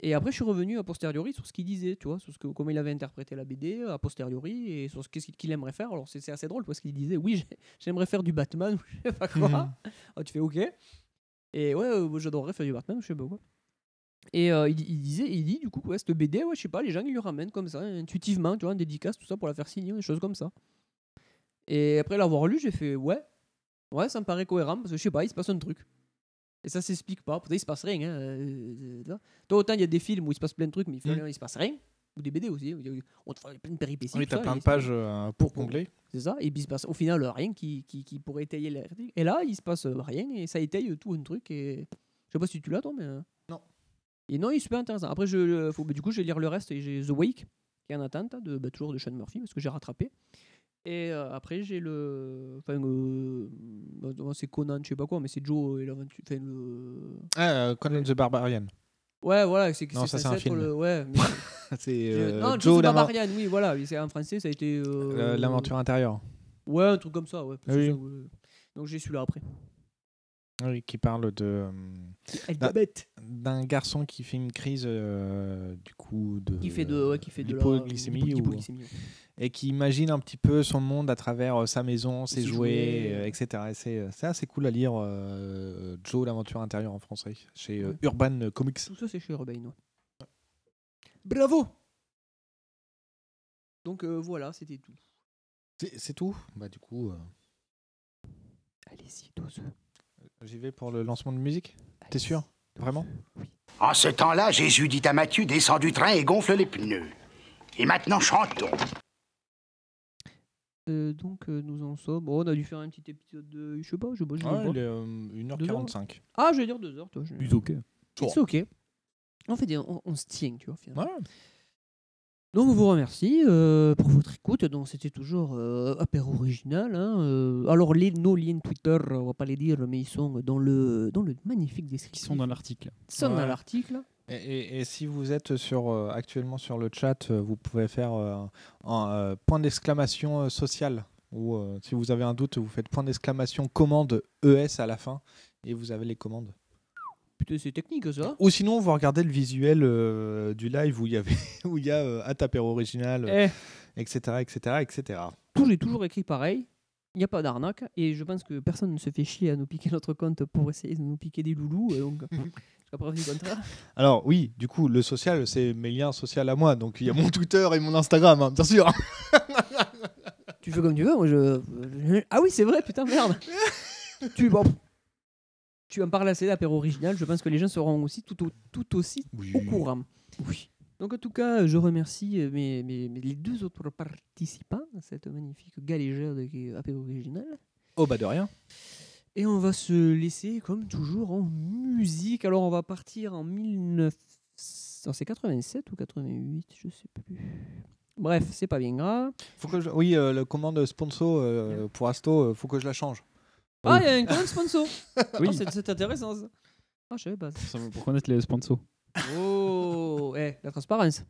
Et après, je suis revenu a posteriori sur ce qu'il disait, tu vois, sur ce que, comment il avait interprété la BD a posteriori et sur ce qu'est-ce qu'il aimerait faire. Alors, c'est assez drôle parce qu'il disait, oui, j'ai- j'aimerais faire du Batman ou <laughs> je sais pas quoi. Mhm. Ah, tu fais OK. Et ouais, euh, j'adorerais faire du Batman je sais pas quoi. Et euh, il, il disait, il dit du coup, ouais, cette BD, ouais, je sais pas, les gens ils lui ramènent comme ça, intuitivement, tu vois, en dédicace, tout ça pour la faire signer, des choses comme ça. Et après l'avoir lu, j'ai fait, ouais, ouais, ça me paraît cohérent parce que je sais pas, il se passe un truc. Et ça s'explique pas. Peut-être il se passe rien. Hein. euh, euh, Toi, autant il y a des films où il se passe plein de trucs, mais finalement, il se passe rien. Ou des BD aussi. où a- On te fait plein de péripéties. Oui, t'as plein de pages euh, pour combler. C'est ça. Et puis il se passe au final rien qui, qui, qui pourrait étayer l'article. Et là, il se passe euh, rien et ça étaye tout un truc. Et je sais pas si tu l'as, toi, mais. euh, Non. Et non, il est super intéressant. Après, je, faut, bah, du coup, je vais lire le reste et j'ai The Wake qui est en attente, hein, de, bah, toujours de Sean Murphy, parce que j'ai rattrapé. Et euh, après, j'ai le. Enfin, euh, c'est Conan, je sais pas quoi, mais c'est Joe et l'aventure. Enfin, le. Ah, Conan the Barbarian. Ouais, voilà, c'est Non, ça, c'est un film. Le, ouais, <laughs> mais- C'est euh, non, Joe the Barbarian, oui, voilà. c'est en français, ça a été. euh, euh, L'aventure intérieure. Ouais, un truc comme ça, ouais. parce que Oui. ça, ouais. Donc j'ai celui-là après. Oui, qui parle de. d'un- garçon qui fait une crise, du coup, de. Qui fait de- ouais, qui fait de la- l'hypoglycémie l'hypo- ou- ouais. Et qui imagine un petit peu son monde à travers euh, sa maison, ses jouets, jouets, euh, euh. etc. Et c'est, c'est assez cool à lire. euh, Joe, l'aventure intérieure en français, chez euh, Urban Comics. Tout ça, c'est chez Urbain. ouais. Bravo Donc euh, voilà, c'était tout. C'est, c'est tout? Bah, du coup. euh, Allez-y, dose. J'y vais pour le lancement de musique? T'es sûr? Vraiment? En ce temps-là, Jésus dit à Matthieu Descends du train et gonfle les pneus. Et maintenant, chantons. Euh, donc euh, nous en sommes. Bon, on a dû faire un petit épisode de. Je sais pas, je sais pas. Je sais pas. il est, euh, Deux heures 1h45. Ah, je vais dire 2 heures, toi. je- Plus ok. C'est ok. En fait, on, on se tient, tu vois. finalement. Ouais. Donc, on vous remercie euh, pour votre écoute. Donc, c'était toujours euh, apéro original. hein, euh. alors, les, nos liens Twitter, on va pas les dire, mais ils sont dans le, dans le magnifique descriptif. Ils sont dans l'article. Ils sont dans Ouais. l'article. Et, et- et si vous êtes sur, euh, actuellement sur le chat, euh, vous pouvez faire euh, un point d'exclamation euh, social. Ou si vous avez un doute, vous faites point d'exclamation commande ES à la fin et vous avez les commandes. Putain, c'est technique ça. Ou sinon, vous regardez le visuel euh, du live où il y avait <laughs> où il y a euh, original, etc., etc., etc. Tout, j'ai toujours écrit pareil. Il n'y a pas d'arnaque. Et je pense que personne ne se fait chier à nous piquer notre compte pour essayer de nous piquer des loulous. et donc. <laughs> Alors oui, du coup, le social, c'est mes liens sociaux à moi. Donc il y a mon Twitter et mon Instagram, hein, bien sûr. <laughs> Tu fais comme tu veux. Moi, je... Ah oui, c'est vrai, putain, merde. <laughs> tu, bon, tu en parles assez d'apéro original. Je pense que les gens seront aussi tout, au- tout aussi au courant. Oui. Donc, en tout cas, je remercie euh, mes, mes- mes- les deux autres participants à cette magnifique galégère de qui est apéro original. Oh bah de rien. Et on va se laisser, comme toujours, en musique. Alors, on va partir en 19... non, C'est 87 ou 88 Je sais plus. Bref, c'est pas bien grave. Faut que je- Oui, euh, la commande sponsor euh, pour Asto, euh, faut que je la change. Ah, il y a une commande sponsor <laughs> Oui. Ah, c'est- intéressant ça. Ah, je savais pas. ça. Pour connaître les sponsors. Oh, eh, la transparence.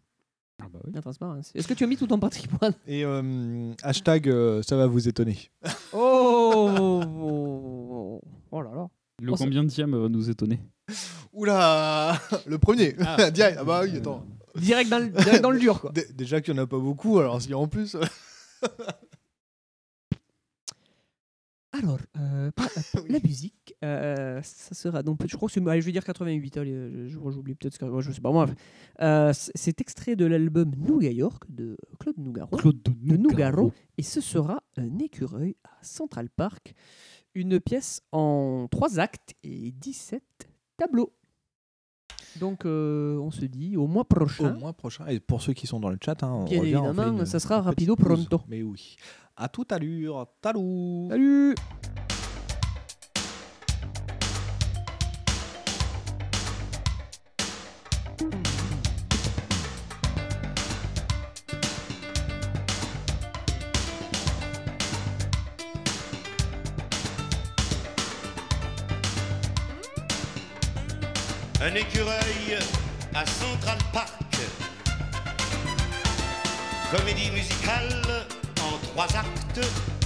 Ah bah oui. La transparence. Est-ce que tu as mis tout ton patrimoine Et euh, hashtag, euh, ça va vous étonner. oh, oh, oh là là. Le Oh, combien de va nous étonner Oula Le premier Ah. Direct. Ah bah oui, attends. Direct dans le, direct dans le dur, quoi. Dé- Déjà qu'il n'y en a pas beaucoup, alors si en plus. Alors, euh, euh, <laughs> la musique, euh, ça sera donc, je crois que c'est, allez, je vais dire 88, allez, j'oublie peut-être, ce que- ouais, je sais pas moi. Euh, c'est extrait de l'album Nougat York de Claude Nougaro. Claude de de Nougaro. Nougaro. Et ce sera un écureuil à Central Park, une pièce en 3 actes et 17 tableaux. Donc, euh, on se dit au mois prochain. Au mois prochain. Et pour ceux qui sont dans le chat, hein, on Bien revient, on fait évidemment, une- ça sera une rapido pause. pronto. Mais oui. À toute allure. Talou Salut Un écureuil à Central Park. Comédie musicale en trois actes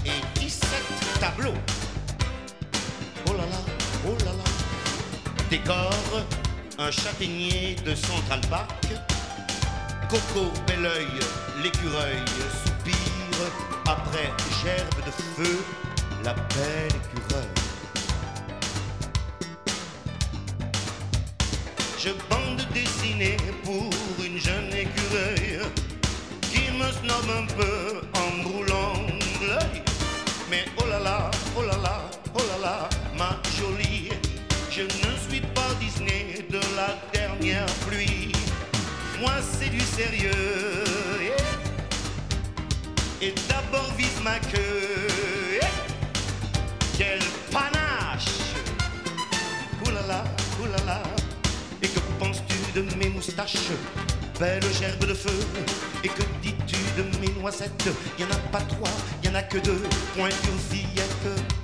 et 17 tableaux. Oh là là, oh là là. Décor, un châtaignier de Central Park. Coco, bel oeil, l'écureuil soupire. Après gerbe de feu, la belle écureuil. Je bande dessinée pour une jeune écureuil qui me snob un peu en brûlant l'œil. Mais oh là là, oh là là, oh là là, ma jolie, je ne suis pas Disney de la dernière pluie. Moi c'est du sérieux. Et d'abord vise ma queue. De mes moustaches. Belle gerbe de feu. Et que dis-tu de mes noisettes? Y en a pas trois, y en a que deux. Pointure fillette Ouh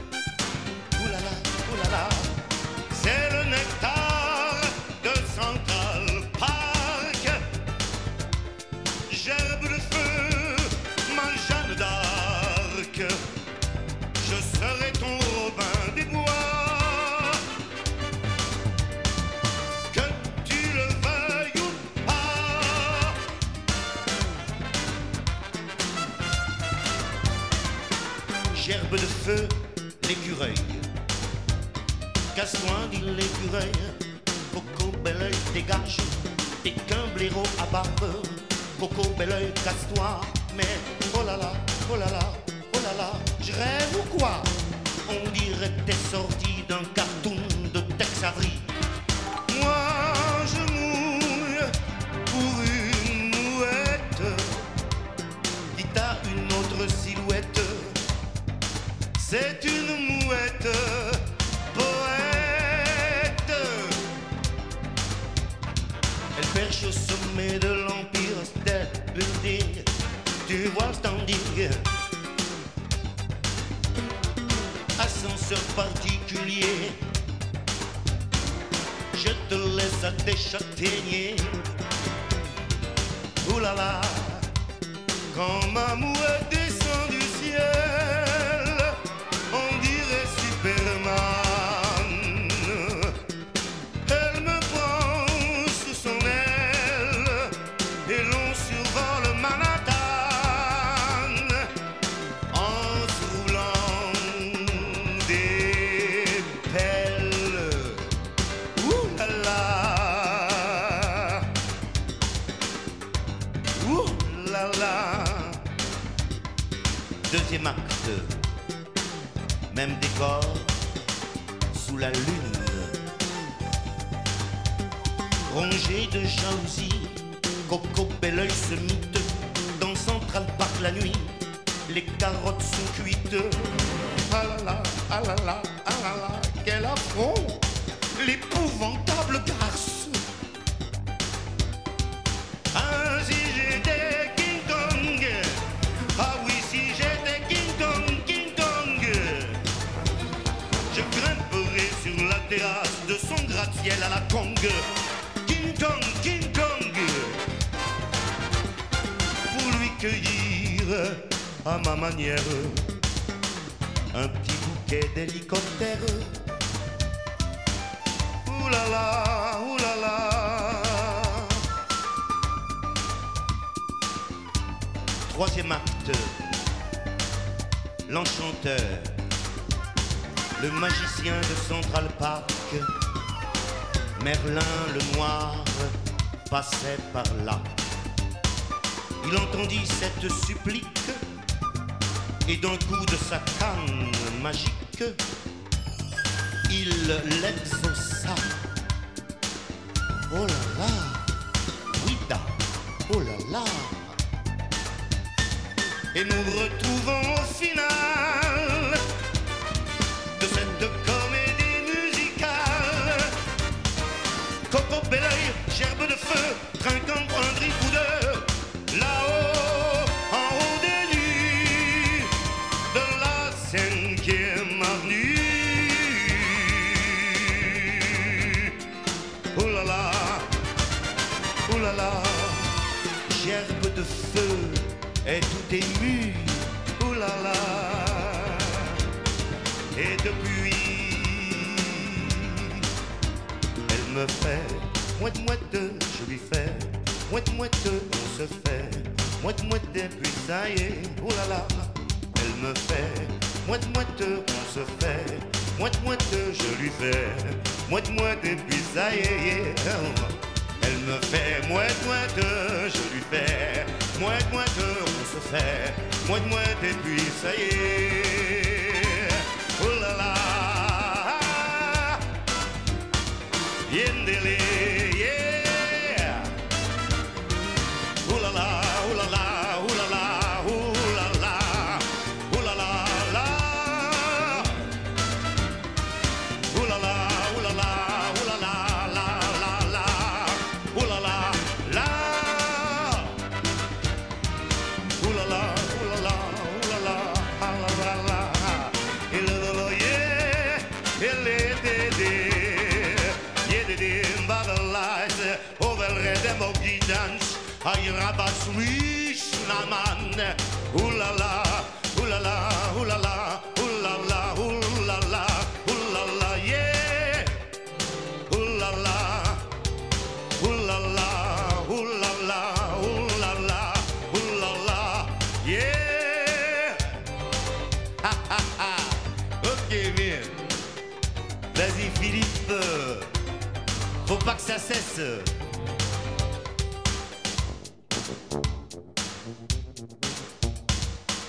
Même décor sous la lune. Rongé de jalousie, Coco Belleuil se mythe dans Central Park la nuit. Les carottes sont cuites. Ah là là, ah là là, ah là là, quel affront! L'épouvantable de son gratte-ciel à la Kong. King Kong, King Kong. Pour lui cueillir à ma manière un petit bouquet ouh là là. Troisième acte. L'enchanteur. Le magicien de Central Park. Merlin le noir passait par là. Il entendit cette supplique et d'un coup de sa canne magique, il l'exauça. Oh là là, oh là là. Et nous retrouvons au final feu, trinquant deux, là-haut, en haut des nuits de la cinquième avenue. Oh là là, oh là là, gerbe de feu est tout ému. Oh là là, et depuis elle me fait moite moite, je lui fais. Moite moite, on se fait. Moite moite, et puis ça y est, oh là là, elle me fait. Moite moite, on se fait. Moite moite, je lui fais. Moite moite, et puis ça y est, elle me fait. Moite moite, je lui fais. Moite moite, on se fait. Moite moite, et puis ça y est, oh là là. Yendele, yeah. Wish na man. Ooh la la, ooh la la, ooh la la, ooh la la, la la, la la, yeah. Ooh la la, ooh la la, la la, la la, la la, yeah. Ha ha ha. bien. Vas-y Philippe, faut pas que ça cesse.